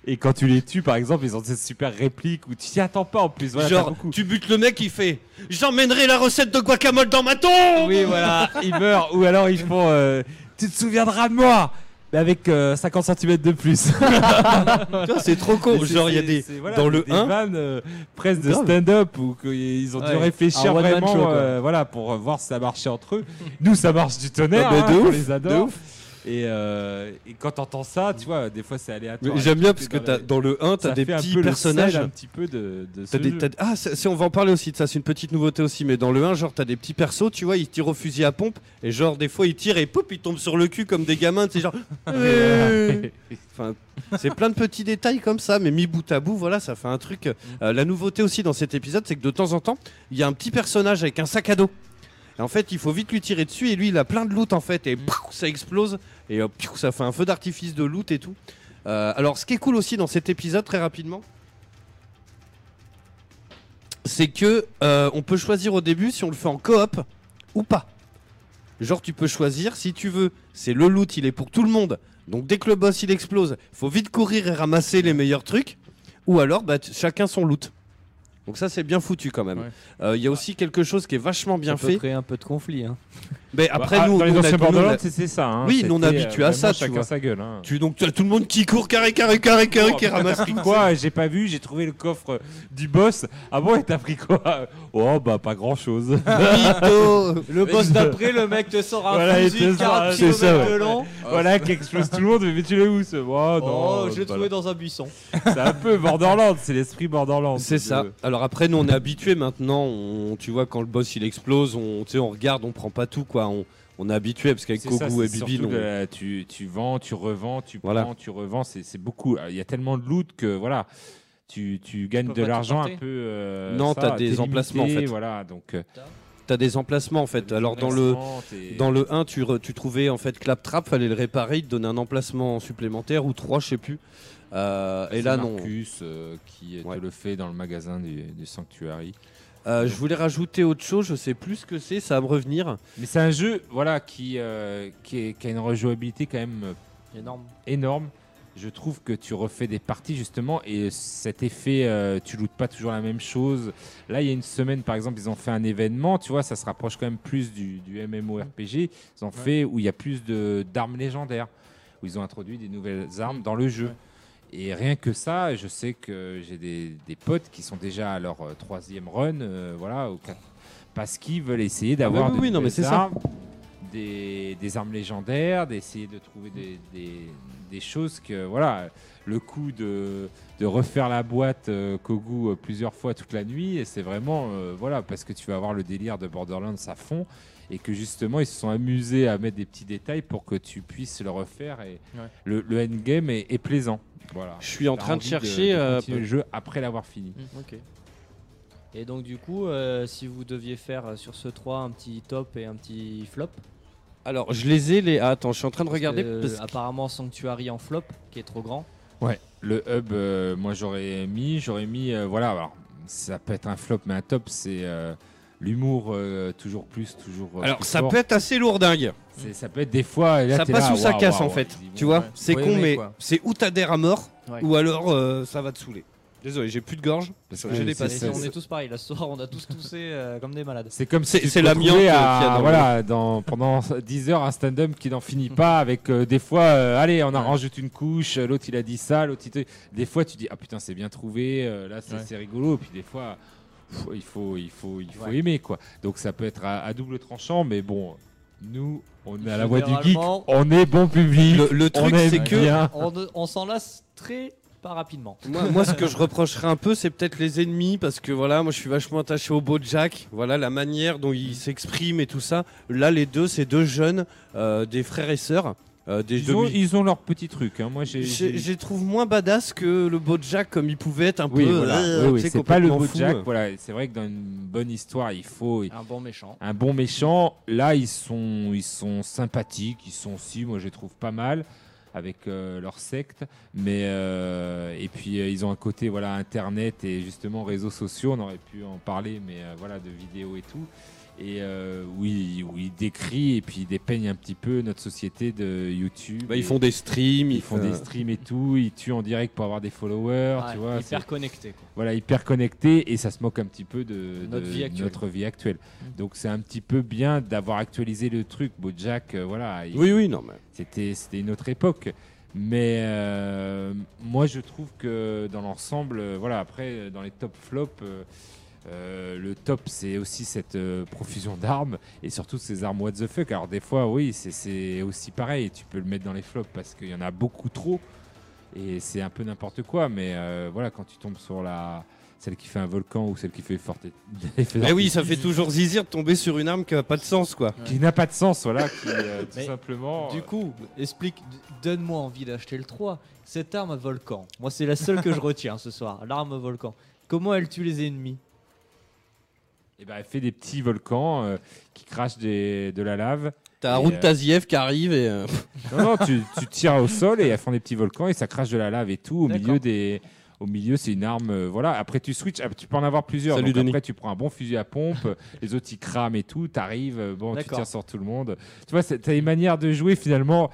Et quand tu les tues, par exemple, ils ont cette super réplique où tu t'y attends pas en plus. Voilà, Genre, tu butes le mec, il fait J'emmènerai la recette de guacamole dans ma tombe Oui, voilà, ils meurent. Ou alors ils font euh, Tu te souviendras de moi mais avec euh, 50 cm de plus. C'est trop con. Genre, il y a des. voilà, dans le des 1, vannes, euh, presque de stand-up où ils ont dû Ouais, réfléchir vraiment show, euh, voilà, pour euh, voir si ça marchait entre eux. Nous, ça marche du tonnerre. Ah, hein, de on les de adore. ouf. Et, euh, et quand t'entends ça, tu vois, des fois c'est aléatoire. J'aime bien parce que dans la- dans le 1, t'as des fait un petits peu personnages. un petit peu de, de ce des- jeu. ah, si on va en parler aussi de ça, c'est une petite nouveauté aussi. Mais dans le 1, genre, t'as des petits persos, tu vois, ils tirent au fusil à pompe. Et genre, des fois, ils tirent et poup, ils tombent sur le cul comme des gamins. C'est genre. Euh. Enfin, c'est plein de petits détails comme ça, mais mis bout à bout, voilà, ça fait un truc. Euh, la nouveauté aussi dans cet épisode, c'est que de temps en temps, il y a un petit personnage avec un sac à dos. Et en fait, il faut vite lui tirer dessus et lui, il a plein de loot en fait, et pouf, ça explose et euh, ça fait un feu d'artifice de loot et tout. Euh, alors, ce qui est cool aussi dans cet épisode, très rapidement, c'est que euh, on peut choisir au début si on le fait en coop ou pas. Genre, tu peux choisir si tu veux. C'est le loot, il est pour tout le monde. Donc, dès que le boss il explose, faut vite courir et ramasser les meilleurs trucs. Ou alors, bah, chacun son loot. Donc ça c'est bien foutu quand même. Ouais. Euh, Il y a aussi quelque chose qui est vachement bien ça peut fait. créer un peu de conflit. Hein. Mais après Ah, nous, dans les nous, anciens Borderlands, ça. hein. Oui, nous, on est C'était, habitués euh, à ça, tu Chacun vois. sa gueule. hein. tu donc tu as tout le monde qui court carré carré carré carré Oh, qui ramasse pris quoi J'ai pas vu, j'ai trouvé le coffre du boss. Ah bon, et t'as pris quoi? Oh, bah pas grand chose. Le boss d'après, le mec te sort un Voilà, il fusil te sort un- 40 c'est ça, km de long. voilà, qui explose tout le monde, mais tu l'as où ce Oh, non, Oh, je l'ai bah, trouvé dans un buisson. C'est un peu Borderlands, c'est l'esprit Borderlands. C'est ça. Alors après nous on est habitués maintenant. Tu vois quand le boss il explose, on, tu sais, on regarde, on prend pas tout quoi. On, on est habitué parce qu'avec Kogu et Bibi, on- la- tu, tu vends, tu revends, tu Voilà. prends, tu revends, c'est c'est beaucoup. Il y a tellement de loot que voilà, tu, tu gagnes de l'argent un peu. euh, Non, ça, t'as des emplacements, en fait. Voilà, donc. euh, t'as des emplacements en fait. Alors dans le dans le 1 tu, re- tu trouvais en fait Claptrap, fallait le réparer, il te donnait un emplacement supplémentaire ou trois, je sais plus. Euh, et là non. Marcus euh, qui Ouais. te le fait dans le magasin du, du Sanctuary. Euh, je voulais rajouter autre chose, je sais plus ce que c'est, ça va me revenir. Mais c'est un jeu, voilà, qui, euh, qui, est- qui a une rejouabilité quand même euh, Énorme. énorme. Je trouve que tu refais des parties justement et cet effet, euh, tu lootes pas toujours la même chose. Là, il y a une semaine, par exemple, ils ont fait un événement, tu vois, ça se rapproche quand même plus du, du MMORPG. Ils ont fait où il y a plus de d'armes légendaires, où ils ont introduit des nouvelles armes dans le jeu. Et rien que ça, je sais que j'ai des, des potes qui sont déjà à leur euh, troisième run, euh, voilà, quatre- parce qu'ils veulent essayer d'avoir Ah oui, de oui, non, mais nouvelles c'est ça. armes, des, des armes légendaires, d'essayer de trouver des, choses que, voilà, le coup de, de refaire la boîte euh, Kogu euh, plusieurs fois toute la nuit, et c'est vraiment, euh, voilà, parce que tu vas avoir le délire de Borderlands à fond, et que justement, ils se sont amusés à mettre des petits détails pour que tu puisses le refaire, et Ouais. le, le endgame est, est plaisant. Voilà. Je suis en train de chercher, euh, continuer le jeu après l'avoir fini. Ok. Et donc du coup, euh, si vous deviez faire euh, sur ce 3 un petit top et un petit flop, Alors je les ai les. ah, attends, je suis en train de parce regarder. que, parce que- apparemment Sanctuary en flop, qui est trop grand. Ouais. Le hub, euh, moi j'aurais mis, j'aurais mis, euh, voilà. Alors, ça peut être un flop, mais un top, c'est euh, l'humour euh, toujours plus, toujours. euh, Alors plus ça fort. peut être assez lourdingue. C'est- ça peut être des fois. et là, ça t'es passe là, ou ça waouh, casse waouh, en fait. tu dis, Tu bon, vois, ouais. c'est Faut con, aimer, mais quoi. c'est ou t'adhères à mort, Ouais. ou alors euh, ça va te saouler. Désolé, j'ai plus de gorge. Parce J'ai que c'est- pastilles. on est tous pareils. Là, ce soir, on a tous toussé euh, comme des malades. C'est comme si C'est- tu c'est te l'amiante retrouvais qu'il y à- a dans le- voilà, dans, pendant 10 heures un stand-up qui n'en finit pas avec euh, des fois, euh, allez, on en rajoute une couche, euh, l'autre il a dit ça, l'autre il te... Des fois tu dis, ah putain, c'est bien trouvé, euh, là c'est Ouais. c'est rigolo, et puis des fois, il faut, il faut, il faut Ouais. aimer quoi. Donc ça peut être à, à double tranchant, mais bon, nous, on est à la voix du geek, on est bon public, Le, truc, c'est que bien. On, s'en lasse très pas rapidement. moi, moi, ce que je reprocherais un peu, c'est peut-être les ennemis, parce que voilà, moi je suis vachement attaché au beau Jack. Voilà la manière dont il s'exprime et tout ça. Là, les deux, c'est deux jeunes, euh, des frères et sœurs, euh, des Ils ont, ils ont leur petit truc. Hein. Moi, j'ai. Trouve moins badass que le beau Jack comme il pouvait être un Oui, peu. voilà. euh, oui, oui, c'est pas le complètement beau fou. Jack. Voilà, c'est vrai que dans une bonne histoire, il faut Un bon méchant. un bon méchant. Là, ils sont, ils sont sympathiques, ils sont aussi, moi je les trouve pas mal avec euh, leur secte. Mais euh, et puis euh, ils ont un côté voilà internet et justement réseaux sociaux. On aurait pu en parler, mais euh, voilà de vidéos et tout. Et euh, où, ils décrient et puis ils dépeignent un petit peu notre société de YouTube. Bah, ils font des streams, ils font des streams et tout. Ils tuent en direct pour avoir des followers. Ouais, tu vois, hyper connecté. Quoi. voilà, hyper connecté et ça se moque un petit peu de, Notre de vie actuelle. notre vie actuelle. Donc c'est un petit peu bien d'avoir actualisé le truc. Bojack, euh, voilà, il- Oui, oui, non, mais. c'était c'était une autre époque. Mais euh, moi je trouve que dans l'ensemble, euh, voilà, après euh, dans les top flops, euh, le top c'est aussi cette euh, profusion d'armes et surtout ces armes what the fuck. Alors des fois, oui, c'est- aussi pareil. Tu peux le mettre dans les flops parce qu'il y en a beaucoup trop et c'est un peu n'importe quoi. Mais euh, voilà, quand tu tombes sur la celle qui fait un volcan ou celle qui fait forte Mais oui, ça fait toujours zizir de tomber sur une arme qui a pas de sens, quoi. qui n'a pas de sens, voilà, qui euh, tout Mais simplement. Du coup, explique, donne-moi envie d'acheter le 3. Cette arme à volcan, moi c'est la seule que je retiens ce soir, l'arme volcan. Comment elle tue les ennemis? Eh ben, elle fait des petits volcans euh, qui crachent des- de la lave. T'as Et, Haroun euh, Taziev qui arrive et. euh, Non, non, tu, tu tires au sol et elles font des petits volcans et ça crache de la lave et tout au D'accord. milieu des. Au milieu, c'est une arme. euh, voilà. Après, tu switches. ah, Tu peux en avoir plusieurs. Salut, Donc Denis. après, tu prends un bon fusil à pompe. les autres, ils crament et tout. T'arrives. euh, Bon, tu D'accord. tires sur tout le monde. Tu vois, c'est- t'as une manière de jouer finalement.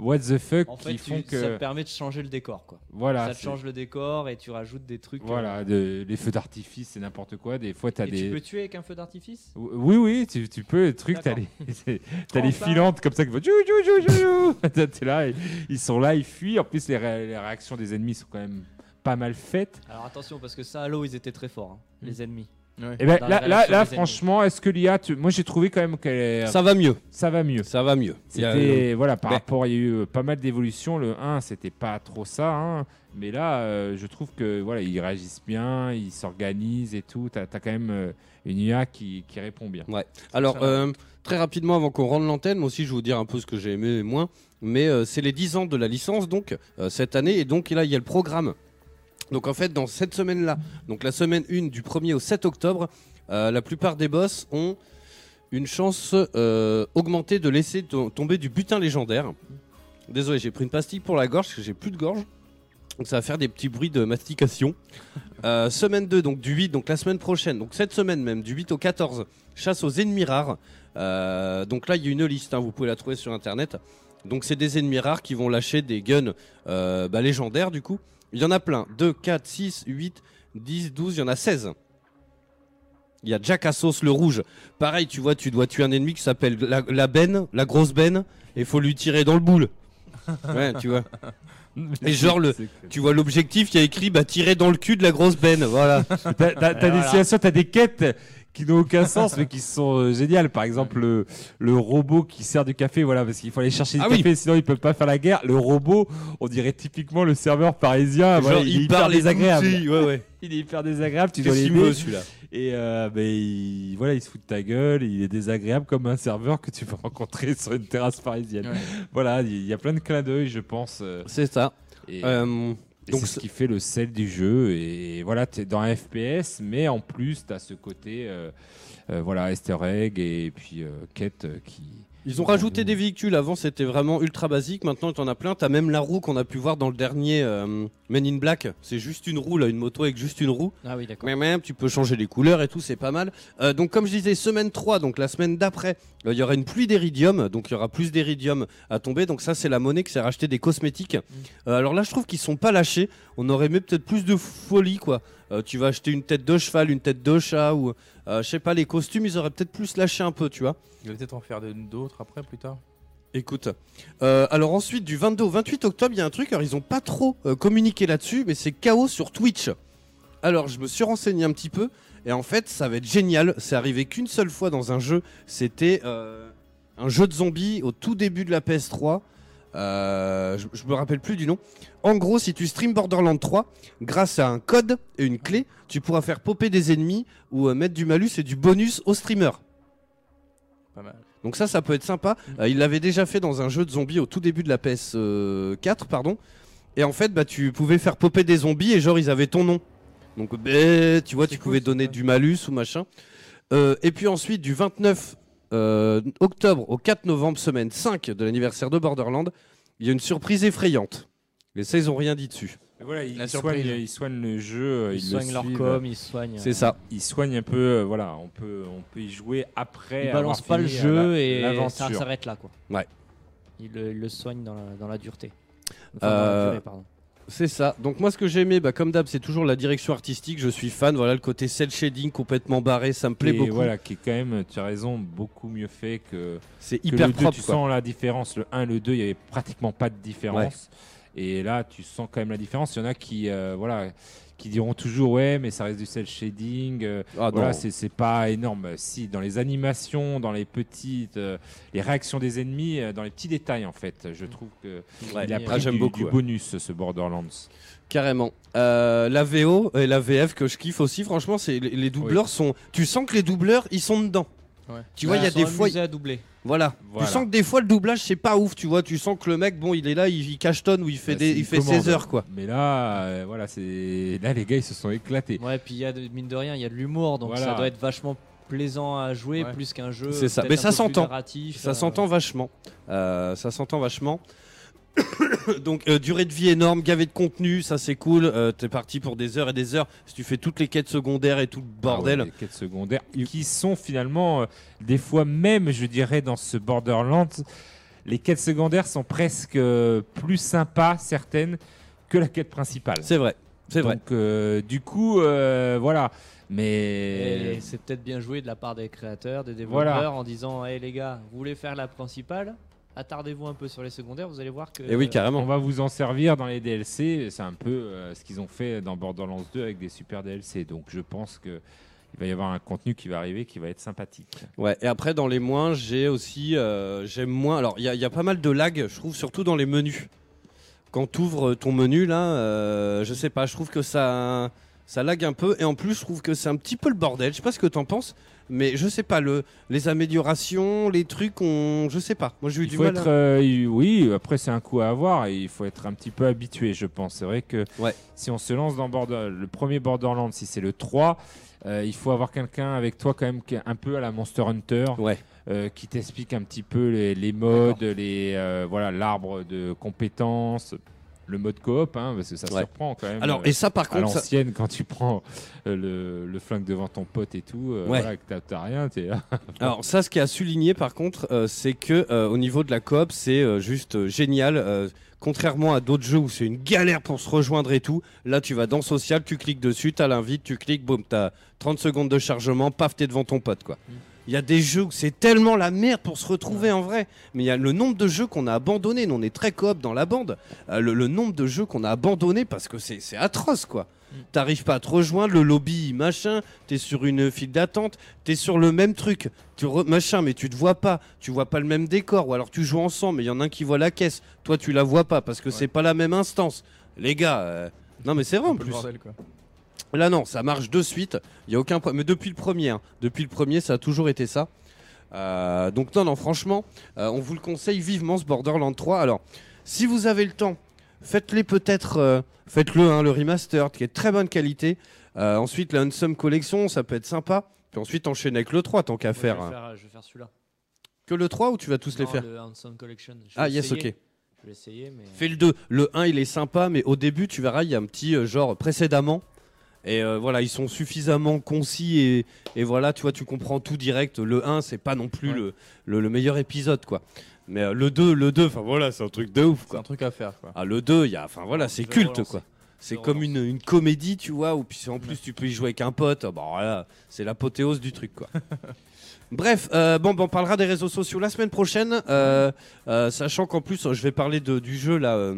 What the fuck En fait, qui tu- font ça que. te permet de changer le décor. Quoi. Voilà. ça te change le décor et tu rajoutes des trucs. Voilà. euh, de- les feux d'artifice, c'est n'importe quoi. Des fois, t'as et des. tu peux tuer avec un feu d'artifice? Oui, oui, tu, tu peux, le truc, t'as les, les filantes comme ça qui vont. T'es là, et ils sont là, ils fuient. En plus, les, ré- les réactions des ennemis sont quand même pas mal faites. Alors attention, parce que ça, Halo, ils étaient très forts, hein, les ennemis. Et ben là, franchement, est-ce que l'IA, tu- moi j'ai trouvé quand même qu'elle est- ça, Ça va mieux. va mieux. Ça va mieux. A- C'était voilà par mais- rapport, il y a eu euh, pas mal d'évolutions. Le 1, c'était pas trop ça, hein. mais là, euh, je trouve que voilà, ils réagissent bien, ils s'organisent et tout. T'as as quand même euh, une IA qui, qui répond bien. Alors, Ça va. euh, très rapidement, avant qu'on rende l'antenne, moi aussi, je vais vous dire un peu ce que j'ai aimé et moins. Mais euh, c'est les 10 ans de la licence, donc, euh, cette année. Et donc, là, il y a le programme. Donc, en fait, dans cette semaine-là, donc la semaine 1 du 1er au 7 octobre, euh, la plupart des boss ont une chance euh, augmentée de laisser to- tomber du butin légendaire. Désolé, j'ai pris une pastille pour la gorge, parce que j'ai plus de gorge. Donc ça va faire des petits bruits de mastication. Euh, semaine 2, donc du 8, donc la semaine prochaine, donc cette semaine même, du 8 au 14, chasse aux ennemis rares. Donc là, il y a une liste, hein, vous pouvez la trouver sur internet. Donc c'est des ennemis rares qui vont lâcher des guns bah, légendaires du coup. Il y en a plein, 2, 4, 6, 8, 10, 12, il y en a 16. Il y a Jack Assos le rouge. Pareil, tu vois, tu dois tuer un ennemi qui s'appelle la, la benne, la grosse benne, et faut lui tirer dans le boule. Ouais, tu vois. Et genre, le, tu vois l'objectif, il y a écrit bah, tirer dans le cul de la grosse benne. Voilà. T'as t'as- t'as des situations, t'as des quêtes qui n'ont aucun sens mais qui sont euh, géniales. Par exemple, le, le robot qui sert du café, voilà, parce qu'il faut aller chercher du Ah oui. café, sinon ils peuvent pas faire la guerre. Le robot, on dirait typiquement le serveur parisien. Genre, voilà, il, est hyper parle et désagréable. Ouais, ouais. Il est hyper désagréable. Tu dois l'aider. celui-là Et euh, ben, il, voilà, il se fout de ta gueule. Il est désagréable comme un serveur que tu peux rencontrer sur une terrasse parisienne. Ouais. Voilà, il y a plein de clins d'œil, je pense. euh, C'est ça. et, Euh, donc, ce qui fait le sel du jeu. Et voilà, tu es dans un FPS, mais en plus, tu as ce côté euh, euh, voilà, easter egg et puis euh, quête euh, qui, Ils ont rajouté des véhicules. Avant, c'était vraiment ultra basique. Maintenant, tu en as plein. T'as même la roue qu'on a pu voir dans le dernier euh, Men in Black. C'est juste une roue, là, une moto avec juste une roue. Ah oui, d'accord. Mais même, tu peux changer les couleurs et tout, c'est pas mal. Euh, donc, comme je disais, semaine 3, donc la semaine d'après, euh, il y aura une pluie d'éridium. Donc, il y aura plus d'éridium à tomber. Donc, ça, c'est la monnaie qui s'est racheter des cosmétiques. Euh, alors là, je trouve qu'ils sont pas lâchés. On aurait aimé peut-être plus de folie, quoi. Euh, tu vas acheter une tête de cheval, une tête de chat ou euh, je sais pas, les costumes, ils auraient peut-être plus lâché un peu, tu vois. Il va peut-être en faire d'autres après, plus tard. Écoute, euh, alors ensuite du 22 au 28 octobre, il y a un truc, alors ils ont pas trop communiqué là-dessus, mais c'est chaos sur Twitch. Alors je me suis renseigné un petit peu, et en fait ça va être génial, c'est arrivé qu'une seule fois dans un jeu, c'était un jeu de zombies au tout début de la PS3, euh, je, je me rappelle plus du nom. En gros, si tu stream Borderlands 3, grâce à un code et une clé, tu pourras faire popper des ennemis ou euh, mettre du malus et du bonus au streamer. Pas mal. Donc ça, ça peut être sympa. Euh, il l'avait déjà fait dans un jeu de zombies au tout début de la PS4, pardon. Et en fait, bah, tu pouvais faire popper des zombies et genre ils avaient ton nom. Donc bah, tu vois, tu cool, pouvais donner du malus ou machin. Et puis ensuite, du 29 euh, octobre au 4 novembre, semaine 5 de l'anniversaire de Borderland, il y a une surprise effrayante. Et ça, ils ont rien dit dessus. Mais Voilà, ils, La soignent, surprise. ils soignent le jeu, Ils ils, le soignent leur suivent. com, ils soignent. C'est ça. Ils soignent un peu, euh, voilà, on peut, on peut y jouer après. Ils balancent pas le jeu euh, la- et ça l'aventure. s'arrête là, quoi. Ouais. Ils le, ils le soignent dans la, dans la dureté. Enfin, dans Euh, la durée, pardon. C'est ça. Donc moi ce que j'ai aimé, bah, comme d'hab, c'est toujours la direction artistique. Je suis fan. Voilà le côté cel shading complètement barré, ça me plaît Et beaucoup. voilà, qui est quand même, tu as raison, beaucoup mieux fait que, C'est hyper le 2, propre. tu quoi. sens la différence. Le 1, le 2, il y avait pratiquement pas de différence. Et là, tu sens quand même la différence. Il y en a qui, euh, voilà, qui diront toujours ouais, mais ça reste du cel shading. euh, Ah, voilà, c'est c'est pas énorme. Si dans les animations, dans les petites, euh, les réactions des ennemis, euh, dans les petits détails en fait, je trouve que Ouais. il a Ah, pris j'aime du, beaucoup, du ouais. bonus ce Borderlands. Carrément. Euh, la VO et la VF que je kiffe aussi, franchement, c'est les, les doubleurs sont. Tu sens que les doubleurs, ils sont dedans. Ouais. Tu vois, il y a des fois. amusés à doubler. Voilà. Voilà. Tu sens que des fois le doublage c'est pas ouf, tu vois. Tu sens que le mec, bon, il est là, il, il cachetonne ou il fait Bah, des, il fait commande. ses heures quoi. Mais là, euh, voilà, c'est là les gars ils se sont éclatés. Ouais, puis il y a de, mine de rien, il y a de l'humour, donc Voilà. ça doit être vachement plaisant à jouer Ouais. plus qu'un jeu. C'est ça. Mais ça s'entend. narratif, Ça euh, s'entend vachement. Euh, ça s'entend vachement. Donc euh, durée de vie énorme, gavé de contenu, ça c'est cool. Euh, T'es parti pour des heures et des heures. Si tu fais toutes les quêtes secondaires et tout le bordel. Ah ouais, les quêtes secondaires qui sont finalement euh, des fois même, je dirais, dans ce Borderlands, les quêtes secondaires sont presque euh, plus sympas certaines que la quête principale. C'est vrai. C'est vrai. Donc euh, du coup, euh, voilà. Mais c'est peut-être bien joué de la part des créateurs, des développeurs, Voilà. en disant Hé les gars, vous voulez faire la principale? Attardez-vous un peu sur les secondaires, vous allez voir que. Et oui, on carrément. va vous en servir dans les DLC. C'est un peu euh, ce qu'ils ont fait dans Borderlands 2 avec des super DLC. Donc je pense que il va y avoir un contenu qui va arriver qui va être sympathique. Ouais. Et après dans les moins, j'ai aussi, euh, j'aime moins. Alors il y, a- il y a pas mal de lag, je trouve, surtout dans les menus. Quand tu ouvres ton menu là, euh, je sais pas, je trouve que ça, ça lag un peu. Et en plus, je trouve que c'est un petit peu le bordel. Je sais pas ce que t'en penses, mais je sais pas le, les améliorations, les trucs, on, je sais pas. Moi j'ai eu Il du faut mal. être, à- euh, oui, après c'est un coup à avoir et il faut être un petit peu habitué, je pense. C'est vrai que Ouais. si on se lance dans Border, le premier Borderlands, si c'est le 3, euh, il faut avoir quelqu'un avec toi quand même qui est un peu à la Monster Hunter, Ouais. euh, qui t'explique un petit peu les, les modes, les euh, voilà l'arbre de compétences, le mode coop, hein, parce que ça Ouais. surprend quand même. Alors euh, et ça par à contre, ça- l'ancienne, quand tu prends euh, le, le flingue devant ton pote et tout, euh, Ouais. voilà, que t'as- rien, t'es là. Alors ça, ce qui a souligné par contre, c'est que au niveau de la coop, c'est juste génial. contrairement à d'autres jeux où c'est une galère pour se rejoindre et tout, là tu vas dans social, tu cliques dessus, t'as l'invite, tu cliques, boum, t'as 30 secondes de chargement, paf, t'es devant ton pote quoi. Il y a des jeux où c'est tellement la merde pour se retrouver en vrai. Mais il y a le nombre de jeux qu'on a abandonnés. Nous, on est très coop dans la bande. Euh, le, le nombre de jeux qu'on a abandonnés parce que c'est atroce quoi. T'arrives pas à te rejoindre, le lobby machin, t'es sur une file d'attente, t'es sur le même truc, tu re- machin, mais tu te vois pas, tu vois pas le même décor, ou alors tu joues ensemble, mais il y en a un qui voit la caisse, toi tu la vois pas parce que c'est pas la même instance. Les gars, euh, non mais c'est vrai en plus. bordel, quoi. Là non, ça marche de suite. Il y a aucun problème. Mais depuis le premier, hein, depuis le premier, ça a toujours été ça. Euh, donc non, non, franchement, euh, on vous le conseille vivement ce Borderland 3. Alors, si vous avez le temps, faites-les peut-être, euh, faites-le, hein, le remaster qui est de très bonne qualité. Ensuite, la Unsum Collection, ça peut être sympa. Puis ensuite, enchaîner avec le 3, tant qu'à je vais hein. faire, je vais faire celui-là. Que le 3 ou tu vas tous les faire? Le Hanson Collection. Je Ah, yes, ok. Je vais essayer, mais. Fais le 2. Le 1, il est sympa, mais au début, tu verras, il y a un petit genre précédemment. Et euh, voilà, ils sont suffisamment concis et, et voilà, tu vois, tu comprends tout direct. Le 1, c'est pas non plus Ouais. le, le, le meilleur épisode, quoi. Mais euh, le 2, le 2, enfin voilà, c'est un truc de ouf, C'est quoi. un truc à faire quoi. Ah, le 2, il y a, enfin voilà, c'est culte, quoi. C'est comme une, une comédie, tu vois, où puis en plus tu peux y jouer avec un pote. Bon, voilà, c'est l'apothéose du truc, quoi. Bref, euh, bon, ben, on parlera des réseaux sociaux la semaine prochaine, sachant qu'en plus, je vais parler de- du jeu là,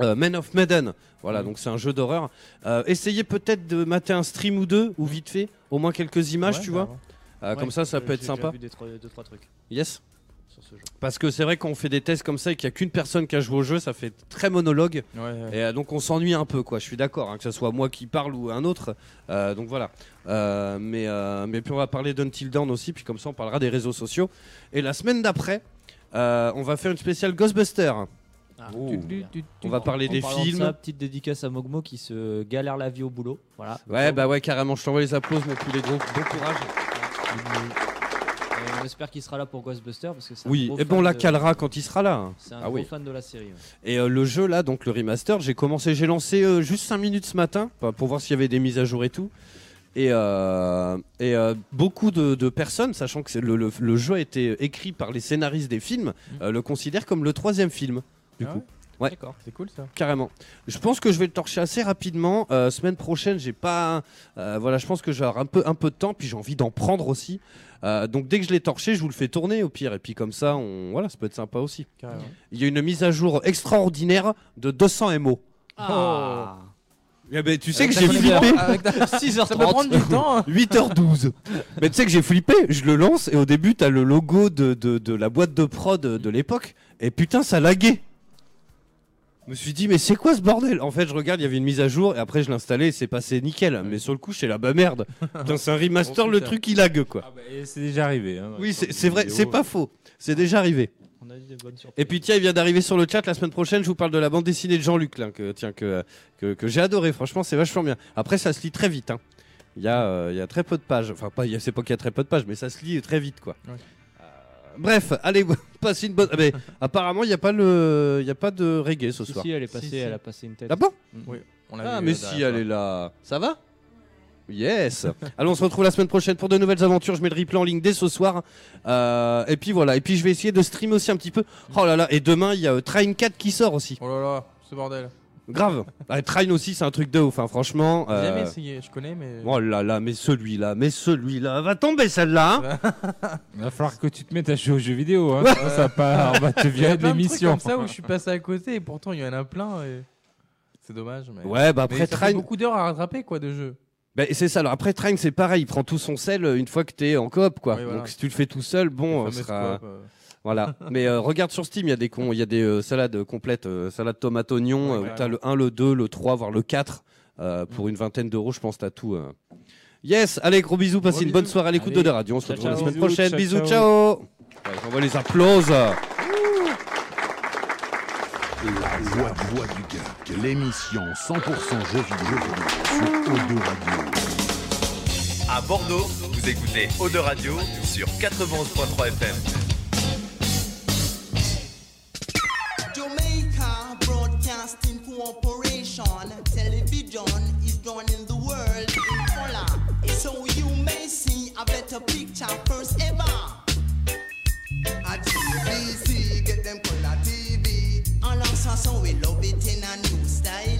euh, Men of Medan. Voilà, donc c'est un jeu d'horreur. Euh, essayez peut-être de mater un stream ou deux, ou vite fait, au moins quelques images, Ouais, tu vois. carrément. Euh, Ouais, comme ça, ça peut être sympa. vu des trois- deux, trois trucs Yes. sur ce jeu. Parce que c'est vrai qu'on fait des tests comme ça et qu'il n'y a qu'une personne qui a joué au jeu, ça fait très monologue. Ouais. Et donc on s'ennuie un peu, quoi. Je suis d'accord, hein, que ce soit moi qui parle ou un autre. Donc voilà. Mais, mais puis on va parler d'Until Dawn aussi, puis comme ça on parlera des réseaux sociaux. Et la semaine d'après, on va faire une spéciale Ghostbuster. Ah, On va parler en des films. ça, petite dédicace à Mogmo qui se galère la vie au boulot. Voilà. Ouais, bah ouais, carrément. Je t'envoie les applaudissements, mon poulet gros. Bon courage. Et on espère qu'il sera là pour Ghostbuster parce que c'est un Oui, et bon, on la de- calera quand il sera là. hein. C'est un Ah gros oui. fan de la série. ouais. Et euh, le jeu là, donc le remaster, j'ai commencé, j'ai lancé euh, juste 5 minutes ce matin pour voir s'il y avait des mises à jour et tout. Et, euh, et euh, beaucoup de, de personnes, sachant que c'est le, le- le jeu a été écrit par les scénaristes des films, euh, le considèrent comme le troisième film. Du Ah coup, ouais Ouais. D'accord. C'est cool ça. carrément. Je pense que je vais le torcher assez rapidement. Euh, semaine prochaine, j'ai pas, euh, voilà, je pense que j'ai un peu un peu de temps, puis j'ai envie d'en prendre aussi. Euh, donc dès que je l'ai torché, je vous le fais tourner au pire, et puis comme ça, on, voilà, ça peut être sympa aussi. Carrément. Il y a une mise à jour extraordinaire de 200 MO. Ah. Eh ben, tu sais Avec que j'ai flippé ta- Ça peut prendre 6h30. du temps. hein. 8h12. Mais tu sais que j'ai flippé, je le lance et au début t'as le logo de, de, de la boîte de prod de, de l'époque et putain ça laguait. Je me suis dit mais c'est quoi ce bordel? En fait je regarde, il y avait une mise à jour et après je l'ai installé et c'est passé nickel. Mais sur le coup j'étais là bah merde. Putain c'est un remaster, le truc il lag quoi. Ah bah, et c'est déjà arrivé. hein, Oui c'est c'est vrai, c'est pas faux. C'est déjà arrivé. On a eu des bonnes surprises. Et puis tiens, il vient d'arriver sur le chat la semaine prochaine. Je vous parle de la bande dessinée de Jean-Luc, là, que, tiens, que, que, que j'ai adoré. Franchement, c'est vachement bien. Après, ça se lit très vite. hein. Il y, a, euh, il y a très peu de pages. Enfin, pas, il y a- c'est pas qu'il y a très peu de pages, mais ça se lit très vite, quoi. Ouais. Bref, allez, passez une bonne. ah, mais apparemment, il n'y a pas le, il y a pas de reggae ce soir. si, elle est passée, Si, si. elle a passé une tête. Ah bon Oui, on l'a Ah, vu, mais euh, si, elle est là. Ça va? Yes. Allons, on se retrouve la semaine prochaine pour de nouvelles aventures. Je mets le replay en ligne dès ce soir. Euh, et puis voilà. Et puis je vais essayer de streamer aussi un petit peu. Oh là là. Et demain, il y a euh, Train 4 qui sort aussi. Oh là là, ce bordel. Grave. Ah, Train aussi, c'est un truc de ouf. hein, franchement. J'ai euh, jamais essayé, je connais, mais. Oh là là, mais celui-là, mais celui-là, va tomber celle-là. hein. Il va falloir que tu te mettes à jouer aux jeux vidéo. Hein. sinon ça part, on va te Il y a virer de plein de trucs l'émission. comme ça où je suis passé à côté et pourtant il y en a plein. Et... C'est dommage. Mais... ouais, bah Mais après ça fait Train. beaucoup d'heures à rattraper quoi de jeu. Bah, c'est ça. Alors après Train, c'est pareil. Il prend tout son sel euh, une fois que t'es en coop, quoi. Oui, voilà. Donc si tu le fais tout seul, bon, on fameuses sera. Voilà. Mais euh, regarde sur Steam, il y a des cons, il y a des euh, salades complètes, euh, salade tomate oignon. Ouais, euh, ouais. t'as le 1, le 2, le 3, voire le 4 euh, pour une vingtaine d'euros. Je pense t'as tout. euh. Yes. Allez, gros bisous. Passez Gros une bonne soirée à l'écoute Allez. de Radio. On se retrouve la semaine Bisous, prochaine. ciao, bisous, ciao. ciao. Ouais, J'envoie les applauses. La voix, voix du geek, l'émission 100% jeux vidéo sur O2 Radio. À Bordeaux, vous écoutez Eau de Radio sur 91.3 FM. Broadcasting Corporation. Television is done in the world in color. So you may see a better picture first ever. A TVC, get them color TV. And also so we love it in a new style.